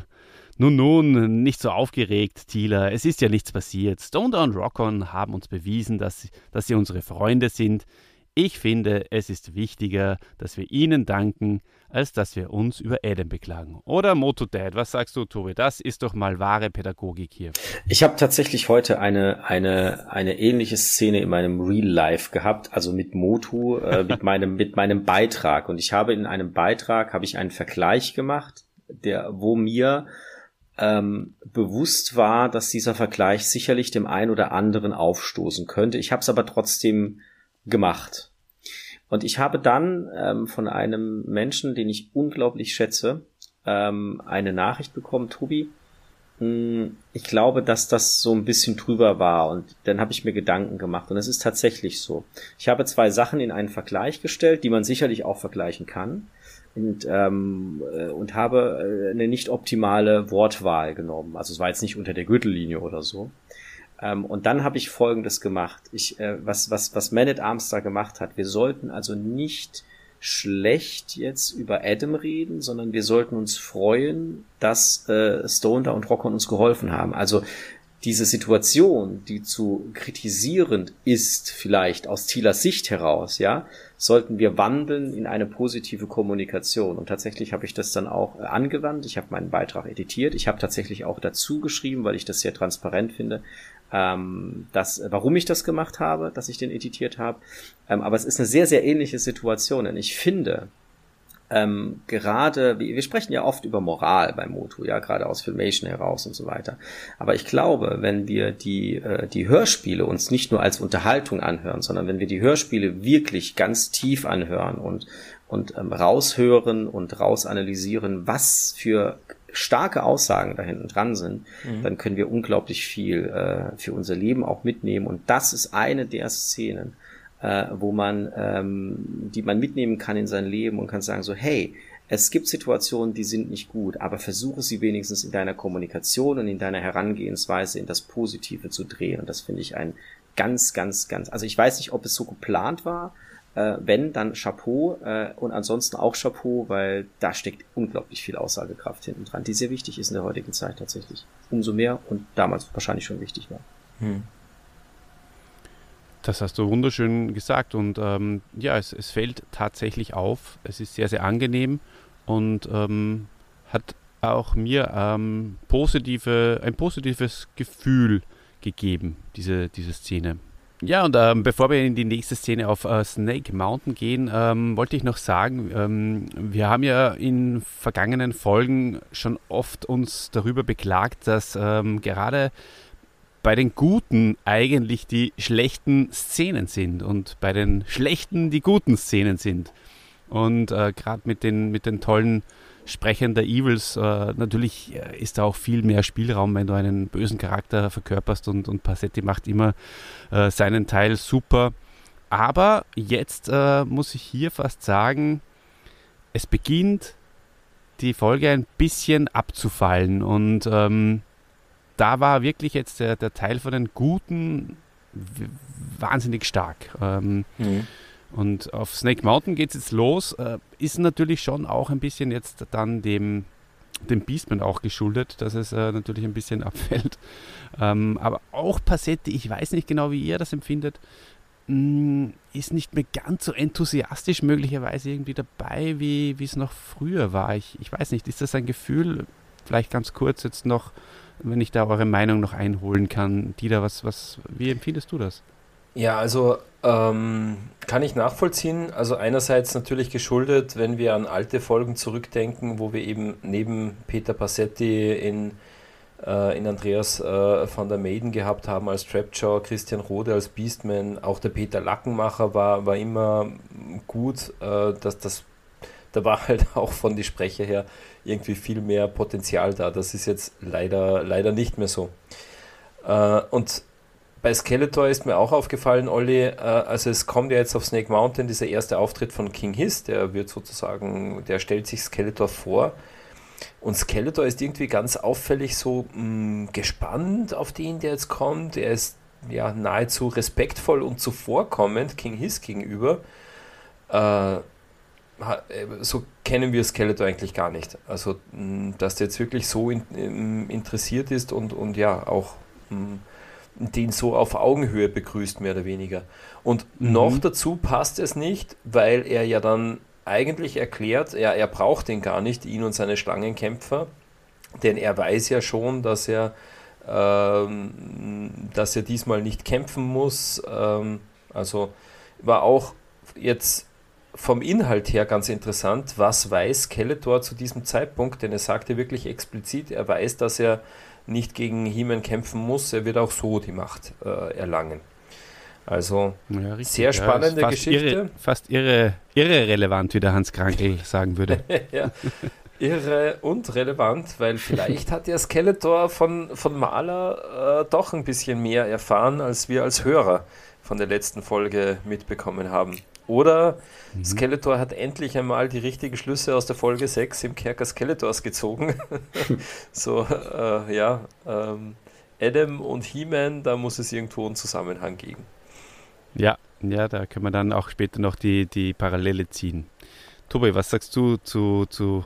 nun, nun, nicht so aufgeregt, Thieler. Es ist ja nichts passiert. Stoner und Rockon haben uns bewiesen, dass, dass sie unsere Freunde sind. Ich finde, es ist wichtiger, dass wir ihnen danken, als dass wir uns über Adam beklagen. Oder Motodad, was sagst du, Tobi? Das ist doch mal wahre Pädagogik hier. Ich habe tatsächlich heute eine, eine, eine ähnliche Szene in meinem Real Life gehabt, also mit Motu, äh, mit meinem, mit meinem Beitrag. Und ich habe in einem Beitrag, habe ich einen Vergleich gemacht, der, wo mir ähm, bewusst war, dass dieser Vergleich sicherlich dem einen oder anderen aufstoßen könnte. Ich habe es aber trotzdem gemacht. Und ich habe dann ähm, von einem Menschen, den ich unglaublich schätze, ähm, eine Nachricht bekommen, Tobi. Mh, hm, ich glaube, dass das so ein bisschen drüber war und dann habe ich mir Gedanken gemacht und es ist tatsächlich so. Ich habe zwei Sachen in einen Vergleich gestellt, die man sicherlich auch vergleichen kann und, ähm, äh, und habe äh, eine nicht optimale Wortwahl genommen. Also es war jetzt nicht unter der Gürtellinie oder so. Ähm, und dann habe ich Folgendes gemacht. Ich, äh, was, was, was Man at Arms da gemacht hat. Wir sollten also nicht schlecht jetzt über Adam reden, sondern wir sollten uns freuen, dass äh, Stoner und Rockon uns geholfen haben. Also diese Situation, die zu kritisierend ist, vielleicht aus Thielers Sicht heraus, ja, sollten wir wandeln in eine positive Kommunikation. Und tatsächlich habe ich das dann auch äh, angewandt. Ich habe meinen Beitrag editiert. Ich habe tatsächlich auch dazu geschrieben, weil ich das sehr transparent finde, ähm, das, warum ich das gemacht habe, dass ich den editiert habe. Ähm, aber es ist eine sehr, sehr ähnliche Situation. Denn ich finde, ähm, gerade, wir sprechen ja oft über Moral bei Motu, ja, gerade aus Filmation heraus und so weiter. Aber ich glaube, wenn wir die, äh, die Hörspiele uns nicht nur als Unterhaltung anhören, sondern wenn wir die Hörspiele wirklich ganz tief anhören und, und ähm, raushören und rausanalysieren, was für starke Aussagen da hinten dran sind, mhm. dann können wir unglaublich viel äh, für unser Leben auch mitnehmen. Und das ist eine der Szenen, äh, wo man, ähm, die man mitnehmen kann in sein Leben und kann sagen so, hey, es gibt Situationen, die sind nicht gut, aber versuche sie wenigstens in deiner Kommunikation und in deiner Herangehensweise in das Positive zu drehen. Und das finde ich ein ganz, ganz, ganz, also ich weiß nicht, ob es so geplant war, äh, wenn, dann Chapeau äh, und ansonsten auch Chapeau, weil da steckt unglaublich viel Aussagekraft hinten dran, die sehr wichtig ist in der heutigen Zeit tatsächlich. Umso mehr und damals wahrscheinlich schon wichtig war. Hm. Das hast du wunderschön gesagt und ähm, ja, es, es fällt tatsächlich auf. Es ist sehr, sehr angenehm und ähm, hat auch mir ähm, positive, ein positives Gefühl gegeben, diese, diese Szene. Ja, und ähm, bevor wir in die nächste Szene auf äh, Snake Mountain gehen, ähm, wollte ich noch sagen, ähm, wir haben ja in vergangenen Folgen schon oft uns darüber beklagt, dass ähm, gerade bei den Guten eigentlich die schlechten Szenen sind und bei den Schlechten die guten Szenen sind. Und äh, gerade mit den, mit den tollen Sprechern der Evils, äh, natürlich äh, ist da auch viel mehr Spielraum, wenn du einen bösen Charakter verkörperst und, und Passetti macht immer äh, seinen Teil super. Aber jetzt äh, muss ich hier fast sagen, es beginnt die Folge ein bisschen abzufallen und ähm, da war wirklich jetzt der, der Teil von den Guten wahnsinnig stark. Ähm, mhm. Und auf Snake Mountain geht es jetzt los. Äh, ist natürlich schon auch ein bisschen jetzt dann dem, dem Beastman auch geschuldet, dass es äh, natürlich ein bisschen abfällt. Ähm, aber auch Passetti, ich weiß nicht genau, wie ihr das empfindet, mh, mm, ist nicht mehr ganz so enthusiastisch möglicherweise irgendwie dabei, wie es noch früher war. Ich, ich weiß nicht, ist das ein Gefühl, vielleicht ganz kurz jetzt noch, wenn ich da eure Meinung noch einholen kann. Dieter, was, was, wie empfindest du das? Ja, also ähm, kann ich nachvollziehen. Also einerseits natürlich geschuldet, wenn wir an alte Folgen zurückdenken, wo wir eben neben Peter Passetti in äh, in Andreas äh, van der Maiden gehabt haben als Trapjaw, Christian Rode als Beastman, auch der Peter Lackenmacher war, war immer gut. Äh, dass das, da war halt auch von die Sprecher her irgendwie viel mehr Potenzial da. Das ist jetzt leider, leider nicht mehr so. Äh, und bei Skeletor ist mir auch aufgefallen, Olli, äh, also es kommt ja jetzt auf Snake Mountain dieser erste Auftritt von King Hiss, der wird sozusagen, der stellt sich Skeletor vor. Und Skeletor ist irgendwie ganz auffällig so mh, mm, gespannt auf den, der jetzt kommt. Er ist ja nahezu respektvoll und zuvorkommend King Hiss gegenüber. Äh, so kennen wir Skeletor eigentlich gar nicht. Also, dass der jetzt wirklich so in, interessiert ist und, und ja auch den so auf Augenhöhe begrüßt, mehr oder weniger. Und mhm. noch dazu passt es nicht, weil er ja dann eigentlich erklärt, ja, er braucht den gar nicht, ihn und seine Schlangenkämpfer, denn er weiß ja schon, dass er, ähm, dass er diesmal nicht kämpfen muss. Ähm, also war auch jetzt vom Inhalt her ganz interessant, was weiß Skeletor zu diesem Zeitpunkt, denn er sagte wirklich explizit, er weiß, dass er nicht gegen He-Man kämpfen muss, er wird auch so die Macht äh, erlangen. Also ja, sehr spannende ja, Geschichte. Irre, fast irre, irrelevant, wie der Hans Krankel sagen würde. ja, irre und relevant, weil vielleicht hat der Skeletor von, von Maler äh, doch ein bisschen mehr erfahren, als wir als Hörer von der letzten Folge mitbekommen haben. Oder mhm. Skeletor hat endlich einmal die richtigen Schlüsse aus der Folge 6 im Kerker Skeletors gezogen. so, äh, ja, ähm, Adam und He-Man, da muss es irgendwo einen Zusammenhang geben. Ja, ja, da können wir dann auch später noch die, die Parallele ziehen. Tobi, was sagst du zu, zu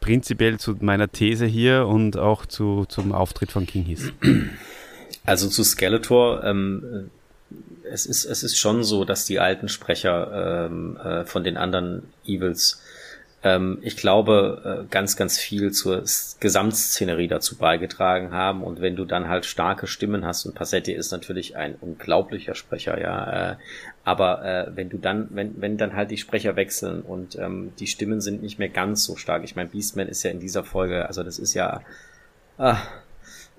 prinzipiell zu meiner These hier und auch zu, zum Auftritt von King Hiss? Also zu Skeletor, ähm, es ist, es ist schon so, dass die alten Sprecher ähm, äh, von den anderen Evils, ähm, ich glaube, äh, ganz, ganz viel zur Gesamtszenerie dazu beigetragen haben. Und wenn du dann halt starke Stimmen hast, und Passetti ist natürlich ein unglaublicher Sprecher, ja, äh, aber äh, wenn du dann, wenn, wenn dann halt die Sprecher wechseln und ähm, die Stimmen sind nicht mehr ganz so stark. Ich meine, Beastman ist ja in dieser Folge, also das ist ja,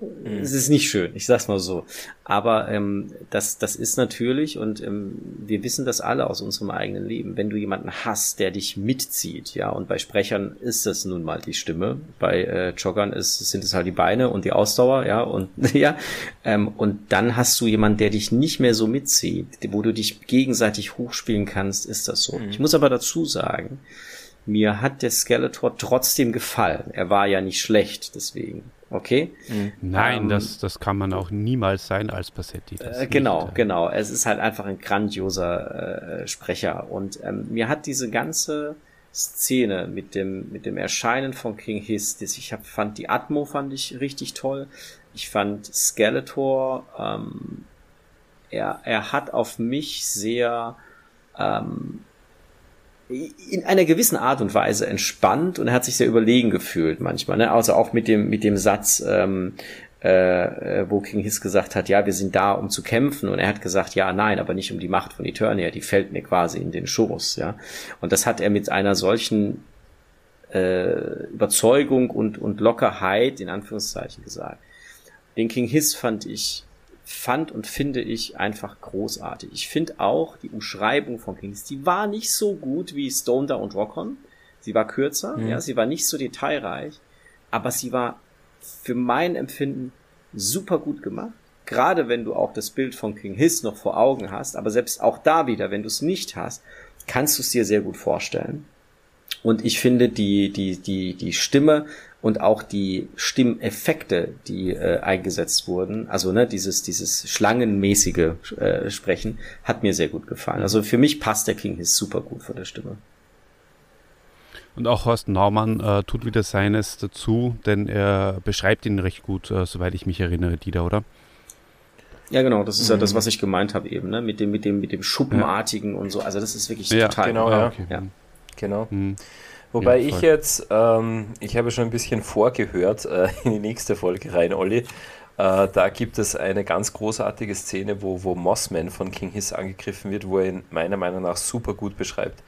ah, es ist nicht schön, ich sag's mal so. Aber ähm, das, das ist natürlich, und ähm, wir wissen das alle aus unserem eigenen Leben, wenn du jemanden hast, der dich mitzieht, ja, und bei Sprechern ist das nun mal die Stimme, bei äh, Joggern ist, sind es halt die Beine und die Ausdauer, ja, und ja, ähm, und dann hast du jemanden, der dich nicht mehr so mitzieht, wo du dich gegenseitig hochspielen kannst, ist das so. Mhm. Ich muss aber dazu sagen, mir hat der Skeletor trotzdem gefallen. Er war ja nicht schlecht, deswegen. Okay? Nein, ähm, das, das kann man auch niemals sein als Passetti. Äh, genau, nicht, äh, genau. Es ist halt einfach ein grandioser äh, Sprecher. Und ähm, mir hat diese ganze Szene mit dem, mit dem Erscheinen von King Hiss, das, ich hab, fand die Atmo fand ich richtig toll. Ich fand Skeletor, ähm, er, er hat auf mich sehr ähm, in einer gewissen Art und Weise entspannt und er hat sich sehr überlegen gefühlt manchmal. Ne? Also auch mit dem, mit dem Satz, ähm, äh, wo King Hiss gesagt hat, ja, wir sind da, um zu kämpfen. Und er hat gesagt, ja, nein, aber nicht um die Macht von Eternia, die fällt mir quasi in den Schoß. Ja? Und das hat er mit einer solchen äh, Überzeugung und, und Lockerheit, in Anführungszeichen, gesagt. Den King Hiss fand ich fand und finde ich einfach großartig. Ich finde auch die Umschreibung von Kings, die war nicht so gut wie Stoner und Rockon. Sie war kürzer, mhm. ja, sie war nicht so detailreich, aber sie war für mein Empfinden super gut gemacht. Gerade wenn du auch das Bild von King Hiss noch vor Augen hast, aber selbst auch da wieder, wenn du es nicht hast, kannst du es dir sehr gut vorstellen. Und ich finde die, die, die, die Stimme und auch die Stimmeffekte, die äh, eingesetzt wurden, also ne, dieses, dieses schlangenmäßige äh, Sprechen, hat mir sehr gut gefallen. Also für mich passt der King Hiss super gut von der Stimme. Und auch Horst Naumann äh, tut wieder seines dazu, denn er beschreibt ihn recht gut, äh, soweit ich mich erinnere, Dieter, oder? Ja, genau, das ist mhm. ja das, was ich gemeint habe eben, ne? Mit dem, mit dem, mit dem Schuppenartigen ja. und so. Also das ist wirklich ja, total. Genau, ja. Okay. ja. Genau. Mhm. Wobei ja, ich jetzt, ähm, ich habe schon ein bisschen vorgehört äh, in die nächste Folge rein, Olli. Äh, da gibt es eine ganz großartige Szene, wo, wo Mossman von King Hiss angegriffen wird, wo er ihn meiner Meinung nach super gut beschreibt.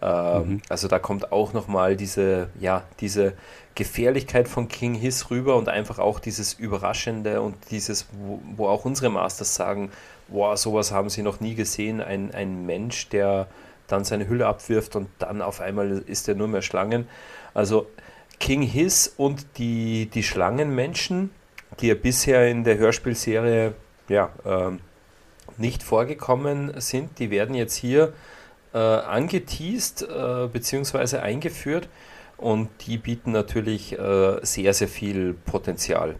Ähm, mhm. Also da kommt auch nochmal diese, ja, diese Gefährlichkeit von King Hiss rüber und einfach auch dieses Überraschende und dieses, wo, wo auch unsere Masters sagen, wow, sowas haben sie noch nie gesehen. Ein, ein Mensch, der dann seine Hülle abwirft und dann auf einmal ist er nur mehr Schlangen. Also King Hiss und die, die Schlangenmenschen, die ja bisher in der Hörspielserie ja, ähm, nicht vorgekommen sind, die werden jetzt hier äh, angeteased äh, bzw. eingeführt und die bieten natürlich äh, sehr, sehr viel Potenzial.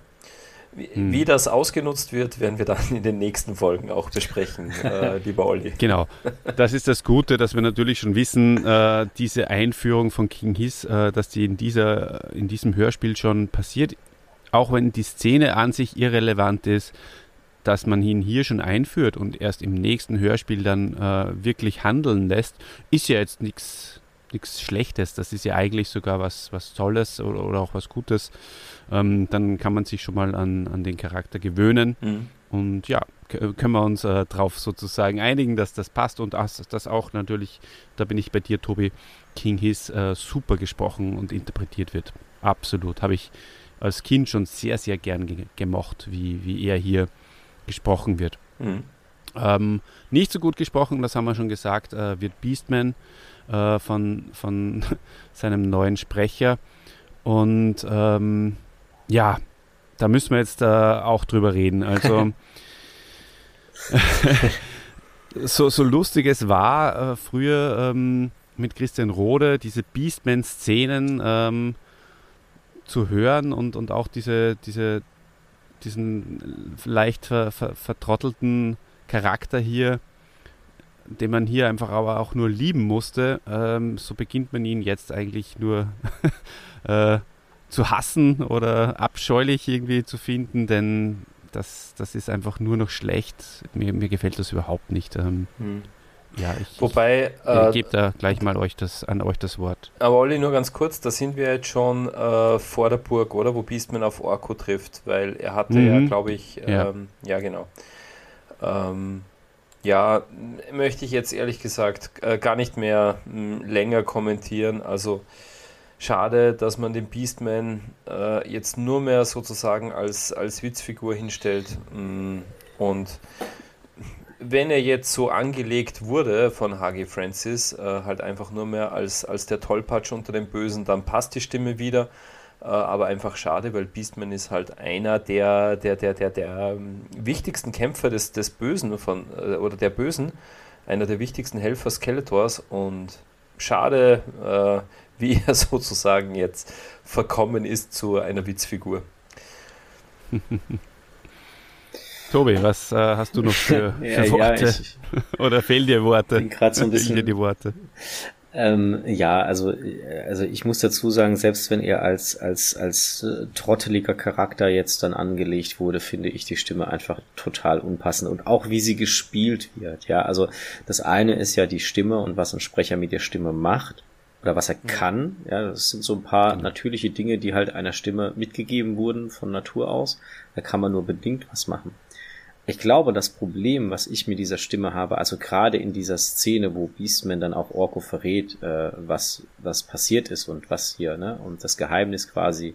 Wie, hm. wie, das ausgenutzt wird, werden wir dann in den nächsten Folgen auch besprechen, äh, lieber Olli. Genau, das ist das Gute, dass wir natürlich schon wissen, äh, diese Einführung von King Hiss, äh, dass die in, dieser, in diesem Hörspiel schon passiert, auch wenn die Szene an sich irrelevant ist, dass man ihn hier schon einführt und erst im nächsten Hörspiel dann äh, wirklich handeln lässt, ist ja jetzt nichts nichts Schlechtes. Das ist ja eigentlich sogar was, was Tolles oder, oder auch was Gutes. Ähm, dann kann man sich schon mal an, an den Charakter gewöhnen. Mhm. Und ja, können wir uns äh, darauf sozusagen einigen, dass das passt und dass das auch natürlich, da bin ich bei dir, Tobi, King His äh, super gesprochen und interpretiert wird. Absolut. Habe ich als Kind schon sehr, sehr gern ge gemocht, wie, wie er hier gesprochen wird. Mhm. Ähm, nicht so gut gesprochen, das haben wir schon gesagt, äh, wird Beastman äh, von, von seinem neuen Sprecher. Und ähm, ja, da müssen wir jetzt äh, auch drüber reden. Also so, so lustig es war äh, früher ähm, mit Christian Rode, diese Beastman-Szenen ähm, zu hören und, und auch diese, diese, diesen leicht ver, ver, vertrottelten Charakter hier den man hier einfach aber auch nur lieben musste, ähm, so beginnt man ihn jetzt eigentlich nur äh, zu hassen oder abscheulich irgendwie zu finden, denn das, das ist einfach nur noch schlecht. Mir, mir gefällt das überhaupt nicht. Ähm, hm. Ja, ich, Wobei, ich, äh, gebe da gleich mal euch das, an euch das Wort. Aber Olli, nur ganz kurz, da sind wir jetzt schon äh, vor der Burg, oder? Wo Beastman auf Orko trifft, weil er hatte mhm. ja, glaube ich, ähm, ja. ja. genau. Ähm, ja, möchte ich jetzt ehrlich gesagt äh, gar nicht mehr mh, länger kommentieren. Also schade, dass man den Beastman äh, jetzt nur mehr sozusagen als, als Witzfigur hinstellt. Mh, und wenn er jetzt so angelegt wurde von H.G. Francis, äh, halt einfach nur mehr als, als der Tollpatsch unter den Bösen, dann passt die Stimme wieder. Äh, aber einfach schade, weil Beastman ist halt einer der, der, der, der, der ähm, wichtigsten Kämpfer des, des Bösen von, äh, oder der Bösen, einer der wichtigsten Helfer Skeletors und schade, äh, wie er sozusagen jetzt verkommen ist zu einer Witzfigur. Tobi, was äh, hast du noch für, für ja, Worte? Ja, ich, Oder fehlen dir Worte? Bin gerade so ein bisschen. die Worte. Ähm, ja, also, also ich muss dazu sagen, selbst wenn er als, als, als äh, trotteliger Charakter jetzt dann angelegt wurde, finde ich die Stimme einfach total unpassend und auch wie sie gespielt wird. Ja, also das eine ist ja die Stimme und was ein Sprecher mit der Stimme macht oder was er kann. Ja, das sind so ein paar genau. natürliche Dinge, die halt einer Stimme mitgegeben wurden von Natur aus. Da kann man nur bedingt was machen. Ich glaube, das Problem, was ich mit dieser Stimme habe, also gerade in dieser Szene, wo Beastman dann auch Orko verrät, äh, was, was passiert ist und was hier, ne, und das Geheimnis quasi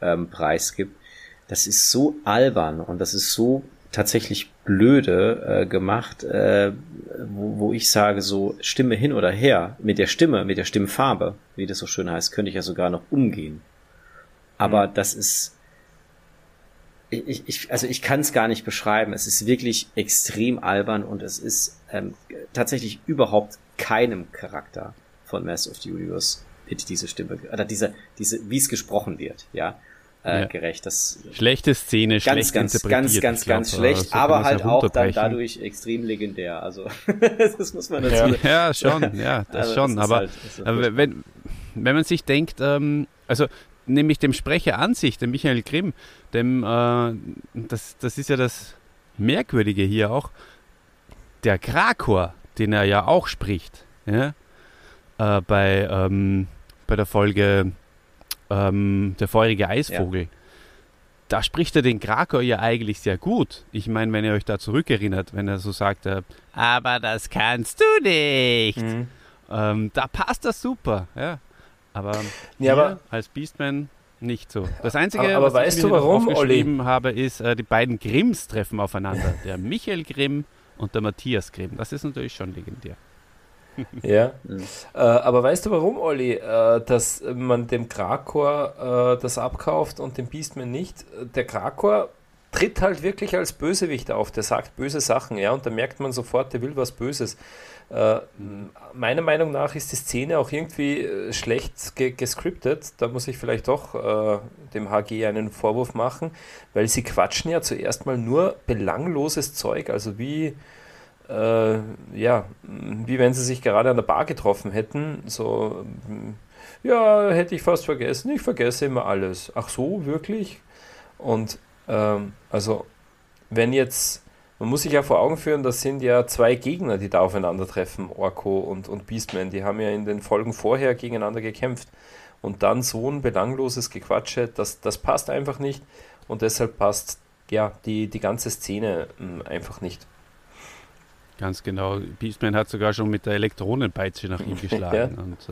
ähm, preisgibt, das ist so albern und das ist so tatsächlich blöde äh, gemacht, äh, wo, wo ich sage, so Stimme hin oder her, mit der Stimme, mit der Stimmfarbe, wie das so schön heißt, könnte ich ja sogar noch umgehen. Aber mhm. das ist ich, ich, also ich kann es gar nicht beschreiben. Es ist wirklich extrem albern und es ist ähm, tatsächlich überhaupt keinem Charakter von Mass of the Universe wird diese Stimme oder diese, diese, wie es gesprochen wird, ja, äh, ja. gerecht. Das schlechte Szene, ganz, schlecht ganz, ganz, ganz, glaub, ganz schlecht, so aber halt auch dann dadurch extrem legendär. Also das muss man dazu. Ja, ja schon, ja, das also, schon. Das aber, halt, aber wenn wenn man sich denkt, ähm, also nämlich dem Sprecher an sich, dem Michael Grimm, dem, äh, das, das ist ja das Merkwürdige hier auch, der Krakor, den er ja auch spricht, ja, äh, bei, ähm, bei der Folge ähm, Der feurige Eisvogel. Ja. Da spricht er den Krakor ja eigentlich sehr gut. Ich meine, wenn ihr euch da zurückerinnert, wenn er so sagt, äh, aber das kannst du nicht. Mhm. Ähm, da passt das super, ja. Aber, Ja, aber- als Beastman nicht so. Das Einzige, Aber- aber was weißt ich mir warum, aufgeschrieben habe, ist, äh, die beiden Grimms treffen aufeinander. Der Michael Grimm und der Matthias Grimm. Das ist natürlich schon legendär. Ja. Mhm. Äh, aber weißt du warum, Olli, äh, dass man dem Krakor äh, das abkauft und dem Beastman nicht? Der Krakor tritt halt wirklich als Bösewicht auf. Der sagt böse Sachen, ja, und da merkt man sofort, der will was Böses. Äh, meiner Meinung nach ist die Szene auch irgendwie äh, schlecht ge gescriptet. Da muss ich vielleicht doch äh, dem HG einen Vorwurf machen, weil sie quatschen ja zuerst mal nur belangloses Zeug, also wie äh, ja, wie wenn sie sich gerade an der Bar getroffen hätten. So, mm, ja, hätte ich fast vergessen. Ich vergesse immer alles. Ach so, wirklich? Und ähm, also, wenn jetzt, man muss sich ja vor Augen führen, das sind ja zwei Gegner, die da aufeinandertreffen, Orko und, und Beastman. Die haben ja in den Folgen vorher gegeneinander gekämpft. Und dann so ein belangloses Gequatsche, das, das passt einfach nicht. Und deshalb passt ja die, die ganze Szene mh, einfach nicht. Ganz genau. Beastman hat sogar schon mit der Elektronenpeitsche nach ihm geschlagen. Und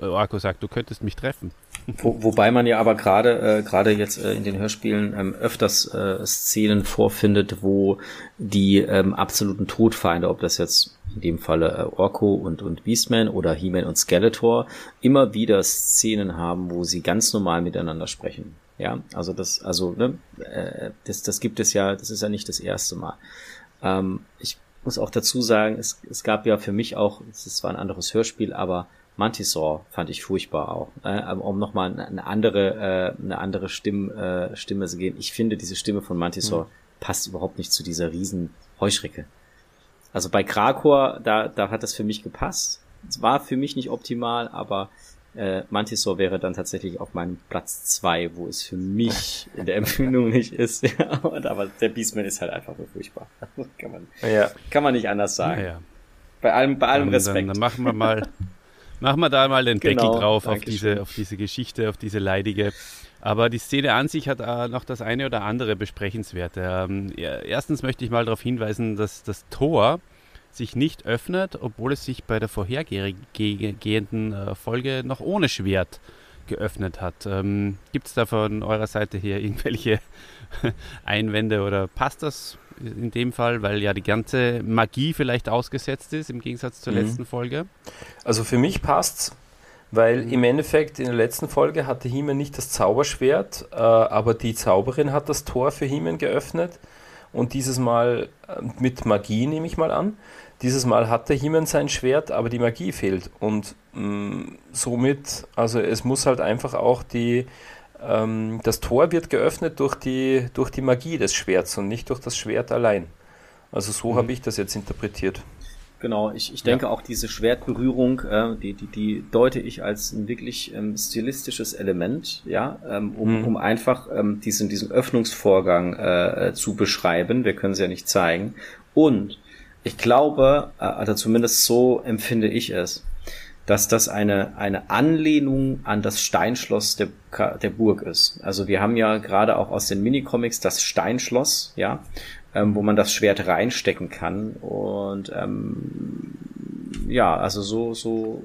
äh, Orko sagt, du könntest mich treffen. Wo, wobei man ja aber gerade äh, gerade jetzt äh, in den Hörspielen ähm, öfters äh, Szenen vorfindet, wo die ähm, absoluten Todfeinde, ob das jetzt in dem Falle äh, Orko und, und Beastman oder He-Man und Skeletor, immer wieder Szenen haben, wo sie ganz normal miteinander sprechen. Ja, also das, also, ne, äh, das, das gibt es ja, das ist ja nicht das erste Mal. Ähm, ich muss auch dazu sagen, es, es gab ja für mich auch, es ist zwar ein anderes Hörspiel, aber Mantisaur fand ich furchtbar auch. Äh, um nochmal eine, andere, äh, eine andere Stimm, äh, Stimme zu geben. Ich finde, diese Stimme von Mantisaur Mhm. passt überhaupt nicht zu dieser riesen Heuschrecke. Also bei Krakor, da, da hat das für mich gepasst. Es war für mich nicht optimal, aber äh, Mantisaur wäre dann tatsächlich auf meinem Platz zwei, wo es für mich in der Empfindung nicht ist. Ja, und, aber der Beastman ist halt einfach nur furchtbar. kann, man, Ja, kann man nicht anders sagen. Naja. Bei allem, bei allem Dann, Respekt. dann, dann machen wir mal, machen wir da mal den Genau, Deckel drauf auf diese, auf diese Geschichte, auf diese leidige. Aber die Szene an sich hat äh, noch das eine oder andere besprechenswerte. Ähm, ja, erstens möchte ich mal darauf hinweisen, dass das Tor sich nicht öffnet, obwohl es sich bei der vorhergehenden äh, Folge noch ohne Schwert geöffnet hat. Ähm, Gibt es da von eurer Seite her irgendwelche Einwände oder passt das in dem Fall, weil ja die ganze Magie vielleicht ausgesetzt ist im Gegensatz zur Mhm. letzten Folge? Also für mich passt's, weil Mhm. im Endeffekt in der letzten Folge hatte He-Man nicht das Zauberschwert, äh, aber die Zauberin hat das Tor für He-Man geöffnet und dieses Mal äh, mit Magie nehme ich mal an. Dieses Mal hatte He-Man sein Schwert, aber die Magie fehlt und mh, somit, also es muss halt einfach auch die ähm, das Tor wird geöffnet durch die, durch die Magie des Schwerts und nicht durch das Schwert allein. Also so Mhm. habe ich das jetzt interpretiert. Genau, ich, ich denke auch diese Schwertberührung, äh, die, die, die deute ich als ein wirklich ähm, stilistisches Element, ja, ähm, um, Mhm. um einfach ähm, diesen, diesen Öffnungsvorgang äh, äh, zu beschreiben. Wir können es ja nicht zeigen. Und ich glaube, äh, also zumindest so empfinde ich es, dass das eine, eine Anlehnung an das Steinschloss der, der Burg ist. Also wir haben ja gerade auch aus den Minicomics das Steinschloss, ja, ähm, wo man das Schwert reinstecken kann. Und ähm, ja, also so, so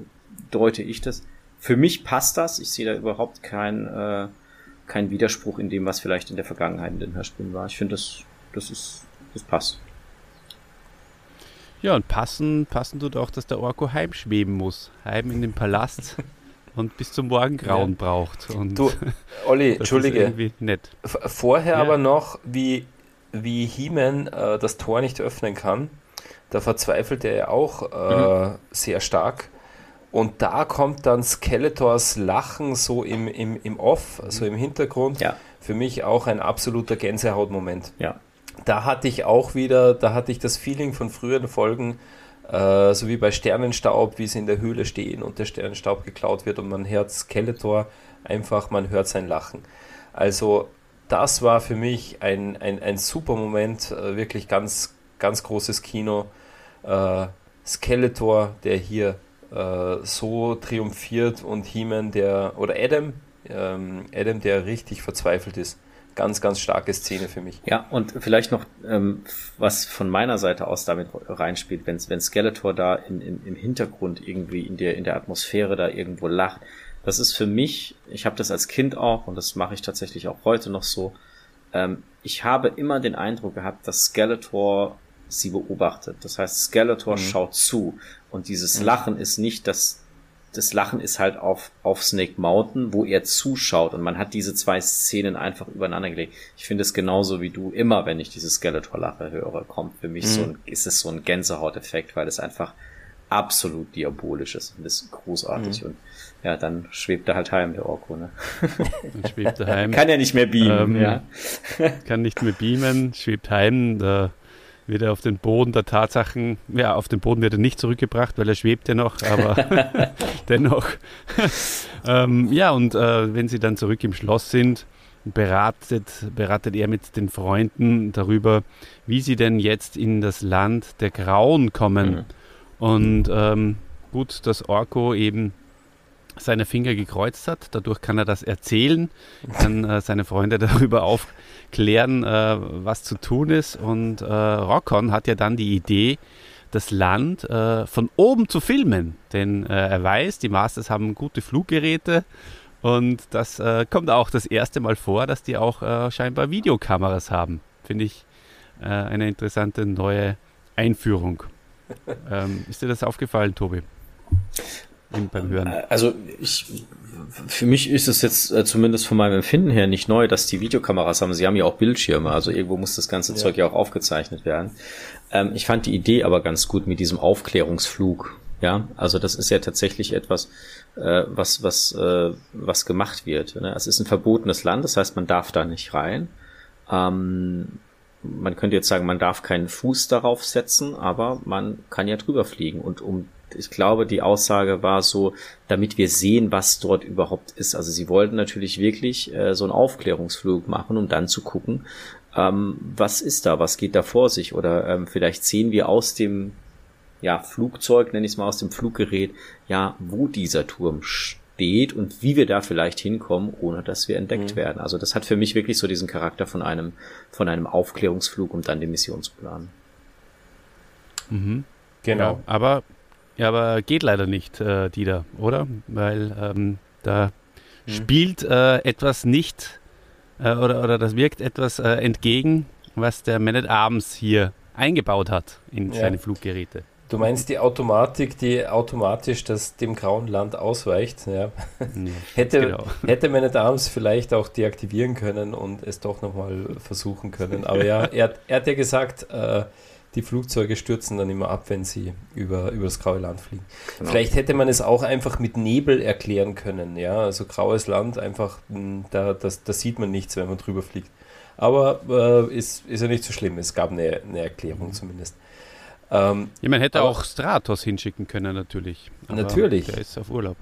deute ich das. Für mich passt das. Ich sehe da überhaupt keinen äh, keinen Widerspruch in dem, was vielleicht in der Vergangenheit in den Hörspielen war. Ich finde, das, das ist, das passt. Ja, und passen, passen tut auch, dass der Orko heimschweben muss. Heim in den Palast und bis zum Morgengrauen Ja. braucht. Und Du, Olli, Entschuldige. Nett. Vorher Ja. aber noch, wie, wie He-Man äh, das Tor nicht öffnen kann, da verzweifelt er ja auch äh, sehr stark. Und da kommt dann Skeletors Lachen so im, im, im Off, so im Hintergrund. Ja. Für mich auch ein absoluter Gänsehautmoment. Ja. Da hatte ich auch wieder, da hatte ich das Feeling von früheren Folgen, äh, so wie bei Sternenstaub, wie sie in der Höhle stehen und der Sternenstaub geklaut wird und man hört Skeletor einfach, man hört sein Lachen. Also das war für mich ein, ein, ein super Moment, äh, wirklich ganz, ganz großes Kino. Äh, Skeletor, der hier äh, so triumphiert und He-Man, der, oder Adam, ähm, Adam, der richtig verzweifelt ist. Ganz, ganz starke Szene für mich. Ja, und vielleicht noch, ähm, was von meiner Seite aus damit reinspielt, wenn, wenn Skeletor da in, in, im Hintergrund irgendwie in der, in der Atmosphäre da irgendwo lacht. Das ist für mich, ich habe das als Kind auch und das mache ich tatsächlich auch heute noch so. Ähm, ich habe immer den Eindruck gehabt, dass Skeletor sie beobachtet. Das heißt, Skeletor mhm. schaut zu und dieses mhm. Lachen ist nicht das das Lachen ist halt auf, auf Snake Mountain, wo er zuschaut und man hat diese zwei Szenen einfach übereinander gelegt. Ich finde es genauso wie du immer, wenn ich diese Skeletor-Lache höre, kommt für mich mhm. so ein, ist es so ein Gänsehauteffekt, weil es einfach absolut diabolisch ist und ist großartig mhm. und ja, dann schwebt er halt heim, der Orko, ne? Dann schwebt er heim. kann ja nicht mehr beamen, ähm, ja. kann nicht mehr beamen, schwebt heim, da wird er auf den Boden der Tatsachen, ja, auf den Boden wird er nicht zurückgebracht, weil er schwebt ja noch, aber dennoch. ähm, ja, und äh, wenn sie dann zurück im Schloss sind, beratet, beratet er mit den Freunden darüber, wie sie denn jetzt in das Land der Grauen kommen. Mhm. Und ähm, gut, dass Orko eben seine Finger gekreuzt hat. Dadurch kann er das erzählen, kann äh, seine Freunde darüber aufklären, äh, was zu tun ist. Und äh, Rockon hat ja dann die Idee, das Land äh, von oben zu filmen. Denn äh, er weiß, die Masters haben gute Fluggeräte und das äh, kommt auch das erste Mal vor, dass die auch scheinbar Videokameras haben. Finde ich eine interessante neue Einführung. Ähm, ist dir das aufgefallen, Tobi? Beim Hören? Also ich, für mich ist es jetzt äh, zumindest von meinem Empfinden her nicht neu, dass die Videokameras haben. Sie haben ja auch Bildschirme, also irgendwo muss das ganze ja. Zeug ja auch aufgezeichnet werden. Ähm, ich fand die Idee aber ganz gut mit diesem Aufklärungsflug. Ja, also das ist ja tatsächlich etwas, äh, was was äh, was gemacht wird. Ne? Es ist ein verbotenes Land, das heißt, man darf da nicht rein. Ähm, man könnte jetzt sagen, man darf keinen Fuß darauf setzen, aber man kann ja drüber fliegen. Und um ich glaube, die Aussage war so, damit wir sehen, was dort überhaupt ist. Also sie wollten natürlich wirklich äh, so einen Aufklärungsflug machen, um dann zu gucken, ähm, was ist da, was geht da vor sich. Oder ähm, vielleicht sehen wir aus dem ja, Flugzeug, nenne ich es mal, aus dem Fluggerät, ja, wo dieser Turm steht und wie wir da vielleicht hinkommen, ohne dass wir entdeckt mhm. werden. Also das hat für mich wirklich so diesen Charakter von einem, von einem Aufklärungsflug, um dann die Mission zu planen. Mhm. Genau. Ja, aber ja, aber geht leider nicht, äh, Dieter, oder? Weil ähm, da hm. spielt äh, etwas nicht äh, oder, oder das wirkt etwas äh, entgegen, was der Man at Arms hier eingebaut hat in ja. seine Fluggeräte. Du meinst die Automatik, die automatisch das dem grauen Land ausweicht? Ja. ja hätte, genau. hätte Man at Arms vielleicht auch deaktivieren können und es doch nochmal versuchen können. Aber ja, er, er hat ja gesagt, äh, die Flugzeuge stürzen dann immer ab, wenn sie über, über das graue Land fliegen. Genau. Vielleicht hätte man es auch einfach mit Nebel erklären können, ja, also graues Land, einfach, hm, da, das, da sieht man nichts, wenn man drüber fliegt. Aber äh, ist, ist ja nicht so schlimm, es gab eine, eine Erklärung mhm. zumindest. Ähm, ja, man hätte aber, auch Stratos hinschicken können, natürlich. natürlich. Der ist auf Urlaub.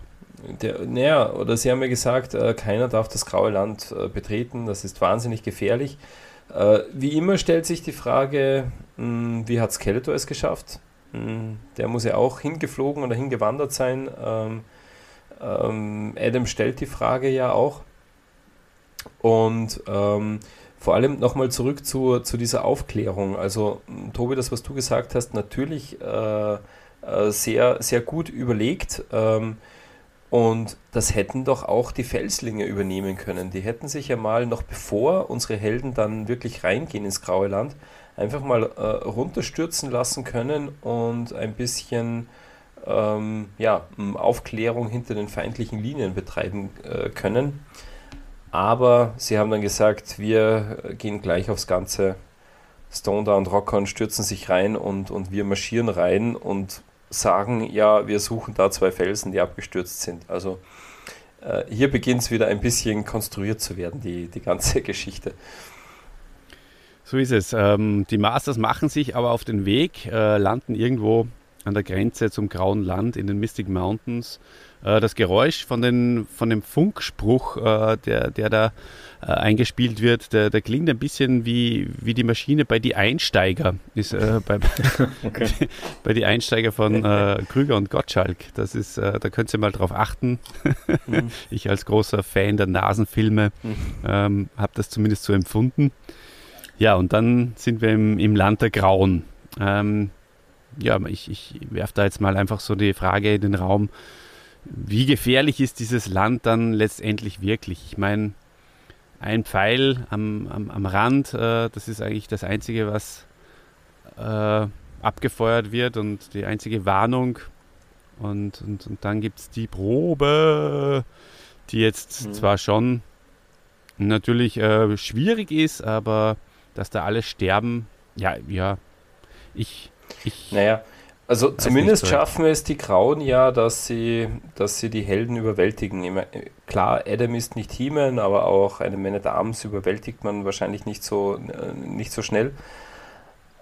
Der, naja, oder sie haben ja gesagt, äh, keiner darf das graue Land äh, betreten, das ist wahnsinnig gefährlich. Äh, wie immer stellt sich die Frage, wie hat Skeletor es geschafft? Hm, der muss ja auch hingeflogen oder hingewandert sein. Ähm, ähm, Adam stellt die Frage ja auch. Und ähm, vor allem nochmal zurück zu, zu dieser Aufklärung. Also, hm, Tobi, das, was du gesagt hast, natürlich äh, äh, sehr, sehr gut überlegt. Ähm, und das hätten doch auch die Felslinge übernehmen können. Die hätten sich ja mal, noch bevor unsere Helden dann wirklich reingehen ins Graue Land, einfach mal äh, runterstürzen lassen können und ein bisschen ähm, ja, Aufklärung hinter den feindlichen Linien betreiben äh, können. Aber sie haben dann gesagt, wir gehen gleich aufs Ganze. Stone da und Rockhorn stürzen sich rein und, und wir marschieren rein und sagen, ja, wir suchen da zwei Felsen, die abgestürzt sind. Also äh, hier beginnt es wieder ein bisschen konstruiert zu werden, die, die ganze Geschichte. So ist es. Ähm, die Masters machen sich aber auf den Weg, äh, landen irgendwo an der Grenze zum Grauen Land in den Mystic Mountains. Äh, das Geräusch von, den, von dem Funkspruch, äh, der, der da äh, eingespielt wird, der, der klingt ein bisschen wie, wie die Maschine bei die Einsteiger. Ist bei, okay. bei die Einsteiger von Krüger und Gottschalk. Das ist, da könnt ihr mal drauf achten. mhm. Ich als großer Fan der Nasenfilme mhm. ähm, habe das zumindest so empfunden. Ja, und dann sind wir im, im Land der Grauen. Ähm, ja, ich, ich werfe da jetzt mal einfach so die Frage in den Raum, wie gefährlich ist dieses Land dann letztendlich wirklich? Ich meine, ein Pfeil am, am, am Rand, äh, das ist eigentlich das Einzige, was äh, abgefeuert wird und die einzige Warnung. Und, und, und dann gibt es die Probe, die jetzt mhm. zwar schon natürlich äh, schwierig ist, aber dass da alle sterben, ja, ja, ich, ich. Naja, also zumindest so. schaffen es die Grauen ja, dass sie, dass sie die Helden überwältigen. Klar, Adam ist nicht He-Man, aber auch eine Man at Arms überwältigt man wahrscheinlich nicht so, äh, nicht so schnell.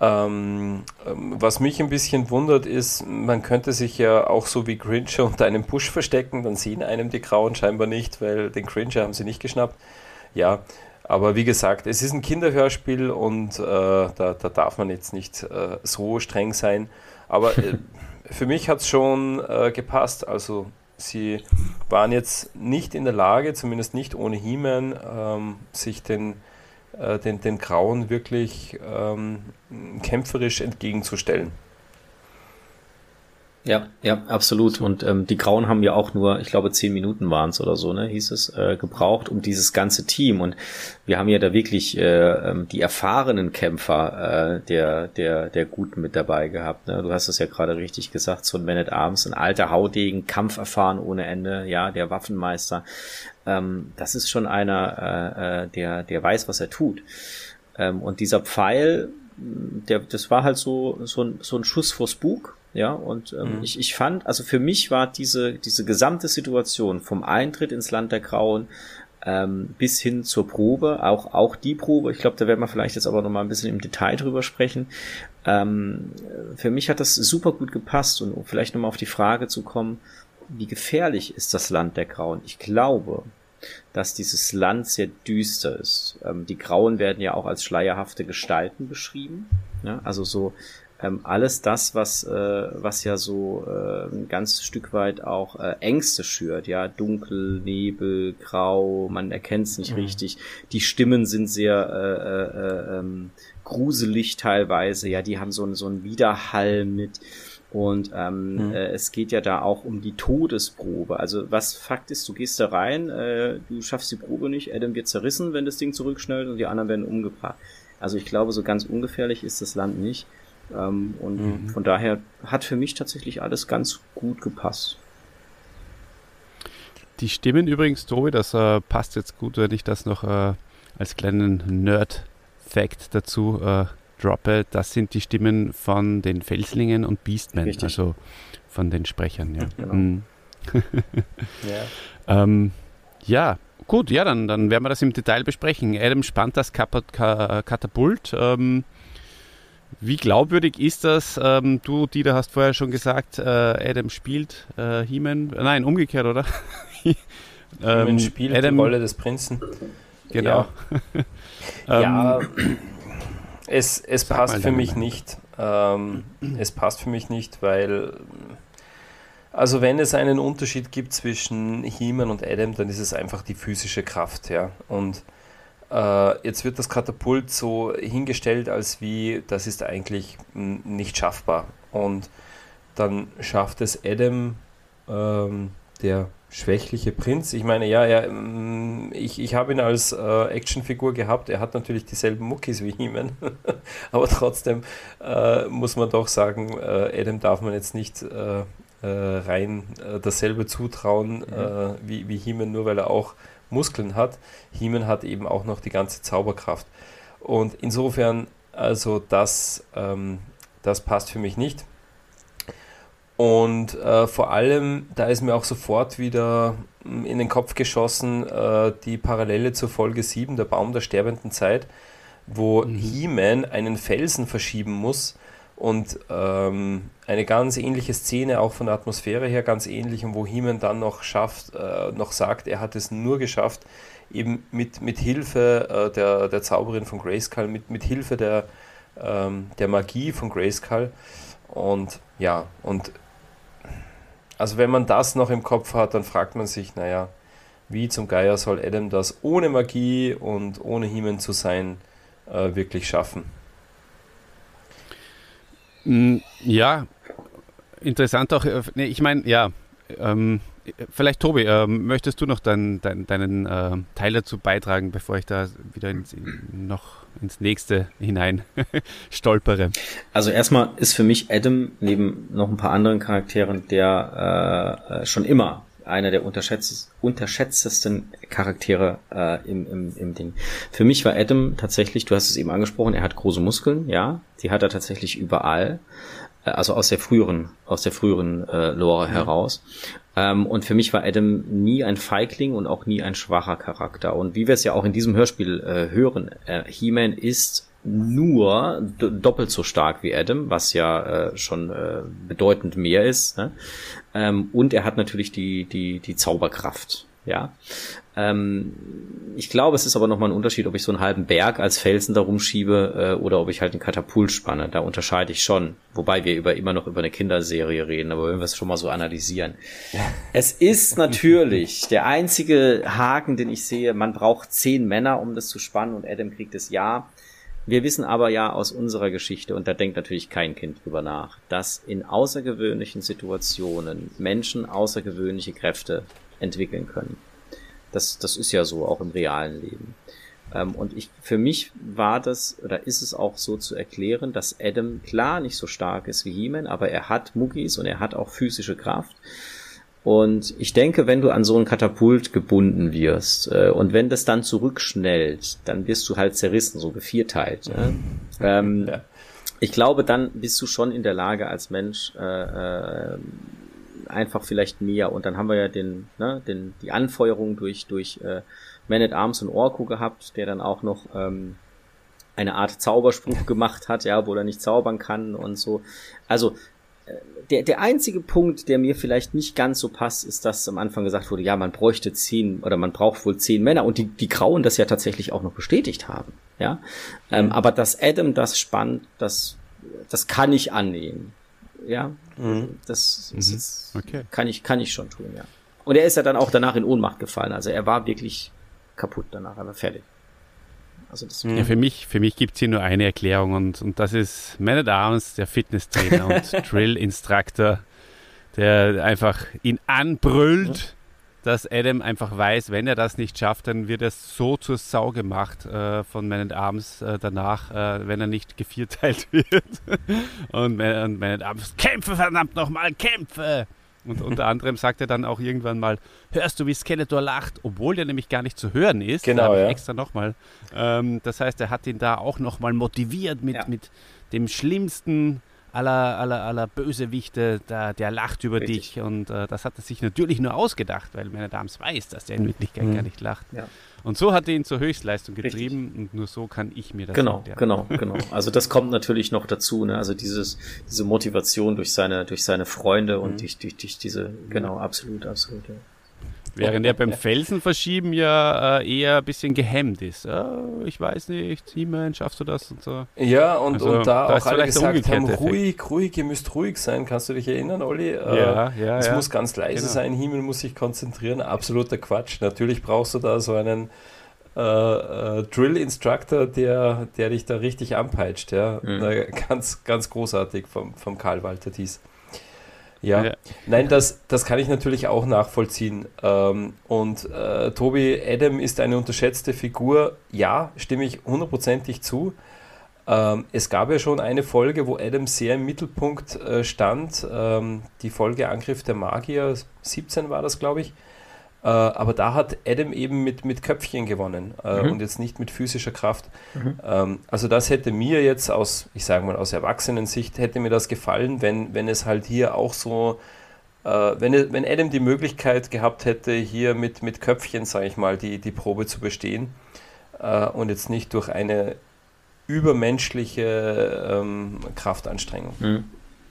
Ähm, ähm, was mich ein bisschen wundert ist, man könnte sich ja auch so wie Cringer unter einem Busch verstecken, dann sehen einem die Grauen scheinbar nicht, weil den Cringer haben sie nicht geschnappt. Ja, aber wie gesagt, es ist ein Kinderhörspiel und äh, da, da, darf man jetzt nicht äh, so streng sein. Aber äh, für mich hat es schon äh, gepasst. Also sie waren jetzt nicht in der Lage, zumindest nicht ohne He-Man, ähm, sich den, äh, den, den Grauen wirklich ähm, kämpferisch entgegenzustellen. Ja, ja, absolut. Und ähm, die Grauen haben ja auch nur, ich glaube, zehn Minuten waren es oder so, ne, hieß es, äh, gebraucht, um dieses ganze Team. Und wir haben ja da wirklich äh, ähm, die erfahrenen Kämpfer äh, der, der, der Guten mit dabei gehabt. Ne? Du hast es ja gerade richtig gesagt, so ein Man at Arms, ein alter Haudegen, Kampferfahren ohne Ende, ja, der Waffenmeister. Ähm, das ist schon einer, äh, äh, der, der weiß, was er tut. Ähm, und dieser Pfeil, der, das war halt so, so, ein, so ein Schuss vor Spuk ja, und ähm, mhm. ich, ich fand, also für mich war diese, diese gesamte Situation vom Eintritt ins Land der Grauen ähm, bis hin zur Probe, auch, auch die Probe, ich glaube, da werden wir vielleicht jetzt aber nochmal ein bisschen im Detail drüber sprechen. Ähm, für mich hat das super gut gepasst und um vielleicht nochmal auf die Frage zu kommen, wie gefährlich ist das Land der Grauen? Ich glaube, dass dieses Land sehr düster ist. Ähm, die Grauen werden ja auch als schleierhafte Gestalten beschrieben. Ja, also so ähm, alles das, was, äh, was ja so äh, ein ganzes Stück weit auch äh, Ängste schürt, ja, dunkel, Nebel, grau, man erkennt es nicht mhm. richtig. Die Stimmen sind sehr äh, äh, äh, ähm, gruselig teilweise, ja, die haben so, so einen Widerhall mit. Und ähm, mhm. äh, es geht ja da auch um die Todesprobe. Also was Fakt ist, du gehst da rein, äh, du schaffst die Probe nicht, Adam wird zerrissen, wenn das Ding zurückschnellt und die anderen werden umgebracht. Also ich glaube, so ganz ungefährlich ist das Land nicht. Ähm, und mhm. von daher hat für mich tatsächlich alles ganz gut gepasst. Die Stimmen übrigens, Tobi, das äh, passt jetzt gut, wenn ich das noch äh, als kleinen Nerd-Fact dazu äh, droppe. Das sind die Stimmen von den Felslingen und Beastmen, Richtig. also von den Sprechern. Ja, genau. mhm. ja. Ähm, ja. gut, ja, dann, dann werden wir das im Detail besprechen. Adam spannt das Katapult. Ähm, wie glaubwürdig ist das? Ähm, du, Dieter, hast vorher schon gesagt, äh, Adam spielt äh, He-Man. Nein, umgekehrt, oder? ähm, spielt Adam, die Rolle des Prinzen. Genau. Ja, ja es, es passt für mich Meinung. nicht. Ähm, es passt für mich nicht, weil also wenn es einen Unterschied gibt zwischen He-Man und Adam, dann ist es einfach die physische Kraft, ja. Und äh, jetzt wird das Katapult so hingestellt, als wie das ist eigentlich nicht schaffbar. Und dann schafft es Adam, ähm, der schwächliche Prinz. Ich meine, ja, ja ich, ich habe ihn als äh, Actionfigur gehabt. Er hat natürlich dieselben Muckis wie He-Man. Aber trotzdem äh, muss man doch sagen, äh, Adam darf man jetzt nicht äh, äh, rein äh, dasselbe zutrauen mhm. wie, wie He-Man, nur weil er auch Muskeln hat. Heeman hat eben auch noch die ganze Zauberkraft. Und insofern, also das, ähm, das passt für mich nicht. Und äh, vor allem, da ist mir auch sofort wieder hm, in den Kopf geschossen äh, die Parallele zur Folge 7, der Baum der sterbenden Zeit, wo mhm. He-Man einen Felsen verschieben muss Und ähm, eine ganz ähnliche Szene, auch von der Atmosphäre her ganz ähnlich, und wo Heeman dann noch schafft, äh, noch sagt, er hat es nur geschafft, eben mit, mit Hilfe äh, der, der Zauberin von Grayskull, mit, mit Hilfe der, ähm, der Magie von Grayskull. Und ja, und also wenn man das noch im Kopf hat, dann fragt man sich, naja, wie zum Geier soll Adam das ohne Magie und ohne Heeman zu sein äh, wirklich schaffen? Mm, ja, interessant auch. Äh, Nee, ich meine, ja, ähm, vielleicht Tobi, ähm, möchtest du noch dein, dein, deinen äh, Teil dazu beitragen, bevor ich da wieder ins, in, noch ins nächste hinein stolpere? Also erstmal ist für mich Adam neben noch ein paar anderen Charakteren der äh, äh schon immer einer der unterschätzt, unterschätztesten Charaktere äh, im, im, im Ding. Für mich war Adam tatsächlich, du hast es eben angesprochen, er hat große Muskeln, ja, die hat er tatsächlich überall, äh, also aus der früheren, aus der früheren äh, Lore mhm. heraus. Ähm, und für mich war Adam nie ein Feigling und auch nie ein schwacher Charakter. Und wie wir es ja auch in diesem Hörspiel äh, hören, äh, He-Man ist nur doppelt so stark wie Adam, was ja äh, schon äh, bedeutend mehr ist. Ne? Ähm, und er hat natürlich die, die, die Zauberkraft. Ja. Ähm, ich glaube, es ist aber nochmal ein Unterschied, ob ich so einen halben Berg als Felsen da rumschiebe äh, oder ob ich halt einen Katapult spanne. Da unterscheide ich schon. Wobei wir über, immer noch über eine Kinderserie reden, aber wenn wir es schon mal so analysieren. Ja. Es ist natürlich der einzige Haken, den ich sehe, man braucht zehn Männer, um das zu spannen und Adam kriegt es ja. Wir wissen aber ja aus unserer Geschichte, und da denkt natürlich kein Kind drüber nach, dass in außergewöhnlichen Situationen Menschen außergewöhnliche Kräfte entwickeln können. Das, das ist ja so, auch im realen Leben. Ähm, und ich, für mich war das, oder ist es auch so zu erklären, dass Adam klar nicht so stark ist wie He-Man, aber er hat Muckis und er hat auch physische Kraft. Und ich denke, wenn du an so ein Katapult gebunden wirst äh, und wenn das dann zurückschnellt, dann wirst du halt zerrissen, so gevierteilt. Äh? Ähm, ja. Ich glaube, dann bist du schon in der Lage als Mensch äh, äh, einfach vielleicht mehr. Und dann haben wir ja den, ne, den, die Anfeuerung durch durch äh, Man at Arms und Orko gehabt, der dann auch noch ähm, eine Art Zauberspruch gemacht hat, ja, wo er nicht zaubern kann und so. Also der, der einzige Punkt, der mir vielleicht nicht ganz so passt, ist, dass am Anfang gesagt wurde, ja, man bräuchte zehn oder man braucht wohl zehn Männer und die, die Grauen das ja tatsächlich auch noch bestätigt haben. Ja, ähm, aber dass Adam das spannt, das, das kann ich annehmen. Ja, mhm. das, das ist, mhm. okay. kann ich, kann ich schon tun, ja. Und er ist ja dann auch danach in Ohnmacht gefallen. Also er war wirklich kaputt danach, er war fertig. Also ja, für mich, für mich gibt es hier nur eine Erklärung und, und das ist Man at Arms, der Fitnesstrainer und Drill-Instructor, der einfach ihn anbrüllt, dass Adam einfach weiß, wenn er das nicht schafft, dann wird er so zur Sau gemacht äh, von Man at Arms äh, danach, äh, wenn er nicht gevierteilt wird. und, Man, und Man at Arms, kämpfe verdammt nochmal, kämpfe! Und unter anderem sagt er dann auch irgendwann mal, hörst du, wie Skeletor lacht, obwohl der nämlich gar nicht zu hören ist. Genau, ja. Extra nochmal. Ähm, das heißt, er hat ihn da auch nochmal motiviert mit, ja. mit dem schlimmsten aller, aller, aller Bösewichte, der, der lacht über Richtig. dich. Und äh, das hat er sich natürlich nur ausgedacht, weil meine Dams weiß, dass der in Wirklichkeit mhm. gar nicht lacht. Ja. Und so hat er ihn zur Höchstleistung getrieben Richtig. und nur so kann ich mir das Genau, erklären. genau, genau. Also das kommt natürlich noch dazu, ne? Also dieses, diese Motivation durch seine, durch seine Freunde und mhm. durch, durch, durch diese, genau, absolut, absolut, ja. Während er beim Felsenverschieben ja äh, eher ein bisschen gehemmt ist. Oh, ich weiß nicht, He-Man, schaffst du das und so. Ja, und, also, und da, da auch alle gesagt haben, ruhig, ruhig, ihr müsst ruhig sein. Kannst du dich erinnern, Olli? Äh, ja, ja, Es ja. muss ganz leise genau. sein, He-Man muss sich konzentrieren. Absoluter Quatsch. Natürlich brauchst du da so einen äh, äh, Drill-Instructor, der, der dich da richtig anpeitscht. Ja? Mhm. ganz, ganz großartig vom, vom Karl Walter Thies. Ja, ja. nein, das, das kann ich natürlich auch nachvollziehen. Ähm, und äh, Tobi Adam ist eine unterschätzte Figur. Ja, stimme ich hundertprozentig zu. Ähm, es gab ja schon eine Folge, wo Adam sehr im Mittelpunkt äh, stand. Ähm, die Folge Angriff der Magier, 17 war das, glaube ich. Äh, aber da hat Adam eben mit, mit Köpfchen gewonnen äh, mhm. und jetzt nicht mit physischer Kraft. Mhm. Ähm, also das hätte mir jetzt aus, ich sage mal, aus Erwachsenensicht, hätte mir das gefallen, wenn, wenn es halt hier auch so, äh, wenn, wenn Adam die Möglichkeit gehabt hätte, hier mit, mit Köpfchen, sage ich mal, die, die Probe zu bestehen äh, und jetzt nicht durch eine übermenschliche ähm, Kraftanstrengung. Mhm.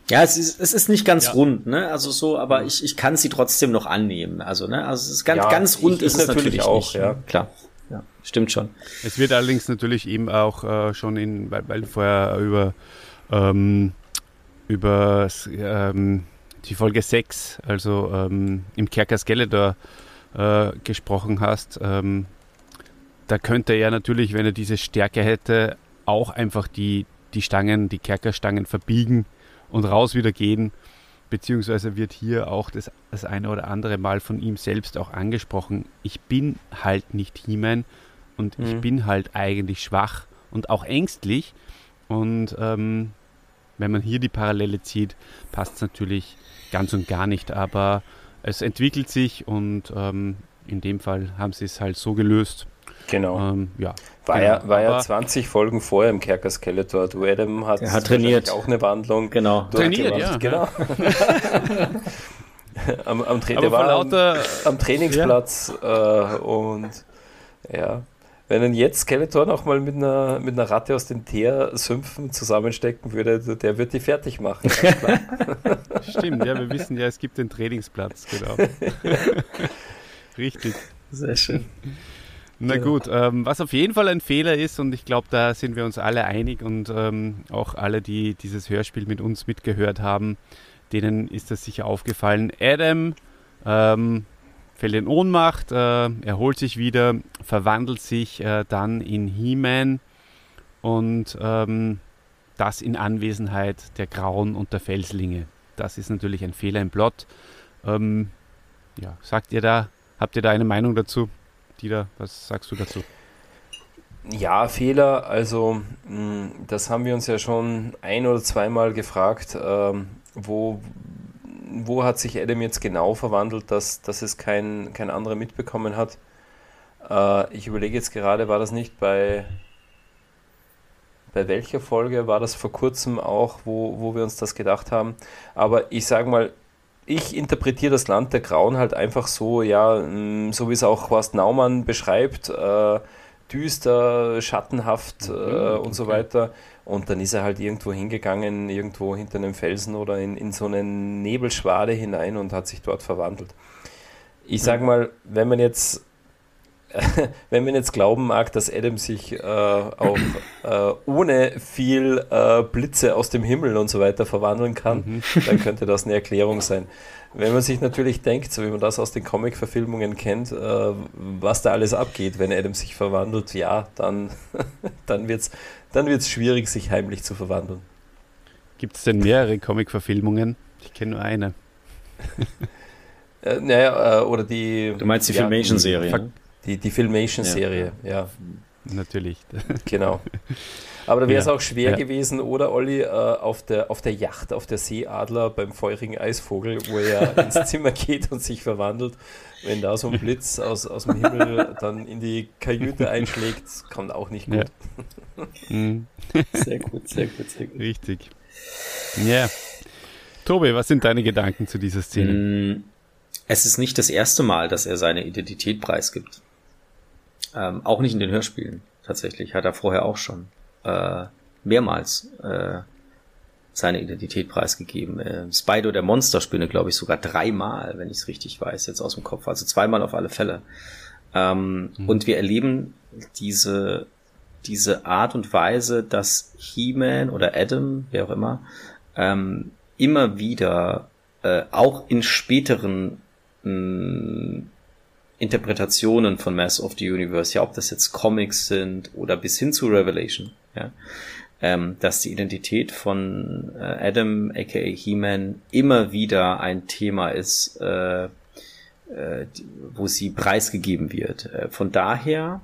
Ja, es ist, es ist nicht ganz ja. rund, ne? Also so, aber ich, ich kann sie trotzdem noch annehmen. Also, ne? Also es ist ganz, ja, ganz rund ich, ist es natürlich, auch, nicht, ja. Klar. Ja, stimmt schon. Es wird allerdings natürlich eben auch äh, schon in, weil, weil vorher über, ähm, über ähm, die Folge 6, also ähm, im Kerker Skeletor äh, gesprochen hast, ähm, da könnte er natürlich, wenn er diese Stärke hätte, auch einfach die, die Stangen, die Kerkerstangen verbiegen und raus wieder gehen. Beziehungsweise wird hier auch das, das eine oder andere Mal von ihm selbst auch angesprochen. Ich bin halt nicht He-Man und mhm. ich bin halt eigentlich schwach und auch ängstlich. Und ähm, wenn man hier die Parallele zieht, passt es natürlich ganz und gar nicht. Aber es entwickelt sich und ähm, in dem Fall haben sie es halt so gelöst, Genau. Ähm, ja, war, genau. Ja, war ja 20 Folgen vorher im Kerker Skeletor. Du Adam hat, hat trainiert. auch eine Wandlung. Genau. Trainiert, ja. Genau. am, am, Tra der war am, am, Trainingsplatz ja. äh, und ja. Wenn er jetzt Skeletor nochmal mit einer, mit einer Ratte aus den Teersümpfen zusammenstecken würde, der wird die fertig machen. Stimmt, ja, wir wissen ja, es gibt den Trainingsplatz, genau. Richtig. Sehr schön. Na genau. gut, ähm, was auf jeden Fall ein Fehler ist, und ich glaube, da sind wir uns alle einig und ähm, auch alle, die dieses Hörspiel mit uns mitgehört haben, denen ist das sicher aufgefallen. Adam ähm, fällt in Ohnmacht, äh, erholt sich wieder, verwandelt sich äh, dann in He-Man und ähm, das in Anwesenheit der Grauen und der Felslinge. Das ist natürlich ein Fehler im Plot. Ähm, ja, sagt ihr da, habt ihr da eine Meinung dazu? Dieter, was sagst du dazu? Ja, Fehler, also hm, das haben wir uns ja schon ein oder zweimal gefragt, ähm, wo, wo hat sich Adam jetzt genau verwandelt, dass, dass es kein, kein anderer mitbekommen hat. Äh, ich überlege jetzt gerade, war das nicht bei, bei welcher Folge war das vor kurzem auch, wo, wo wir uns das gedacht haben. Aber ich sage mal, ich interpretiere das Land der Grauen halt einfach so, ja, mm, so wie es auch Horst Naumann beschreibt, äh, düster, schattenhaft mhm, äh, und okay. so weiter. Und dann ist er halt irgendwo hingegangen, irgendwo hinter einem Felsen oder in, in so eine Nebelschwade hinein und hat sich dort verwandelt. Ich sag mhm. mal, wenn man jetzt wenn man jetzt glauben mag, dass Adam sich äh, auch äh, ohne viel äh, Blitze aus dem Himmel und so weiter verwandeln kann, mhm. dann könnte das eine Erklärung sein. Wenn man sich natürlich denkt, so wie man das aus den Comic-Verfilmungen kennt, äh, was da alles abgeht, wenn Adam sich verwandelt, ja, dann, dann wird es dann wird's schwierig, sich heimlich zu verwandeln. Gibt es denn mehrere Comic-Verfilmungen? Ich kenne nur eine. Äh, naja, äh, oder die. Du meinst die ja, Filmation-Serie? Die, die Filmation-Serie, ja. ja. Natürlich. Genau. Aber da wäre es ja, auch schwer ja. gewesen, oder Olli, äh, auf, der, auf der Yacht, auf der Seeadler beim feurigen Eisvogel, wo er ins Zimmer geht und sich verwandelt, wenn da so ein Blitz aus, aus dem Himmel dann in die Kajüte einschlägt, kommt auch nicht gut. Ja. Mhm. sehr gut, sehr gut, sehr gut. Richtig. Ja. Tobi, was sind deine Gedanken zu dieser Szene? Mm, es ist nicht das erste Mal, dass er seine Identität preisgibt. Ähm, auch nicht in den Hörspielen tatsächlich. Hat er vorher auch schon äh, mehrmals äh, seine Identität preisgegeben. Äh, Spider der Monsterspinne, glaube ich, sogar dreimal, wenn ich es richtig weiß, jetzt aus dem Kopf. Also zweimal auf alle Fälle. Ähm, mhm. Und wir erleben diese, diese Art und Weise, dass He-Man oder Adam, wer auch immer, ähm, immer wieder äh, auch in späteren mh, Interpretationen von Mass of the Universe, ja, ob das jetzt Comics sind oder bis hin zu Revelation, ja, ähm, dass die Identität von äh, Adam, aka He-Man, immer wieder ein Thema ist, äh, äh, wo sie preisgegeben wird. Äh, von daher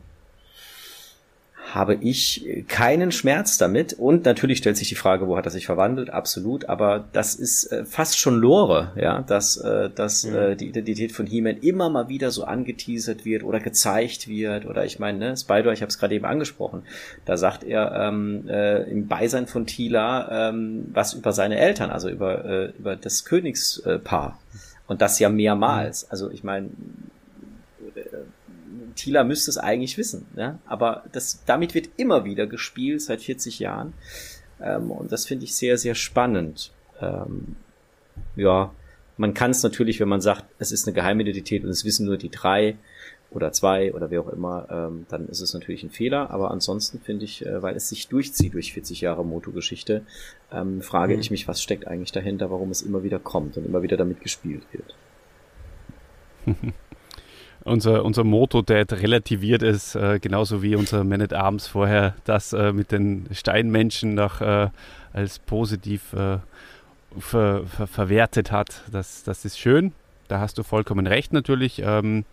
habe ich keinen Schmerz damit. Und natürlich stellt sich die Frage, wo hat er sich verwandelt? Absolut. Aber das ist äh, fast schon Lore, ja, dass, äh, dass mhm. äh, die Identität von He-Man immer mal wieder so angeteasert wird oder gezeigt wird. Oder ich meine, ne, Spider, ich habe es gerade eben angesprochen, da sagt er ähm, äh, im Beisein von Tila ähm, was über seine Eltern, also über, äh, über das Königspaar. Und das ja mehrmals. Also ich meine, Tila müsste es eigentlich wissen, ja? aber das, damit wird immer wieder gespielt seit 40 Jahren. Ähm, und das finde ich sehr, sehr spannend. Ähm, ja, man kann es natürlich, wenn man sagt, es ist eine Geheimidentität und es wissen nur die drei oder zwei oder wer auch immer, ähm, dann ist es natürlich ein Fehler. Aber ansonsten finde ich, äh, weil es sich durchzieht durch 40 Jahre Moto-Geschichte, ähm, frage mhm. ich mich, was steckt eigentlich dahinter, warum es immer wieder kommt und immer wieder damit gespielt wird. unser, unser Moto-Dad relativiert es, äh, genauso wie unser Man at Arms vorher das äh, mit den Steinmenschen noch äh, als positiv äh, ver, ver, verwertet hat. Das, das ist schön. Da hast du vollkommen recht natürlich. Ähm,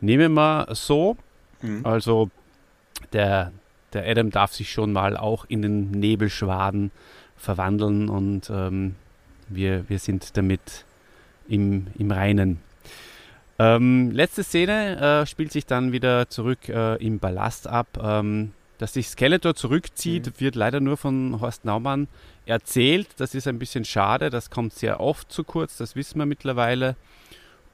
nehmen wir so. Mhm. Also der, der Adam darf sich schon mal auch in den Nebelschwaden verwandeln und ähm, wir, wir sind damit im, im Reinen. Ähm, letzte Szene äh, spielt sich dann wieder zurück äh, im Ballast ab. Ähm, dass sich Skeletor zurückzieht, mhm. wird leider nur von Horst Naumann erzählt. Das ist ein bisschen schade, das kommt sehr oft zu kurz, das wissen wir mittlerweile.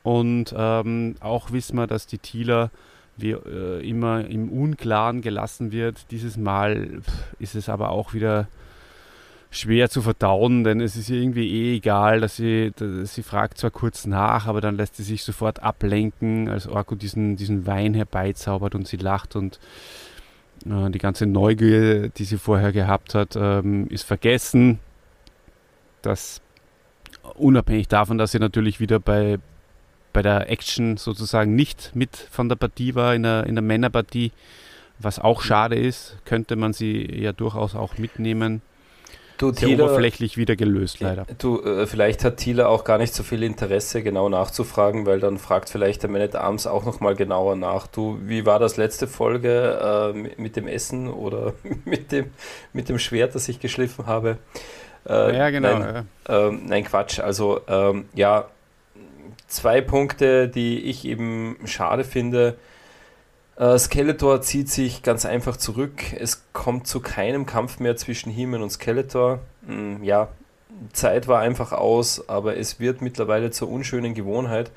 Und ähm, auch wissen wir, dass die Thieler wie äh, immer im Unklaren gelassen wird. Dieses Mal ist es aber auch wieder schwer zu verdauen, denn es ist irgendwie eh egal, dass sie, dass sie fragt zwar kurz nach, aber dann lässt sie sich sofort ablenken, als Orko diesen, diesen Wein herbeizaubert und sie lacht und äh, die ganze Neugier, die sie vorher gehabt hat, ähm, ist vergessen. Das unabhängig davon, dass sie natürlich wieder bei, bei der Action sozusagen nicht mit von der Partie war, in der, in der Männerpartie, was auch schade ist, könnte man sie ja durchaus auch mitnehmen. Du, Sehr Thiele, oberflächlich wieder gelöst, leider. Du, äh, vielleicht hat Thiele auch gar nicht so viel Interesse, genau nachzufragen, weil dann fragt vielleicht der Man at Arms auch nochmal genauer nach. Du, wie war das letzte Folge äh, mit dem Essen oder mit dem, mit dem Schwert, das ich geschliffen habe? Äh, ja, genau. Nein, ja. Ähm, nein, Quatsch. Also, ähm, ja, zwei Punkte, die ich eben schade finde. Äh, Skeletor zieht sich ganz einfach zurück. Es kommt zu keinem Kampf mehr zwischen He-Man und Skeletor. Hm, ja, Zeit war einfach aus, aber es wird mittlerweile zur unschönen Gewohnheit,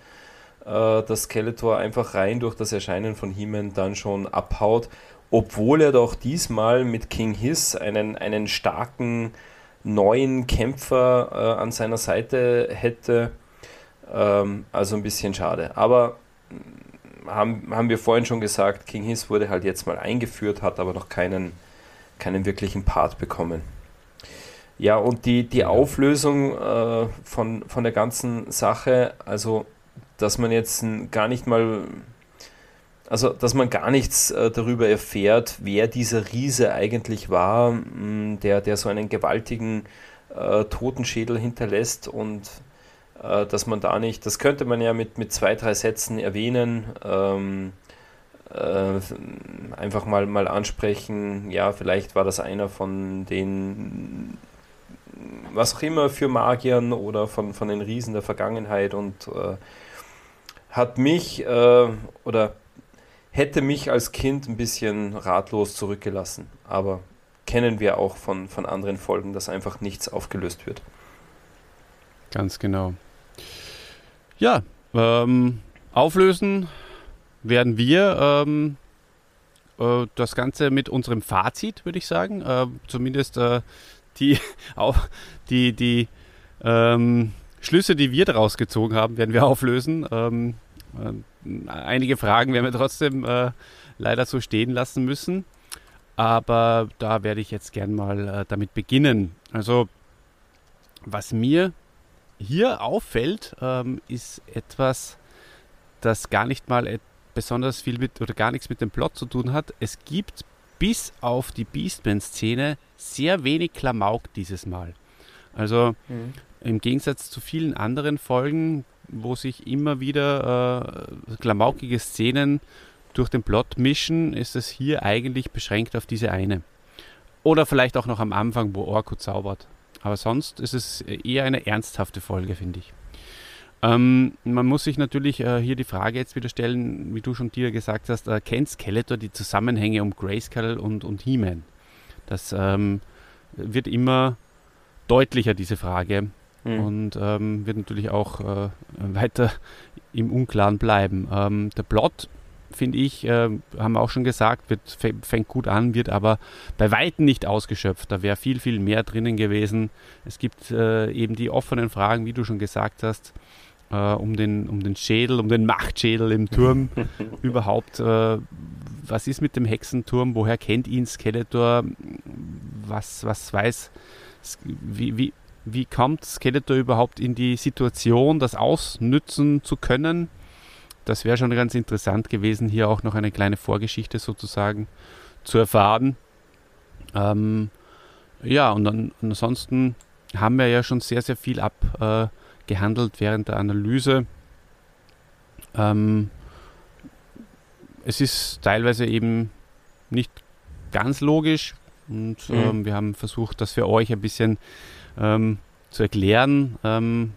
äh, dass Skeletor einfach rein durch das Erscheinen von He-Man dann schon abhaut, obwohl er doch diesmal mit King Hiss einen, einen starken neuen Kämpfer äh, an seiner Seite hätte. Ähm, also ein bisschen schade. Aber haben, haben wir vorhin schon gesagt, King Hiss wurde halt jetzt mal eingeführt, hat aber noch keinen, keinen wirklichen Part bekommen. Ja, und die, die Auflösung äh, von, von der ganzen Sache, also dass man jetzt gar nicht mal, also dass man gar nichts äh, darüber erfährt, wer dieser Riese eigentlich war, mh, der, der so einen gewaltigen äh, Totenschädel hinterlässt und äh, dass man da nicht, das könnte man ja mit, mit zwei, drei Sätzen erwähnen, ähm, äh, einfach mal, mal ansprechen, ja, vielleicht war das einer von den, was auch immer für Magiern oder von, von den Riesen der Vergangenheit und äh, hat mich äh, oder hätte mich als Kind ein bisschen ratlos zurückgelassen, aber kennen wir auch von, von anderen Folgen, dass einfach nichts aufgelöst wird. Ganz genau. Ja, ähm, auflösen werden wir ähm, äh, das Ganze mit unserem Fazit, würde ich sagen. Äh, zumindest äh, die, auch die, die ähm, Schlüsse, die wir daraus gezogen haben, werden wir auflösen. Ähm, äh, einige Fragen werden wir trotzdem äh, leider so stehen lassen müssen. Aber da werde ich jetzt gern mal äh, damit beginnen. Also, was mir hier auffällt, ähm, ist etwas, das gar nicht mal besonders viel mit oder gar nichts mit dem Plot zu tun hat. Es gibt bis auf die Beastman-Szene sehr wenig Klamauk dieses Mal. Also mhm. im Gegensatz zu vielen anderen Folgen, wo sich immer wieder äh, klamaukige Szenen durch den Plot mischen, ist es hier eigentlich beschränkt auf diese eine. Oder vielleicht auch noch am Anfang, wo Orko zaubert. Aber sonst ist es eher eine ernsthafte Folge, finde ich. Ähm, man muss sich natürlich äh, hier die Frage jetzt wieder stellen, wie du schon dir gesagt hast, äh, kennt Skeletor die Zusammenhänge um Grayskull und, und He-Man? Das ähm, wird immer deutlicher, diese Frage. Mhm. Und ähm, wird natürlich auch äh, weiter im Unklaren bleiben. Ähm, der Plot finde ich, äh, haben wir auch schon gesagt, wird, fängt gut an, wird aber bei Weitem nicht ausgeschöpft. Da wäre viel, viel mehr drinnen gewesen. Es gibt äh, eben die offenen Fragen, wie du schon gesagt hast, äh, um, den, um den Schädel, um den Machtschädel im Turm überhaupt. Äh, was ist mit dem Hexenturm? Woher kennt ihn Skeletor? Was, was weiß, wie, wie, wie kommt Skeletor überhaupt in die Situation, das ausnützen zu können? Das wäre schon ganz interessant gewesen, hier auch noch eine kleine Vorgeschichte sozusagen zu erfahren. Ähm, ja, und dann ansonsten haben wir ja schon sehr, sehr viel abgehandelt äh, während der Analyse. Ähm, es ist teilweise eben nicht ganz logisch und mhm. ähm, wir haben versucht, das für euch ein bisschen ähm, zu erklären, ähm,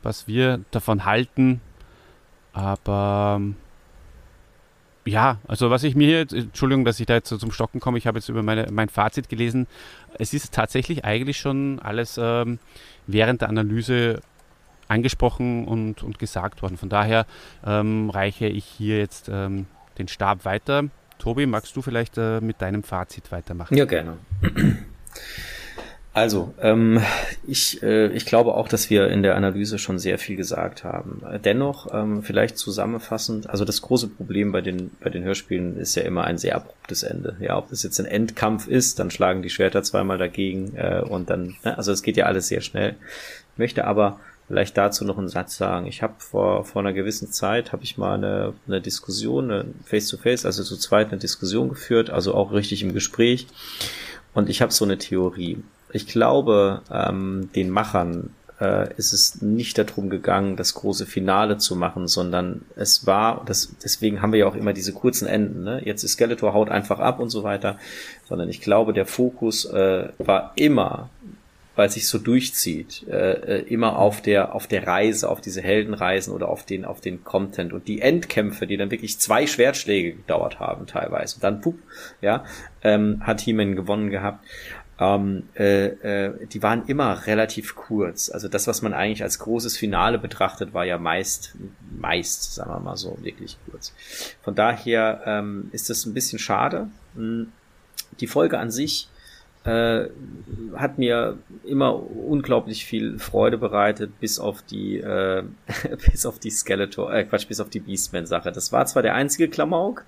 was wir davon halten, aber ja, also was ich mir hier, Entschuldigung, dass ich da jetzt so zum Stocken komme, ich habe jetzt über meine, mein Fazit gelesen. Es ist tatsächlich eigentlich schon alles ähm, während der Analyse angesprochen und, und gesagt worden. Von daher ähm, reiche ich hier jetzt ähm, den Stab weiter. Tobi, magst du vielleicht äh, mit deinem Fazit weitermachen? Ja, gerne. Also, ähm, ich, äh, ich glaube auch, dass wir in der Analyse schon sehr viel gesagt haben. Dennoch, ähm, vielleicht zusammenfassend, also das große Problem bei den, bei den Hörspielen ist ja immer ein sehr abruptes Ende. Ja, ob das jetzt ein Endkampf ist, dann schlagen die Schwerter zweimal dagegen äh, und dann, ne, also es geht ja alles sehr schnell. Ich möchte aber vielleicht dazu noch einen Satz sagen. Ich habe vor, vor einer gewissen Zeit, habe ich mal eine, eine Diskussion, eine Face-to-Face, -face, also zu zweit eine Diskussion geführt, also auch richtig im Gespräch. Und ich habe so eine Theorie ich glaube, ähm, den Machern äh, ist es nicht darum gegangen, das große Finale zu machen, sondern es war, das, deswegen haben wir ja auch immer diese kurzen Enden, ne? Jetzt ist Skeletor haut einfach ab und so weiter, sondern ich glaube, der Fokus äh, war immer, weil sich so durchzieht, äh, äh, immer auf der, auf der Reise, auf diese Heldenreisen oder auf den, auf den Content und die Endkämpfe, die dann wirklich zwei Schwertschläge gedauert haben teilweise. Und dann, pup, ja, ähm, hat He-Man gewonnen gehabt ähm, äh, äh, die waren immer relativ kurz. Also das, was man eigentlich als großes Finale betrachtet, war ja meist, meist, sagen wir mal so, wirklich kurz. Von daher ähm, ist das ein bisschen schade. Hm, die Folge an sich äh, hat mir immer unglaublich viel Freude bereitet, bis auf die, äh, bis auf die Skeletor, äh, Quatsch, bis auf die Beastman-Sache. Das war zwar der einzige Klamauk,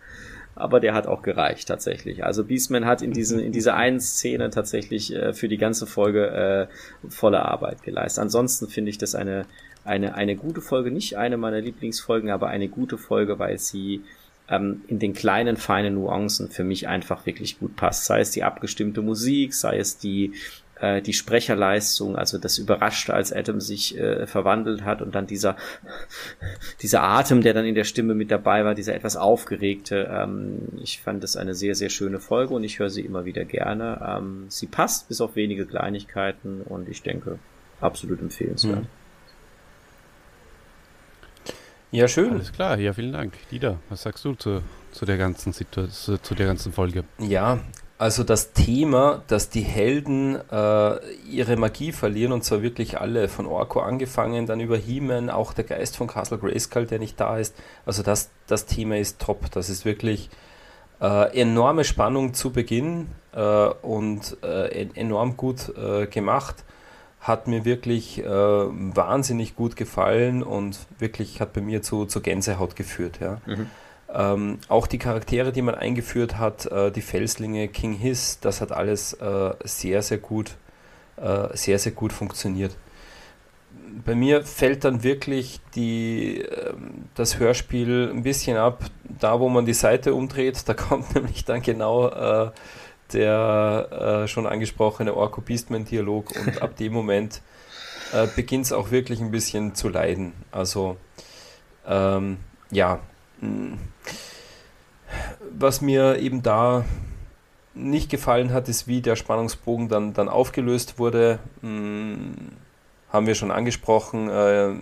aber der hat auch gereicht tatsächlich. Also Beastman hat in diesen in dieser einen Szene tatsächlich äh, für die ganze Folge äh, volle Arbeit geleistet. Ansonsten finde ich das eine eine eine gute Folge, nicht eine meiner Lieblingsfolgen, aber eine gute Folge, weil sie ähm, in den kleinen feinen Nuancen für mich einfach wirklich gut passt. Sei es die abgestimmte Musik, sei es die äh, die Sprecherleistung, also das Überraschte, als Adam sich äh, verwandelt hat und dann dieser, dieser Atem, der dann in der Stimme mit dabei war, dieser etwas aufgeregte. Ähm, ich fand das eine sehr, sehr schöne Folge und ich höre sie immer wieder gerne. Ähm, sie passt bis auf wenige Kleinigkeiten und ich denke, absolut empfehlenswert. Mhm. Ja, schön. Alles klar, ja, vielen Dank. Dieter, was sagst du zu, zu der ganzen Situation, zu der ganzen Folge? Ja, also das Thema, dass die Helden äh, ihre Magie verlieren, und zwar wirklich alle, von Orko angefangen, dann über He-Man, auch der Geist von Castle Grayskull, der nicht da ist. Also das, das Thema ist top. Das ist wirklich äh, enorme Spannung zu Beginn äh, und äh, enorm gut äh, gemacht. Hat mir wirklich äh, wahnsinnig gut gefallen und wirklich hat bei mir zu, zu Gänsehaut geführt. Ja. Mhm. Ähm, auch die Charaktere, die man eingeführt hat, äh, die Felslinge, King Hiss, das hat alles äh, sehr, sehr gut, äh, sehr, sehr gut funktioniert. Bei mir fällt dann wirklich die, ähm, das Hörspiel ein bisschen ab, da wo man die Seite umdreht, da kommt nämlich dann genau äh, der äh, schon angesprochene Orko Beastman-Dialog und ab dem Moment äh, beginnt es auch wirklich ein bisschen zu leiden. Also ähm, ja, was mir eben da nicht gefallen hat, ist, wie der Spannungsbogen dann, dann aufgelöst wurde. Hm, haben wir schon angesprochen. Äh,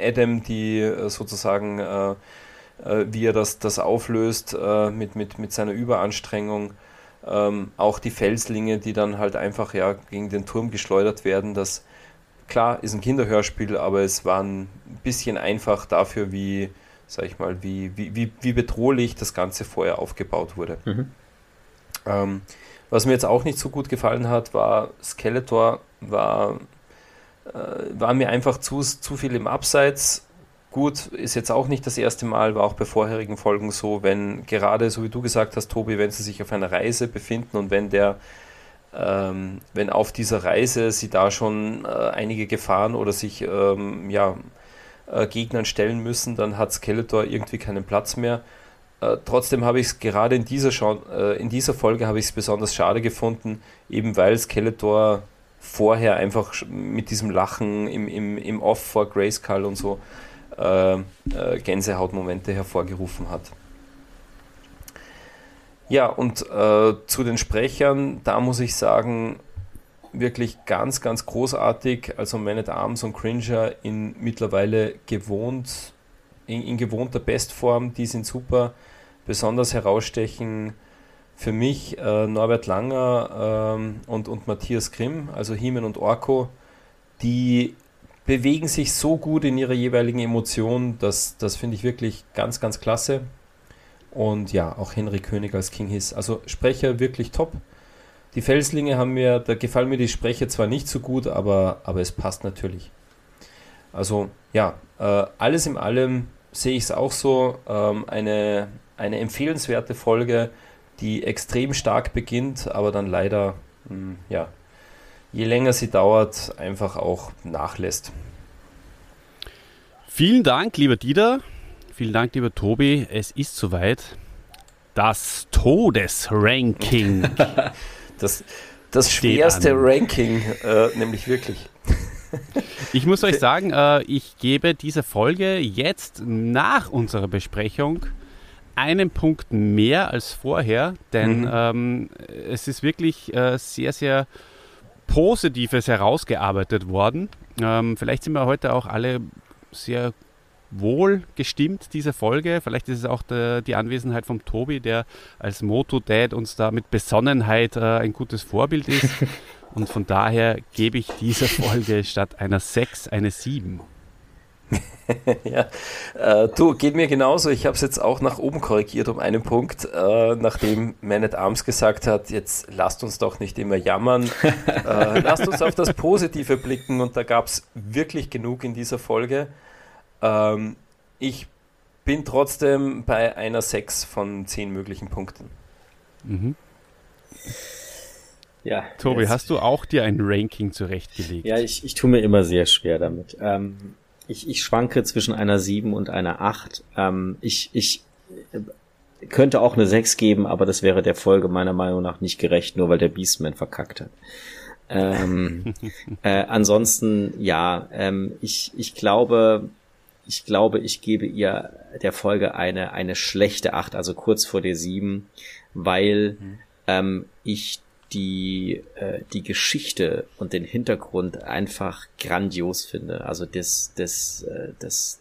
Adam, die äh, sozusagen, äh, äh, wie er das, das auflöst äh, mit, mit, mit seiner Überanstrengung. Ähm, auch die Felslinge, die dann halt einfach ja gegen den Turm geschleudert werden. Das klar ist ein Kinderhörspiel, aber es war ein bisschen einfach dafür, wie sag ich mal, wie, wie, wie, wie bedrohlich das Ganze vorher aufgebaut wurde. Mhm. Ähm, was mir jetzt auch nicht so gut gefallen hat, war Skeletor war, äh, war mir einfach zu, zu viel im Abseits. Gut, ist jetzt auch nicht das erste Mal, war auch bei vorherigen Folgen so, wenn gerade, so wie du gesagt hast, Tobi, wenn sie sich auf einer Reise befinden und wenn der ähm, wenn auf dieser Reise sie da schon äh, einige Gefahren oder sich ähm, ja, äh, Gegnern stellen müssen, dann hat Skeletor irgendwie keinen Platz mehr. Äh, trotzdem habe ich es gerade in dieser, äh, in dieser Folge habe besonders schade gefunden, eben weil Skeletor vorher einfach mit diesem Lachen im, im, im Off vor Grayskull und so äh, äh, Gänsehautmomente hervorgerufen hat. Ja, und äh, zu den Sprechern, da muss ich sagen, wirklich ganz, ganz großartig. Also Man at Arms und Cringer in mittlerweile gewohnt, in, in gewohnter Bestform, die sind super. Besonders herausstechen für mich äh, Norbert Langer ähm, und, und Matthias Grimm, also Hiemen und Orko, die bewegen sich so gut in ihrer jeweiligen Emotion, das, das finde ich wirklich ganz, ganz klasse. Und ja, auch Henry König als King Hiss. Also Sprecher wirklich top. Die Felslinge haben mir, da gefallen mir die Sprecher zwar nicht so gut, aber, aber es passt natürlich. Also ja, äh, alles in allem sehe ich es auch so. Ähm, eine, eine empfehlenswerte Folge, die extrem stark beginnt, aber dann leider, mh, hm, ja, je länger sie dauert, einfach auch nachlässt. Vielen Dank, lieber Dieter. Vielen Dank, lieber Tobi. Es ist soweit. Das Todesranking. das, das schwerste Ranking, äh, nämlich wirklich. Ich muss euch sagen, äh, ich gebe dieser Folge jetzt nach unserer Besprechung einen Punkt mehr als vorher, denn mhm. ähm, es ist wirklich äh, sehr, sehr Positives herausgearbeitet worden. Ähm, vielleicht sind wir heute auch alle sehr wohl gestimmt, diese Folge. Vielleicht ist es auch der, die Anwesenheit von Tobi, der als Moto-Dad uns da mit Besonnenheit äh, ein gutes Vorbild ist. Und von daher gebe ich dieser Folge statt einer 6 eine 7. ja, äh, du, geht mir genauso. Ich habe es jetzt auch nach oben korrigiert um einen Punkt, äh, nachdem Man at Arms gesagt hat, jetzt lasst uns doch nicht immer jammern, äh, lasst uns auf das Positive blicken und da gab es wirklich genug in dieser Folge. Ähm, ich bin trotzdem bei einer 6 von 10 möglichen Punkten. Mhm. Ja, Tobi, jetzt. hast du auch dir ein Ranking zurechtgelegt? Ja, ich, ich tue mir immer sehr schwer damit. Ähm, ich, ich schwanke zwischen einer 7 und einer 8. Ähm, ich, ich äh, könnte auch eine 6 geben, aber das wäre der Folge meiner Meinung nach nicht gerecht, nur weil der Beastman verkackt hat. Ähm, äh, ansonsten, ja, ähm, ich, ich glaube, ich glaube, ich gebe ihr der Folge eine, eine schlechte 8, also kurz vor der 7, weil mhm. ähm, ich die, äh, die Geschichte und den Hintergrund einfach grandios finde. Also das, das, äh, das,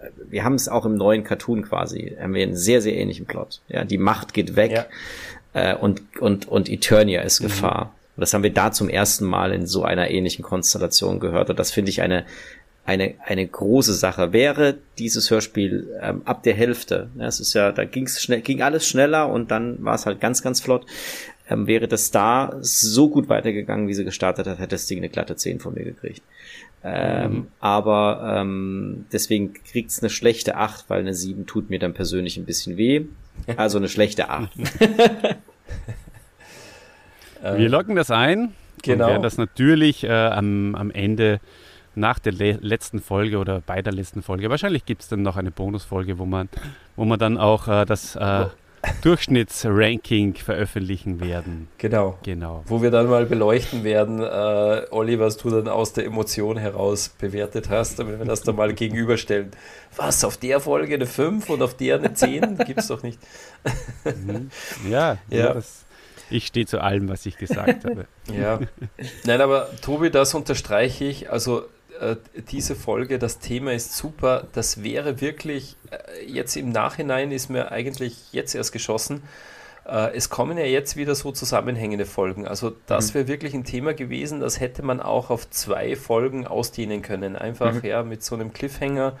äh, wir haben es auch im neuen Cartoon quasi, haben wir einen sehr, sehr ähnlichen Plot. Ja, die Macht geht weg ja. äh, und, und, und Eternia ist mhm. Gefahr. Und das haben wir da zum ersten Mal in so einer ähnlichen Konstellation gehört. Und das finde ich eine, eine, eine große Sache. Wäre dieses Hörspiel ähm, ab der Hälfte, ja, es ist ja, da ging's schnell, ging alles schneller und dann war es halt ganz, ganz flott ähm, wäre das da so gut weitergegangen, wie sie gestartet hat, hätte das Ding eine glatte 10 von mir gekriegt. Ähm, mhm. Aber ähm, deswegen kriegt es eine schlechte 8, weil eine 7 tut mir dann persönlich ein bisschen weh. Also eine schlechte 8. Wir locken das ein genau. und werden das natürlich äh, am, am Ende nach der le letzten Folge oder bei der letzten Folge, wahrscheinlich gibt es dann noch eine Bonusfolge, wo man, wo man dann auch äh, das äh, Durchschnittsranking veröffentlichen werden. Genau. genau. Wo wir dann mal beleuchten werden, äh, Olli, was du dann aus der Emotion heraus bewertet hast, damit wir das dann mal gegenüberstellen. Was, auf der Folge eine 5 und auf der eine 10? Gibt es doch nicht. Mhm. Ja, ja. ja das, ich stehe zu allem, was ich gesagt habe. Ja. Nein, aber Tobi, das unterstreiche ich. Also äh, diese Folge, das Thema ist super. Das wäre wirklich, äh, jetzt im Nachhinein ist mir eigentlich jetzt erst geschossen. Äh, es kommen ja jetzt wieder so zusammenhängende Folgen. Also das mhm. wäre wirklich ein Thema gewesen, das hätte man auch auf zwei Folgen ausdehnen können. Einfach mhm. ja mit so einem Cliffhanger.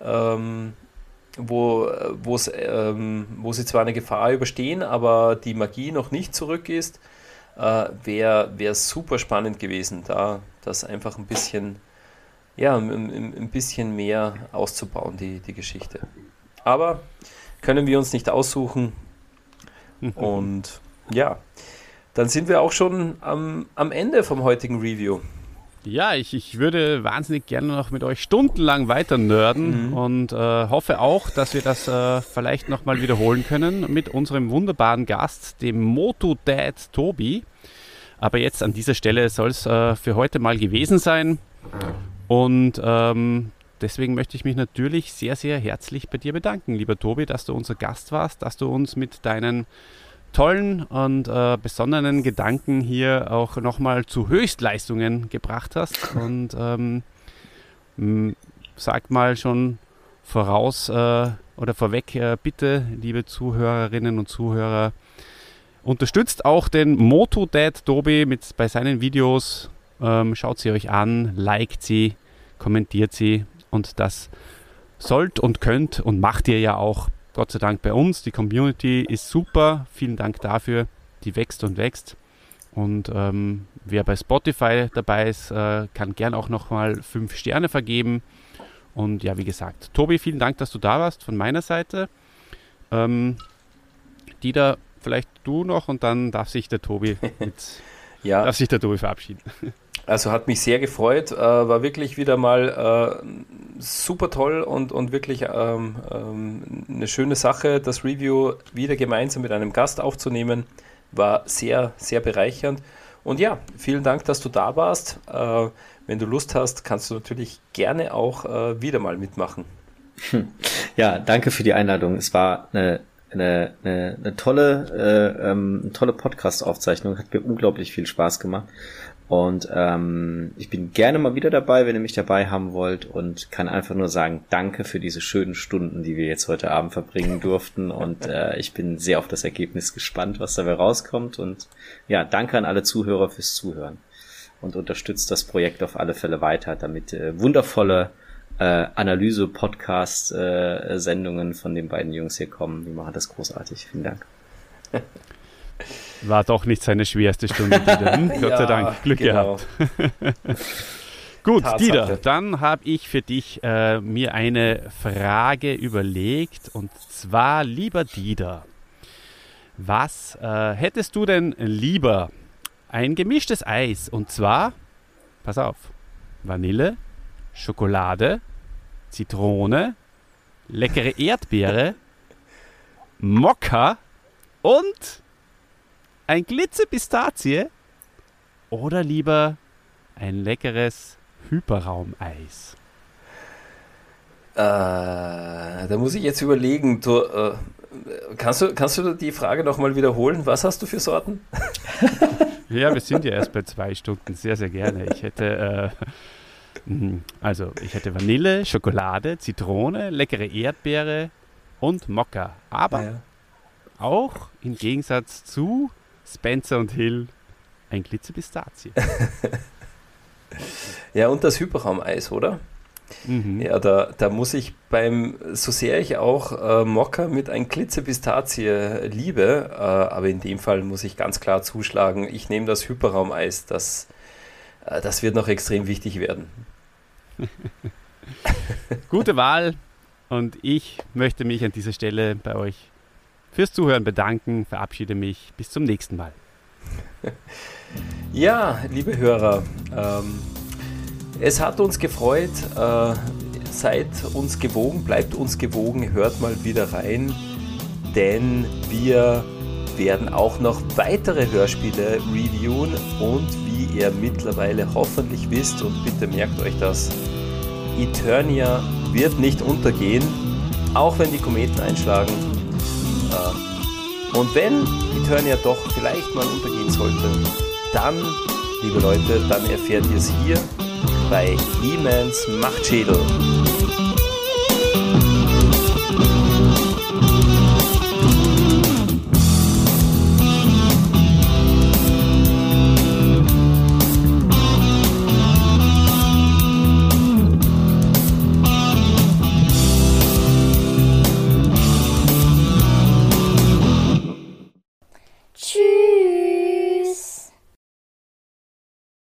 Ähm, wo, ähm, wo sie zwar eine Gefahr überstehen, aber die Magie noch nicht zurück ist, äh, wäre wär super spannend gewesen, da das einfach ein bisschen, ja, ein, ein bisschen mehr auszubauen, die, die Geschichte. Aber können wir uns nicht aussuchen. Und ja, dann sind wir auch schon am, am Ende vom heutigen Review. Ja, ich, ich würde wahnsinnig gerne noch mit euch stundenlang weiter nerden mhm. und äh, hoffe auch, dass wir das äh, vielleicht nochmal wiederholen können mit unserem wunderbaren Gast, dem Moto-Dad Tobi. Aber jetzt an dieser Stelle soll es äh, für heute mal gewesen sein. Und ähm, deswegen möchte ich mich natürlich sehr, sehr herzlich bei dir bedanken, lieber Tobi, dass du unser Gast warst, dass du uns mit deinen tollen und äh, besonderen Gedanken hier auch nochmal zu Höchstleistungen gebracht hast. Und ähm, sag mal schon voraus äh, oder vorweg, äh, bitte, liebe Zuhörerinnen und Zuhörer, unterstützt auch den Moto Dad Tobi mit bei seinen Videos. Ähm, schaut sie euch an, liked sie, kommentiert sie und das sollt und könnt und macht ihr ja auch Gott sei Dank bei uns. Die Community ist super. Vielen Dank dafür. Die wächst und wächst. Und ähm, wer bei Spotify dabei ist, äh, kann gern auch nochmal fünf Sterne vergeben. Und ja, wie gesagt, Tobi, vielen Dank, dass du da warst von meiner Seite. Ähm, Dieter, vielleicht du noch und dann darf sich der Tobi mit, ja. darf sich der Tobi verabschieden. Also hat mich sehr gefreut, äh, war wirklich wieder mal äh, super toll und, und wirklich ähm, ähm, eine schöne Sache, das Review wieder gemeinsam mit einem Gast aufzunehmen. War sehr, sehr bereichernd. Und ja, vielen Dank, dass du da warst. Äh, wenn du Lust hast, kannst du natürlich gerne auch äh, wieder mal mitmachen. Ja, danke für die Einladung. Es war eine eine, eine, eine tolle, äh, ähm, tolle Podcast-Aufzeichnung. Hat mir unglaublich viel Spaß gemacht. Und ähm, ich bin gerne mal wieder dabei, wenn ihr mich dabei haben wollt und kann einfach nur sagen, danke für diese schönen Stunden, die wir jetzt heute Abend verbringen durften. Und äh, ich bin sehr auf das Ergebnis gespannt, was dabei rauskommt. Und ja, danke an alle Zuhörer fürs Zuhören und unterstützt das Projekt auf alle Fälle weiter, damit äh, wundervolle äh, Analyse-Podcast-Sendungen äh, von den beiden Jungs hier kommen. Die machen das großartig. Vielen Dank. War doch nicht seine schwerste Stunde, Dieter. Hm? Gott ja, sei Dank. Glück genau. gehabt. Gut, Tatsache. Dieter, dann habe ich für dich äh, mir eine Frage überlegt. Und zwar, lieber Dieter, was äh, hättest du denn lieber? Ein gemischtes Eis. Und zwar, pass auf, Vanille, Schokolade, Zitrone, leckere Erdbeere, Mokka und ein Glitzer-Pistazie oder lieber ein leckeres Hyperraumeis? Äh, da muss ich jetzt überlegen. Du, äh, kannst, du, kannst du die Frage nochmal wiederholen? Was hast du für Sorten? ja, wir sind ja erst bei zwei Stunden. Sehr, sehr gerne. Ich hätte, äh, mhm, also ich hätte Vanille, Schokolade, Zitrone, leckere Erdbeere und Mokka. Aber ja. auch im Gegensatz zu Spencer und Hill, ein Glitzer-Pistazie. ja, und das Hyperraumeis, oder? Mhm. Ja, da, da muss ich beim, so sehr ich auch äh, Mokka mit ein Glitzer-Pistazie liebe, äh, aber in dem Fall muss ich ganz klar zuschlagen, ich nehme das Hyperraumeis, das, äh, das wird noch extrem wichtig werden. Gute Wahl und ich möchte mich an dieser Stelle bei euch fürs Zuhören bedanken, verabschiede mich. Bis zum nächsten Mal. Ja, liebe Hörer, ähm, es hat uns gefreut. Äh, seid uns gewogen, bleibt uns gewogen, hört mal wieder rein, denn wir werden auch noch weitere Hörspiele reviewen und wie ihr mittlerweile hoffentlich wisst und bitte merkt euch das, Eternia wird nicht untergehen, auch wenn die Kometen einschlagen. Äh, und wenn Eternia doch vielleicht mal untergehen sollte, dann, liebe Leute, dann erfährt ihr es hier bei He-Mans Machtschädel.